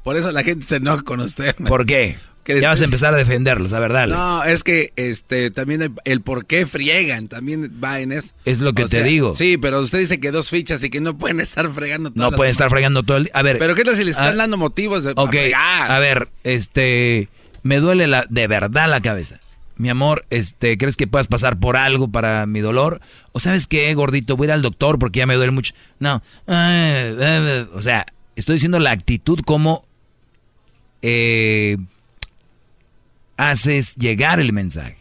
Por eso la gente se enoja con usted. ¿Por qué? Que Ya vas a empezar a defenderlos, a ver, dale. No, es que este también el, el por qué friegan también va en eso. Es lo que O te sea, digo. Sí, pero usted dice que dos fichas y que no pueden estar fregando todas No pueden estar fregando todo el día. A ver. Pero qué tal si están ah, dando motivos de para fregar? a ver, este, me duele la, de verdad la cabeza. Mi amor, este, ¿crees que puedas pasar por algo para mi dolor? O sabes qué, gordito, voy a ir al doctor porque ya me duele mucho. No, o sea, estoy diciendo la actitud como eh, haces llegar el mensaje.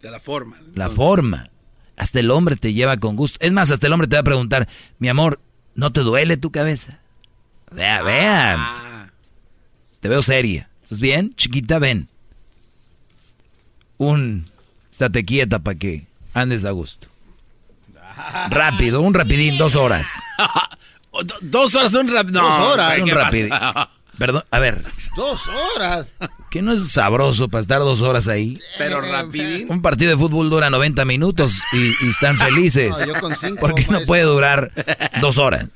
De la forma. La forma. Hasta el hombre te lleva con gusto. Es más, hasta el hombre te va a preguntar, mi amor, ¿no te duele tu cabeza? O sea, vean. Ah. Te veo seria. ¿Estás bien? Chiquita, ven. Un... Estate quieta para que andes a gusto. Rápido, un rapidín, dos horas. dos horas, un rapidín. No, dos horas. Un rapidín. Perdón, a ver. Dos horas. ¿Qué no es sabroso para estar dos horas ahí? Pero rapidín. Un partido de fútbol dura 90 minutos y, están felices. No, yo con cinco, ¿Por qué no puede durar dos horas?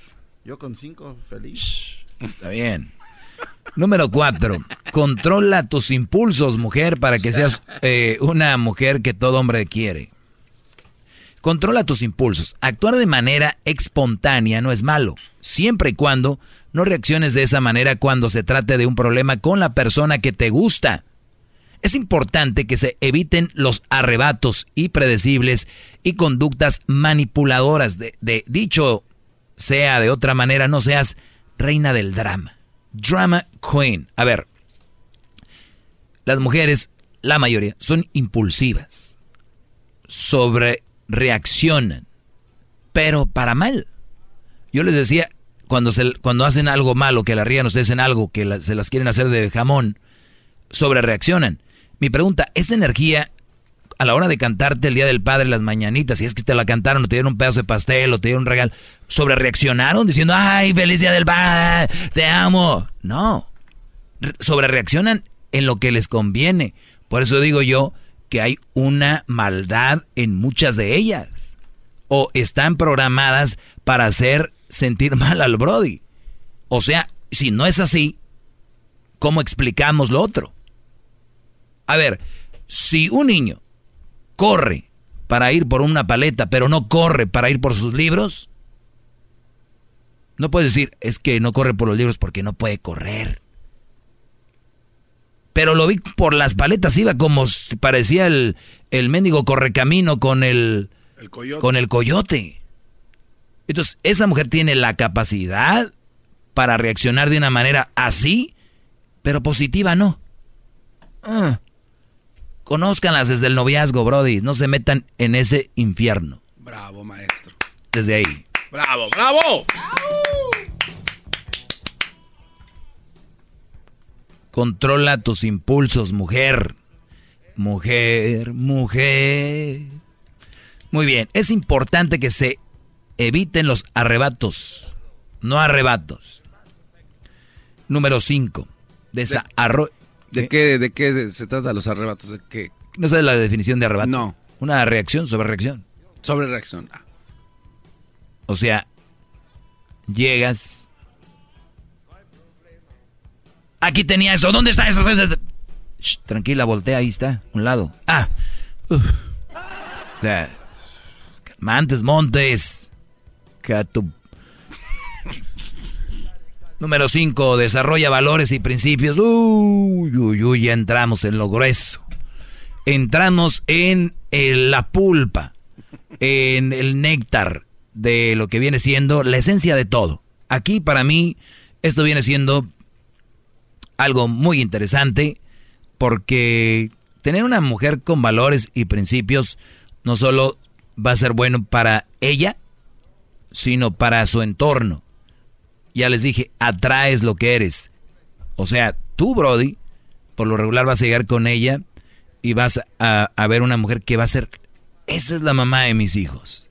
Yo con cinco, feliz. Está bien. Número cuatro, controla tus impulsos, mujer, para que seas eh, una mujer que todo hombre quiere. Controla tus impulsos. Actuar de manera espontánea no es malo, siempre y cuando no reacciones de esa manera cuando se trate de un problema con la persona que te gusta. Es importante que se eviten los arrebatos impredecibles y conductas manipuladoras. De, de, dicho sea de otra manera, no seas reina del drama. Drama queen. A ver, las mujeres, la mayoría, son impulsivas. Sobre reaccionan, pero para mal. Yo les decía, cuando, se, cuando hacen algo malo, que la rían ustedes en algo, que se las quieren hacer de jamón, sobre reaccionan. Mi pregunta, ¿esa energía a la hora de cantarte el Día del Padre las mañanitas, si es que te la cantaron o te dieron un pedazo de pastel o te dieron un regalo, sobre reaccionaron diciendo, ay, feliz Día del Padre, te amo? No, sobre reaccionan en lo que les conviene. Por eso digo yo que hay una maldad en muchas de ellas. O están programadas para hacer sentir mal al Brody. O sea, si no es así, ¿cómo explicamos lo otro? A ver, si un niño corre para ir por una paleta, pero no corre para ir por sus libros, no puedes decir, es que no corre por los libros porque no puede correr. Pero lo vi por las paletas, iba como parecía el, el mendigo correcamino con el, con el coyote. Entonces, esa mujer tiene la capacidad para reaccionar de una manera así, pero positiva no. Ah. Conózcanlas desde el noviazgo, Brody. No se metan en ese infierno. Bravo, maestro. Desde ahí. Bravo, bravo. Controla tus impulsos, mujer. Mujer, mujer. Muy bien, es importante que se eviten los arrebatos, no arrebatos. Número 5. De, ¿De, qué, ¿De qué se trata los arrebatos? ¿De qué? ¿No sabes la definición de arrebato? No. Una reacción sobre reacción. Sobre reacción. Ah. O sea, llegas. Aquí tenía eso. ¿Dónde está eso? tranquila, voltea, ahí está, un lado. Ah. O sea, Mantes Montes. Número 5, desarrolla valores y principios. Uy, uy, uy, ya entramos en lo grueso. Entramos en la pulpa, en el néctar de lo que viene siendo la esencia de todo. Aquí para mí esto viene siendo algo muy interesante porque tener una mujer con valores y principios no solo va a ser bueno para ella, sino para su entorno. Ya les dije, atraes lo que eres. O sea, tú, Brody, por lo regular vas a llegar con ella y vas a, a ver una mujer que va a ser, esa es la mamá de mis hijos.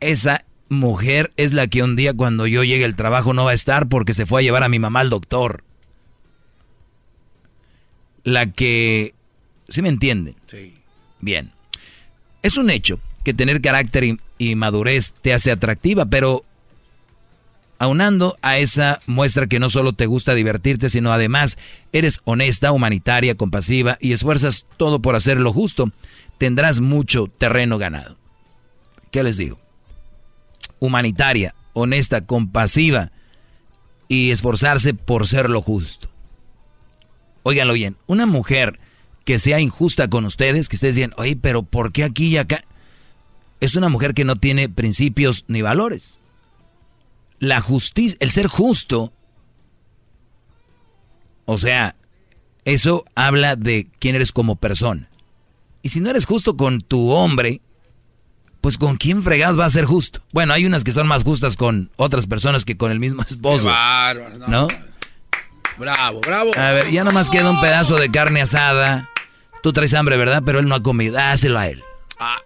Esa mujer es la que un día cuando yo llegue al trabajo no va a estar porque se fue a llevar a mi mamá al doctor. La que... ¿Sí me entienden? Sí. Bien. Es un hecho que tener carácter y, madurez te hace atractiva, pero aunando a esa muestra que no solo te gusta divertirte, sino además eres honesta, humanitaria, compasiva y esfuerzas todo por hacer lo justo, tendrás mucho terreno ganado. ¿Qué les digo? Humanitaria, honesta, compasiva y esforzarse por ser lo justo. Óiganlo bien, una mujer que sea injusta con ustedes, que ustedes digan, oye, pero ¿por qué aquí y acá? Es una mujer que no tiene principios ni valores. La justicia, el ser justo, o sea, eso habla de quién eres como persona. Y si no eres justo con tu hombre, pues con quién fregas va a ser justo. Bueno, hay unas que son más justas con otras personas que con el mismo esposo. bárbaro, no. ¿No? Bravo, bravo. A ver, ya nomás queda un pedazo de carne asada. Tú traes hambre, ¿verdad? Pero él no ha comido. Dáselo a él. Ah,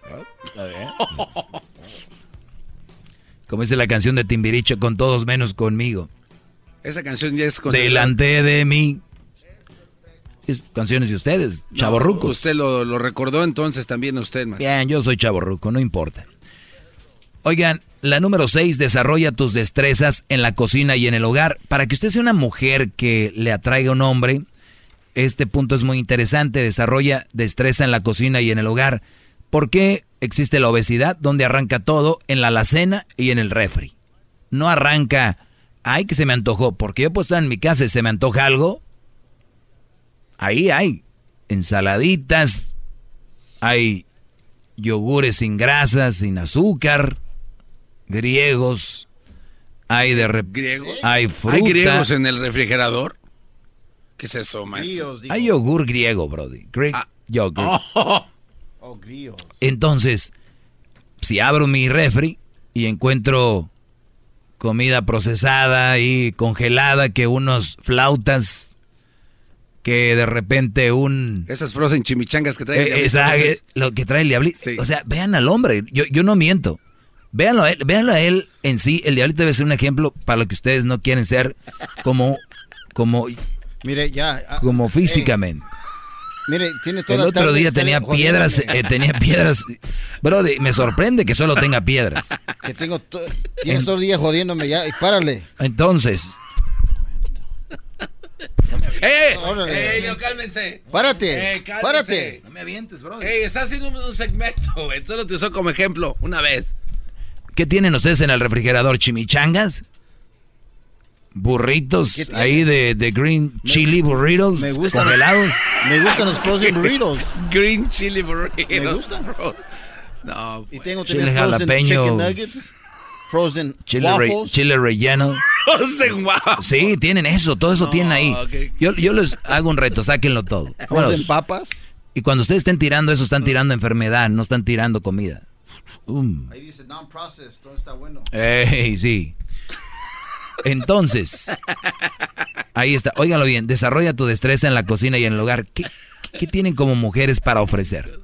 Como dice la canción de Timbiricho, con todos menos conmigo. Esa canción ya es considerada- Delante de mí. Es canciones de ustedes, chavorrucos. No, usted lo, lo recordó entonces también usted, más. Bien, yo soy chaborruco, no importa. Oigan, la número 6, desarrolla tus destrezas en la cocina y en el hogar. Para que usted sea una mujer que le atraiga a un hombre, este punto es muy interesante. Desarrolla destreza en la cocina y en el hogar. ¿Por qué existe la obesidad? Donde arranca todo en la alacena y en el refri. No arranca, ay, que se me antojó. Porque yo puedo estar en mi casa y se me antoja algo. Ahí hay ensaladitas, hay yogures sin grasa, sin azúcar, griegos, hay de rep- ¿Griegos? hay fruta, ¿Hay griegos en el refrigerador? ¿Qué es eso, maestro? hay yogur griego, brody, Greek yogurt. Oh. Oh, grillos. Entonces, si abro mi refri y encuentro comida procesada y congelada, que unos flautas, que de repente un... Esas frozen chimichangas que trae. Eh, esa- eh, lo que trae el diablito. O sea, vean al hombre. Yo, yo no miento. Véanlo a, él, véanlo a él en sí. El diablito debe ser un ejemplo para lo que ustedes no quieren ser como, como, Mire, ya. ah, como físicamente. Mire, tiene toda El otro tarde día estar tenía piedras, eh, tenía piedras. Bro, me sorprende que solo tenga piedras. Que tengo. to- Tienes todo el día jodiéndome ya. Y párale. Entonces, ¡Eh! Órale. ¡Eh, no, cálmense! Párate, Eh, cálmense. párate. No me avientes, bro. ¡Ey, está haciendo un, un segmento, güey! Solo te usó como ejemplo, una vez. ¿Qué tienen ustedes en el refrigerador? ¿Chimichangas? ¿Burritos ahí de, de green chili burritos Me gustan. congelados? Me gustan los frozen burritos. Green chili burrito. Me gustan. bro. No, Y tengo Chile jalapeño. chicken nuggets. Frozen Chile, re- waffles. chile relleno. frozen wow. Sí, tienen eso, todo eso tienen ahí. ok. Yo, yo les hago un reto, sáquenlo todo. Frozen Vámonos. papas. Y cuando ustedes estén tirando eso, están tirando enfermedad, no están tirando comida. Um. Ahí dice non-processed. Todo está bueno. Ey, sí. Entonces, ahí está. Óiganlo bien, desarrolla tu destreza en la cocina y en el hogar. ¿Qué, qué tienen como mujeres para ofrecer?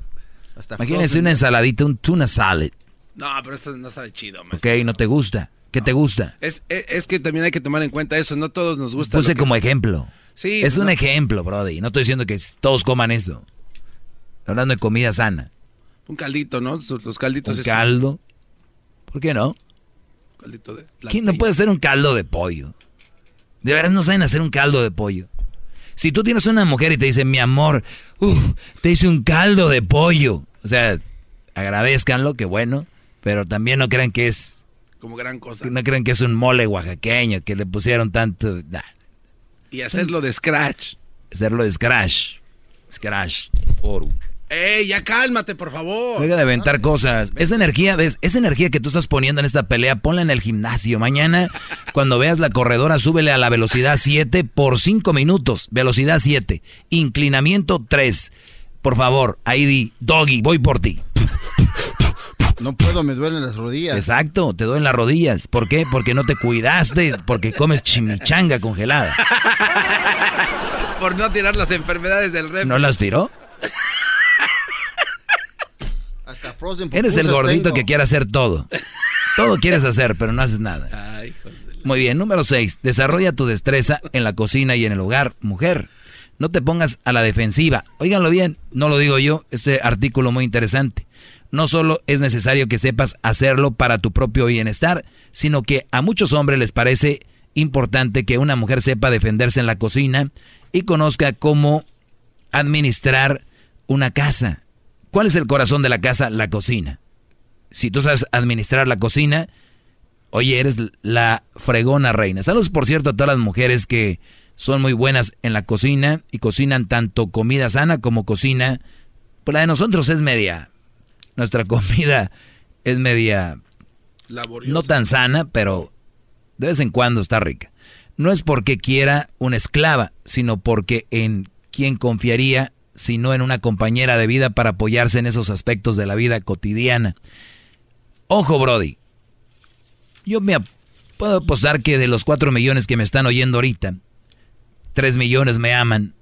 Hasta Imagínense una ensaladita, un tuna salad. No, pero eso no sabe chido, man. ¿Ok? ¿No te gusta? ¿Qué te gusta? Es, es, es que también hay que tomar en cuenta eso. No todos nos gusta. Puse que- como ejemplo. Sí, es no- un ejemplo, Brody. No estoy diciendo que todos coman esto. Estoy hablando de comida sana. Un caldito, ¿no? Los calditos. Un caldo. ¿Por qué no? Caldito de ¿Quién no puede hacer un caldo de pollo? De verdad no saben hacer un caldo de pollo. Si tú tienes una mujer y te dice, mi amor, uf, te hice un caldo de pollo. O sea, agradezcanlo, que bueno, pero también no crean que es, Como gran cosa. no crean que es un mole oaxaqueño, que le pusieron tanto, nah, Y hacerlo de scratch. hacerlo de scratch. Scratch, oro. ¡Ey, ya cálmate, por favor! Deja de aventar cosas. Esa energía, ¿ves? Esa energía que tú estás poniendo en esta pelea, ponla en el gimnasio. Mañana, cuando veas la corredora, súbele a la velocidad 7 por 5 minutos. Velocidad 7. Inclinamiento 3. Por favor, ahí di, doggy, voy por ti. No puedo, me duelen las rodillas. Exacto, te duelen las rodillas. ¿Por qué? Porque no te cuidaste, porque comes chimichanga congelada. Por no tirar las enfermedades del rep. ¿No las tiró? Hasta frozen Eres el gordito tengo. que quiere hacer todo. Todo quieres hacer, pero no haces nada. Ay, Muy bien, número 6. Desarrolla tu destreza en la cocina y en el hogar. Mujer, no te pongas a la defensiva. Óiganlo bien, no lo digo yo, este artículo muy interesante. No solo es necesario que sepas hacerlo para tu propio bienestar, sino que a muchos hombres les parece importante que una mujer sepa defenderse en la cocina y conozca cómo administrar una casa. ¿Cuál es el corazón de la casa? La cocina. Si tú sabes administrar la cocina, oye, eres la fregona reina. Saludos, por cierto, a todas las mujeres que son muy buenas en la cocina y cocinan tanto comida sana como cocina. Pues la de nosotros es media. Nuestra comida es media. No tan sana, pero de vez en cuando está rica. No es porque quiera una esclava, sino porque en quien confiaría sino en una compañera de vida para apoyarse en esos aspectos de la vida cotidiana. Ojo, Brody. Yo me puedo apostar que de los cuatro millones que me están oyendo ahorita, tres millones me aman.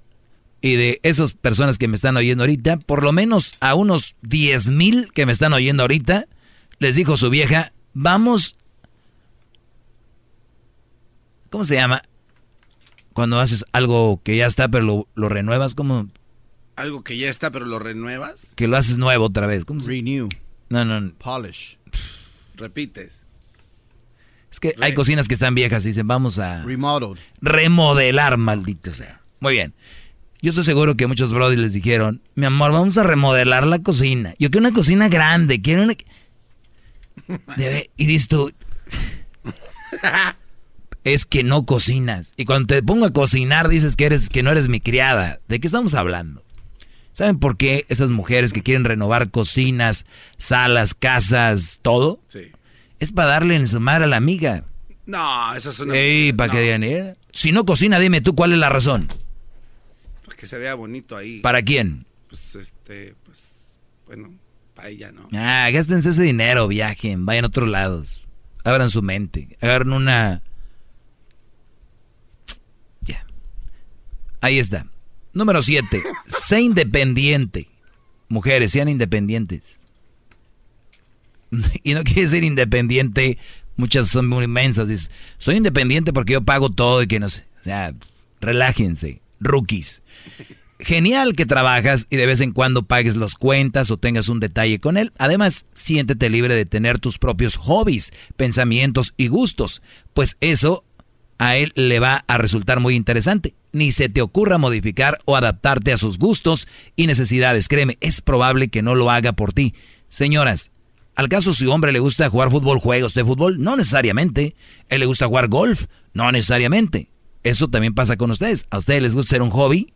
Y de esas personas que me están oyendo ahorita, por lo menos a unos diez mil que me están oyendo ahorita, les dijo su vieja, vamos... ¿Cómo se llama? Cuando haces algo que ya está, pero lo renuevas, ¿cómo? Algo que ya está, pero lo renuevas. Que lo haces nuevo otra vez. ¿Cómo se... Renew. No, no. Polish. Repites. Es que hay cocinas que están viejas y dicen, vamos a... Remodeled. Remodelar, maldito sea. Muy bien. Yo estoy seguro que muchos brothers les dijeron, mi amor, vamos a remodelar la cocina. Yo quiero una cocina grande, quiero una... Debe... Y dices tú... es que no cocinas. Y cuando te pongo a cocinar dices que, eres, que no eres mi criada. ¿De qué estamos hablando? ¿Saben por qué esas mujeres que quieren renovar cocinas, salas, casas, todo? Sí. Es para darle en su madre a la amiga. No, eso es una... Ey, para que digan, ¿eh? si no cocina, dime tú cuál es la razón. Pues que se vea bonito ahí. ¿Para quién? Pues este, pues, bueno, para ella, ¿no? Ah, gástense ese dinero, viajen, vayan a otros lados. Abran su mente, agarren una... Ya. Ahí está. Número 7. sé independiente. Mujeres, sean independientes. Y no quiere ser independiente. Muchas son muy inmensas. Dices, soy independiente porque yo pago todo y que no sé. O sea, relájense, rookies. Genial que trabajas y de vez en cuando pagues las cuentas o tengas un detalle con él. Además, siéntete libre de tener tus propios hobbies, pensamientos y gustos, pues eso a él le va a resultar muy interesante. Ni se te ocurra modificar o adaptarte a sus gustos y necesidades. Créeme, es probable que no lo haga por ti. Señoras, ¿al caso su hombre le gusta jugar fútbol, juegos de fútbol? No necesariamente. ¿Él le gusta jugar golf? No necesariamente. Eso también pasa con ustedes. ¿A ustedes les gusta ser un hobby?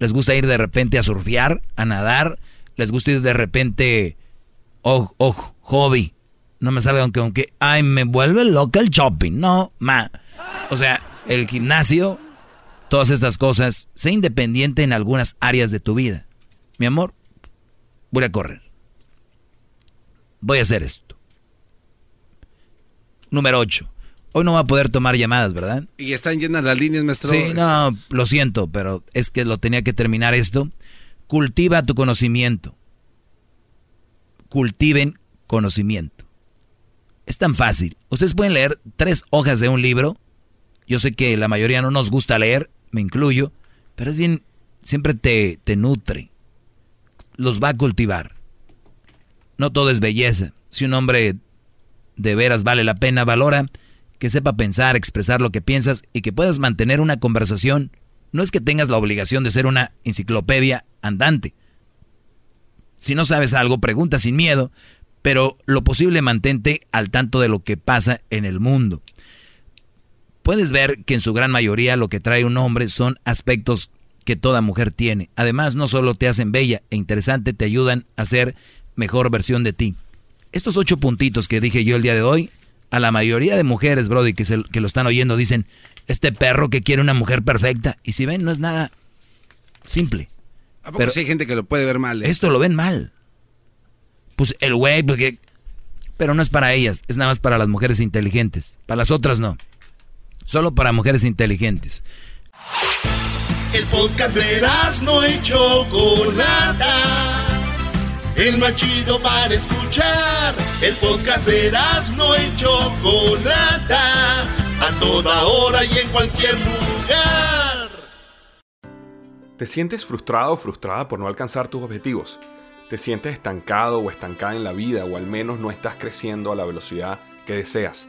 ¿Les gusta ir de repente a surfear, a nadar? ¿Les gusta ir de repente... Oh, oh, hobby. No me salga aunque, aunque... Ay, me vuelve loca el shopping. No, ma. O sea, el gimnasio, todas estas cosas, sé independiente en algunas áreas de tu vida. Mi amor, voy a correr. Voy a hacer esto. Número 8. Hoy no va a poder tomar llamadas, ¿verdad? Y están llenas las líneas, maestro. Sí, no, lo siento, pero es que lo tenía que terminar esto. Cultiva tu conocimiento. Cultiven conocimiento. Es tan fácil. Ustedes pueden leer tres hojas de un libro yo sé que la mayoría no nos gusta leer, me incluyo, pero es bien, siempre te, te nutre. Los va a cultivar. No todo es belleza. Si un hombre de veras vale la pena, valora que sepa pensar, expresar lo que piensas y que puedas mantener una conversación. No es que tengas la obligación de ser una enciclopedia andante. Si no sabes algo, pregunta sin miedo, pero lo posible mantente al tanto de lo que pasa en el mundo puedes ver que en su gran mayoría lo que trae un hombre son aspectos que toda mujer tiene. Además, no solo te hacen bella e interesante, te ayudan a ser mejor versión de ti. Estos ocho puntitos que dije yo el día de hoy, a la mayoría de mujeres, Brody, que, que lo están oyendo, dicen, este perro que quiere una mujer perfecta. Y si ven, no es nada simple. Pero si hay gente que lo puede ver mal? Eh? Esto lo ven mal. Pues el güey, porque... Pero no es para ellas, es nada más para las mujeres inteligentes. Para las otras no. Solo para mujeres inteligentes. El podcast de no y Chocolata. El más chido para escuchar. El podcast de no y Chocolata. A toda hora y en cualquier lugar. ¿Te sientes frustrado o frustrada por no alcanzar tus objetivos? ¿Te sientes estancado o estancada en la vida o al menos no estás creciendo a la velocidad que deseas?